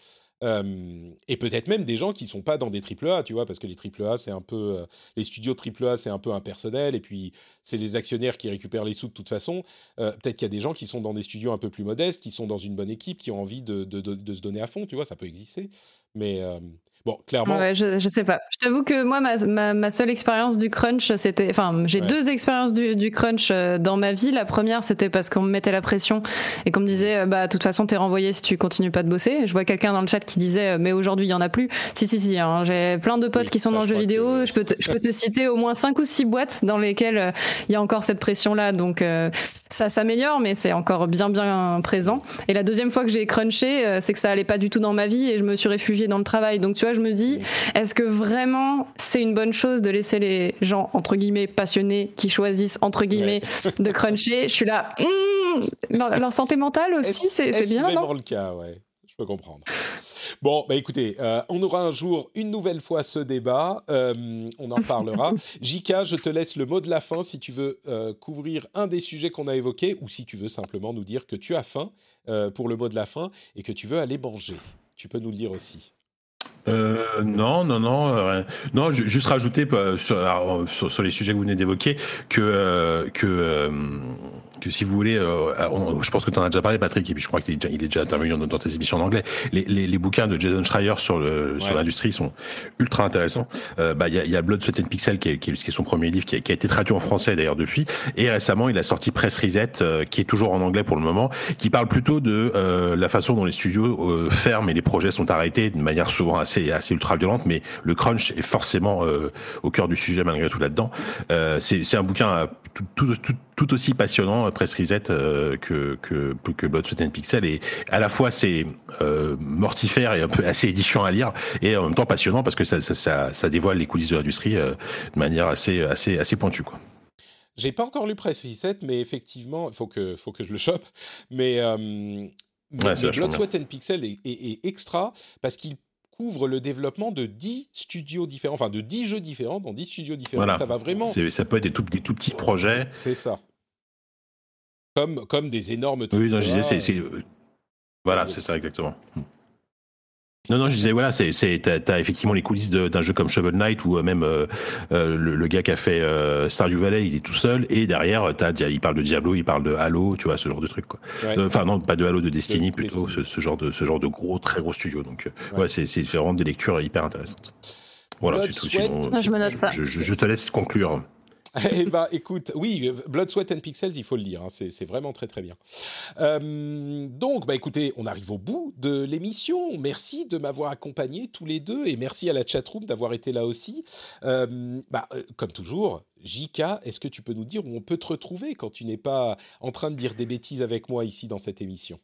Et peut-être même des gens qui sont pas dans des triple A, tu vois, parce que les triple A, c'est un peu, les studios triple A, c'est un peu impersonnel, et puis c'est les actionnaires qui récupèrent les sous de toute façon. Peut-être qu'il y a des gens qui sont dans des studios un peu plus modestes, qui sont dans une bonne équipe, qui ont envie de, de, se donner à fond, tu vois, ça peut exister. Mais bon, clairement, Ouais, je, je sais pas. Je t'avoue que moi, ma, ma, ma seule expérience du crunch, c'était. Enfin, j'ai Ouais. deux expériences du, du crunch euh, dans ma vie. La première, c'était parce qu'on me mettait la pression et qu'on me disait, euh, bah, de toute façon, t'es renvoyé si tu continues pas de bosser. Je vois quelqu'un dans le chat qui disait, euh, mais aujourd'hui, il y en a plus. Si, si, si. hein, j'ai plein de potes Oui, qui sont dans le jeu vidéo. que- Je, peux te, je peux te citer au moins cinq ou six boîtes dans lesquelles il y a encore cette pression-là. Donc, euh, ça s'améliore, mais c'est encore bien, bien présent. Et la deuxième fois que j'ai crunché, c'est que ça allait pas du tout dans ma vie et je me suis réfugiée dans le travail. Donc, tu vois, je me dis, est-ce que vraiment c'est une bonne chose de laisser les gens, entre guillemets, passionnés, qui choisissent, entre guillemets, de cruncher? Je suis là, hmm, leur, leur santé mentale aussi, c'est c'est est-ce bien, vraiment non le cas, ouais. Je peux comprendre. Bon, bah écoutez, euh, on aura un jour une nouvelle fois ce débat. euh, on en parlera. Jika, je te laisse le mot de la fin si tu veux euh, couvrir un des sujets qu'on a évoqués ou si tu veux simplement nous dire que tu as faim pour le mot de la fin et que tu veux aller manger. Tu peux nous le dire aussi. Euh, non, non, non, euh, non. ju- Juste rajouter euh, sur, alors, sur, les sujets que vous venez d'évoquer que euh, que euh, que si vous voulez, euh, on- je pense que tu en as déjà parlé, Patrick, et puis je crois qu'il est déjà, il est déjà intervenu dans, dans tes émissions en anglais. Les, les, les bouquins de Jason Schreier sur le sur l'industrie sont ultra intéressants. Euh, bah, il y a, il y a Blood, Sweat and Pixel qui est, qui est, qui est son premier livre, qui a, qui a été traduit en français d'ailleurs depuis, et récemment il a sorti Press Reset, euh, qui est toujours en anglais pour le moment, qui parle plutôt de euh, la façon dont les studios euh, ferment et les projets sont arrêtés de manière souvent assez, assez ultra violente, mais le crunch est forcément euh, au cœur du sujet malgré tout là-dedans. Euh, c'est un bouquin tout, tout, tout, tout, aussi passionnant, Press Reset, que, que, que Blood, Sweat and Pixel. Et à la fois, c'est mortifère et un peu assez édifiant à lire, et en même temps passionnant parce que ça, ça, ça, ça dévoile les coulisses de l'industrie de manière assez, assez, assez pointue. Quoi. J'ai pas encore lu Press Reset, mais effectivement, il faut que, faut que je le chope. Mais, euh, mais, Blood, Sweat and Pixel est, est, extra parce qu'il couvre le développement de 10 studios différents, enfin de 10 jeux différents dans 10 studios différents. Ça va vraiment. Ça peut être des tout, des tout petits projets. C'est ça. Comme, comme des énormes. Oui, non, je disais, c'est. Voilà, c'est ça, exactement. Non, non, je disais, voilà, c'est, c'est, t'as, effectivement les coulisses d'un jeu comme Shovel Knight ou euh, même euh, euh, le, gars qui a fait Stardew Valley, il est tout seul, et derrière, t'as, il parle de Diablo, il parle de Halo, tu vois, ce genre de truc, quoi. Enfin, non, pas de Halo, de Destiny, plutôt, Ce, genre de, ce genre de gros, très gros studio. Donc, ouais, c'est, c'est vraiment des lectures hyper intéressantes. Voilà, c'est tout. je me note ça. je te laisse conclure. Eh ben, écoute, oui, Blood, Sweat and Pixels, il faut le lire. Hein, c'est vraiment très très bien. Euh, donc, bah écoutez, on arrive au bout de l'émission. Merci de m'avoir accompagné tous les deux et merci à la chatroom d'avoir été là aussi. Euh, bah, euh, comme toujours, JK, est-ce que tu peux nous dire où on peut te retrouver quand tu n'es pas en train de dire des bêtises avec moi ici dans cette émission?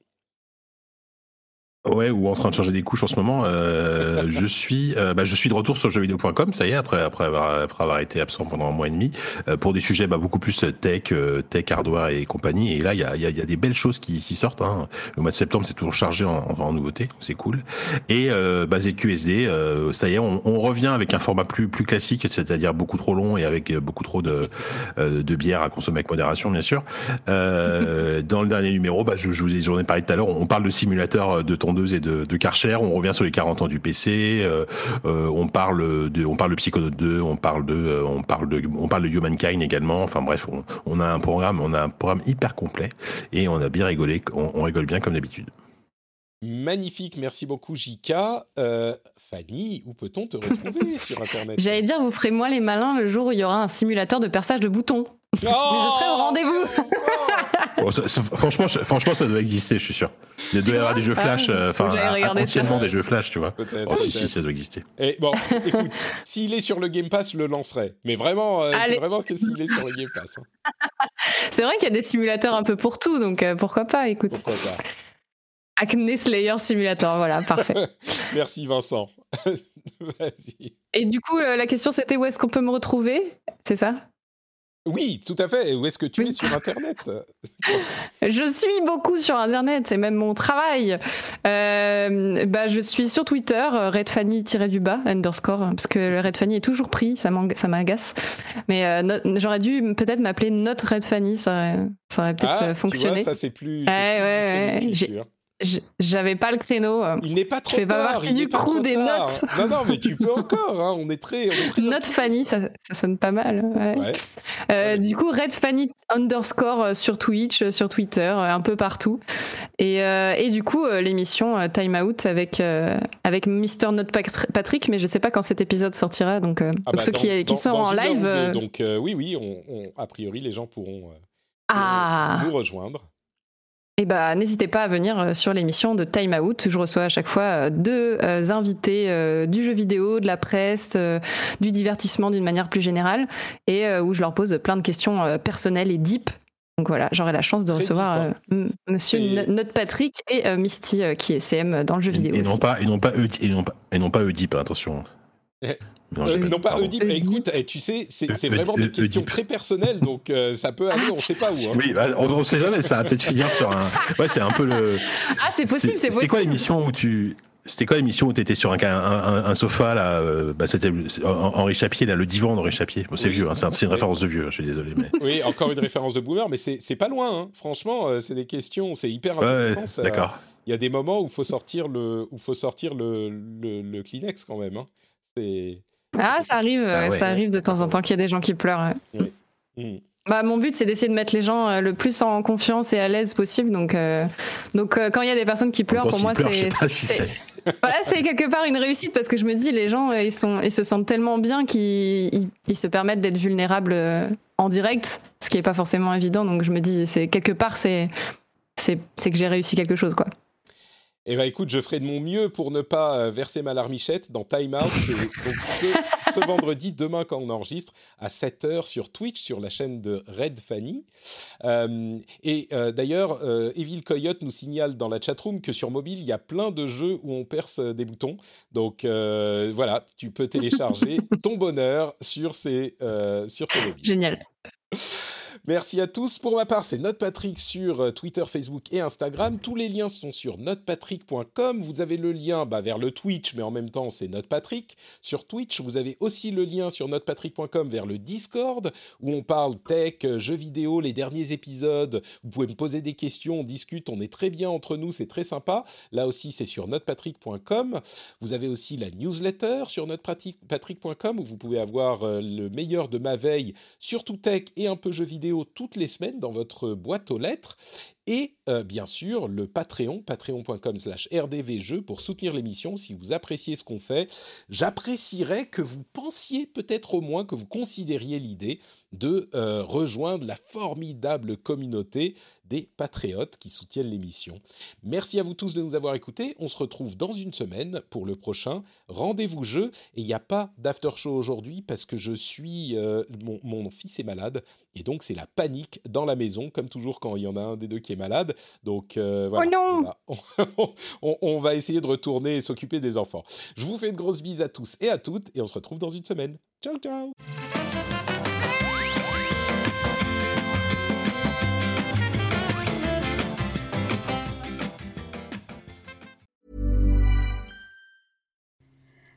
Ouais, ou en train de changer des couches en ce moment. Euh, je suis, euh, bah, je suis de retour sur jeuxvideo.com. Ça y est, après, après avoir, après avoir été absent pendant un mois et demi, euh, pour des sujets bah, beaucoup plus tech, euh, tech, hardware et compagnie. Et là, il y a, y, a, y a, des belles choses qui, qui sortent. Hein. Le mois de septembre, c'est toujours chargé en, en, nouveautés, c'est cool. Et euh, basé QSD, euh, ça y est, on, on, revient avec un format plus, plus classique, c'est-à-dire beaucoup trop long et avec beaucoup trop de, de bière à consommer avec modération, bien sûr. dans le dernier numéro, bah, je, je vous ai, ai parlé tout à l'heure. On parle de simulateur de ton et de, de Karcher. On revient sur les 40 ans du PC. Euh, euh, on parle de, on parle de Psychonaut 2. On parle de, euh, on parle de, on parle de Humankind également. Enfin bref, on, on, a un programme, on a un programme hyper complet et on a bien rigolé. On, on rigole bien comme d'habitude. Magnifique, merci beaucoup Jika. Euh, Fanny, où peut-on te retrouver sur Internet? J'allais dire, vous ferez moi les malins le jour où il y aura un simulateur de perçage de boutons. Oh Mais je serai au rendez-vous. Franchement, franchement, ça doit exister, je suis sûr. Il doit y avoir des jeux flash, ah, euh, enfin, potentiellement des jeux flash, tu vois. Oh, si, ça doit exister. Et bon, écoute, s'il est sur le Game Pass, je le lancerai. Mais vraiment, euh, c'est vraiment que s'il est sur le Game Pass. Hein. c'est vrai qu'il y a des simulateurs un peu pour tout, donc euh, pourquoi pas, écoute. Pourquoi pas. Acne Slayer Simulator, voilà, parfait. Merci Vincent. Vas-y. Et du coup, la question c'était où est-ce qu'on peut me retrouver? C'est ça? Oui, tout à fait. Où est-ce que tu es sur Internet? Je suis beaucoup sur Internet, c'est même mon travail. Euh, bah, je suis sur Twitter, redfanny-du-bas, underscore, parce que Red Fanny est toujours pris, ça m'agace. Mais euh, j'aurais dû peut-être m'appeler Notre Red Fanny, ça aurait, peut-être ah, fonctionné. Tu vois, ça c'est plus. Ouais, ouais, j'avais pas le créneau. Il n'est pas trop Je fais pas partie du crew des notes. Non, non, mais tu peux encore. Hein. On est très. Note Fanny, ça, ça, sonne pas mal. Ouais. Euh, du coup, Red Fanny underscore euh, sur Twitch, euh, sur Twitter, un peu partout. Et, et du coup, l'émission Time Out avec, avec Mister Note Patrick, mais je sais pas quand cet épisode sortira. Donc, ah donc bah, ceux qui, qui sont en live. donc, oui, oui, on, a priori, les gens pourront ah. nous rejoindre. Eh ben, n'hésitez pas à venir euh, sur l'émission de Time Out. Je reçois à chaque fois euh, deux euh, invités du jeu vidéo, de la presse, du divertissement d'une manière plus générale, et où je leur pose plein de questions personnelles et deep. Donc voilà, j'aurai la chance de recevoir Monsieur Note Patrick et Misty qui est CM dans le jeu vidéo. Et, non pas et non pas et non pas et non pas Oedipe, attention. Non, euh, pas Oedipe, écoute, eh, tu sais, c'est vraiment des questions très personnelles, donc euh, ça peut aller, on ne sait pas où. Hein. Oui, bah, on ne sait jamais, ça va peut-être finir sur un. Ouais, c'est un peu le. Ah, c'est possible, c'est possible. C'était quoi l'émission où tu. C'était quoi l'émission où tu étais sur un, un, un, sofa là euh, bah, C'était Henri Chapier, là, le divan d'Henri Chapier. Bon, c'est vieux, hein, c'est une référence de vieux, je suis désolé. Mais... Oui, encore une référence de boomer, mais c'est pas loin. Hein. Franchement, c'est des questions, c'est hyper intéressant. Ouais, D'accord. Il y a des moments où il faut sortir le, où faut sortir le, le, le Kleenex quand même. Hein. C'est ah, ça arrive, ah ça arrive de temps en temps qu'il y a des gens qui pleurent. Mm. Bah, mon but, c'est d'essayer de mettre les gens euh, le plus en confiance et à l'aise possible. Donc, euh, donc euh, quand il y a des personnes qui pleurent, pour moi, c'est. c'est quelque part une réussite parce que je me dis, les gens, ils, sont, ils se sentent tellement bien qu'ils ils, se permettent d'être vulnérables en direct, ce qui n'est pas forcément évident. Donc, je me dis, c'est quelque part, c'est que j'ai réussi quelque chose, quoi. Eh ben écoute, je ferai de mon mieux pour ne pas euh, verser ma larmichette dans Time Out. C'est donc ce, ce vendredi, demain quand on enregistre, à 7h sur Twitch, sur la chaîne de Red Fanny. Euh, et euh, d'ailleurs, euh, Evil Coyote nous signale dans la chatroom que sur mobile, il y a plein de jeux où on perce des boutons. Donc voilà, tu peux télécharger ton bonheur sur, ces, sur ton mobile. Génial. Merci à tous. Pour ma part, c'est NotePatrick sur euh, Twitter, Facebook et Instagram. Tous les liens sont sur notepatrick.com. Vous avez le lien bah, vers le Twitch, mais en même temps, c'est NotePatrick. Sur Twitch, vous avez aussi le lien sur notepatrick.com vers le Discord, où on parle tech, euh, jeux vidéo, les derniers épisodes. Vous pouvez me poser des questions, on discute, on est très bien entre nous, c'est très sympa. Là aussi, c'est sur notepatrick.com. Vous avez aussi la newsletter sur notepatrick.com, où vous pouvez avoir euh, le meilleur de ma veille sur tout tech et un peu jeux toutes les semaines dans votre boîte aux lettres. Et euh, bien sûr, le Patreon, patreon.com slash rdvjeux pour soutenir l'émission si vous appréciez ce qu'on fait. J'apprécierais que vous pensiez peut-être au moins, que vous considériez l'idée de euh, rejoindre la formidable communauté des patriotes qui soutiennent l'émission. Merci à vous tous de nous avoir écoutés. On se retrouve dans une semaine pour le prochain rendez-vous jeu. Et il n'y a pas d'after show aujourd'hui parce que je suis, euh, mon, mon fils est malade et donc c'est la panique dans la maison, comme toujours quand il y en a un des deux qui est malade. Donc euh, voilà, Oh non on, va, on- on va essayer de retourner et s'occuper des enfants. Je vous fais de grosses bises à tous et à toutes et on se retrouve dans une semaine. Ciao ciao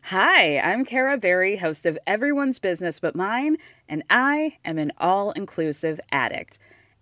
Hi, I'm Kara Berry, host of Everyone's Business But Mine, and I am an all inclusive addict.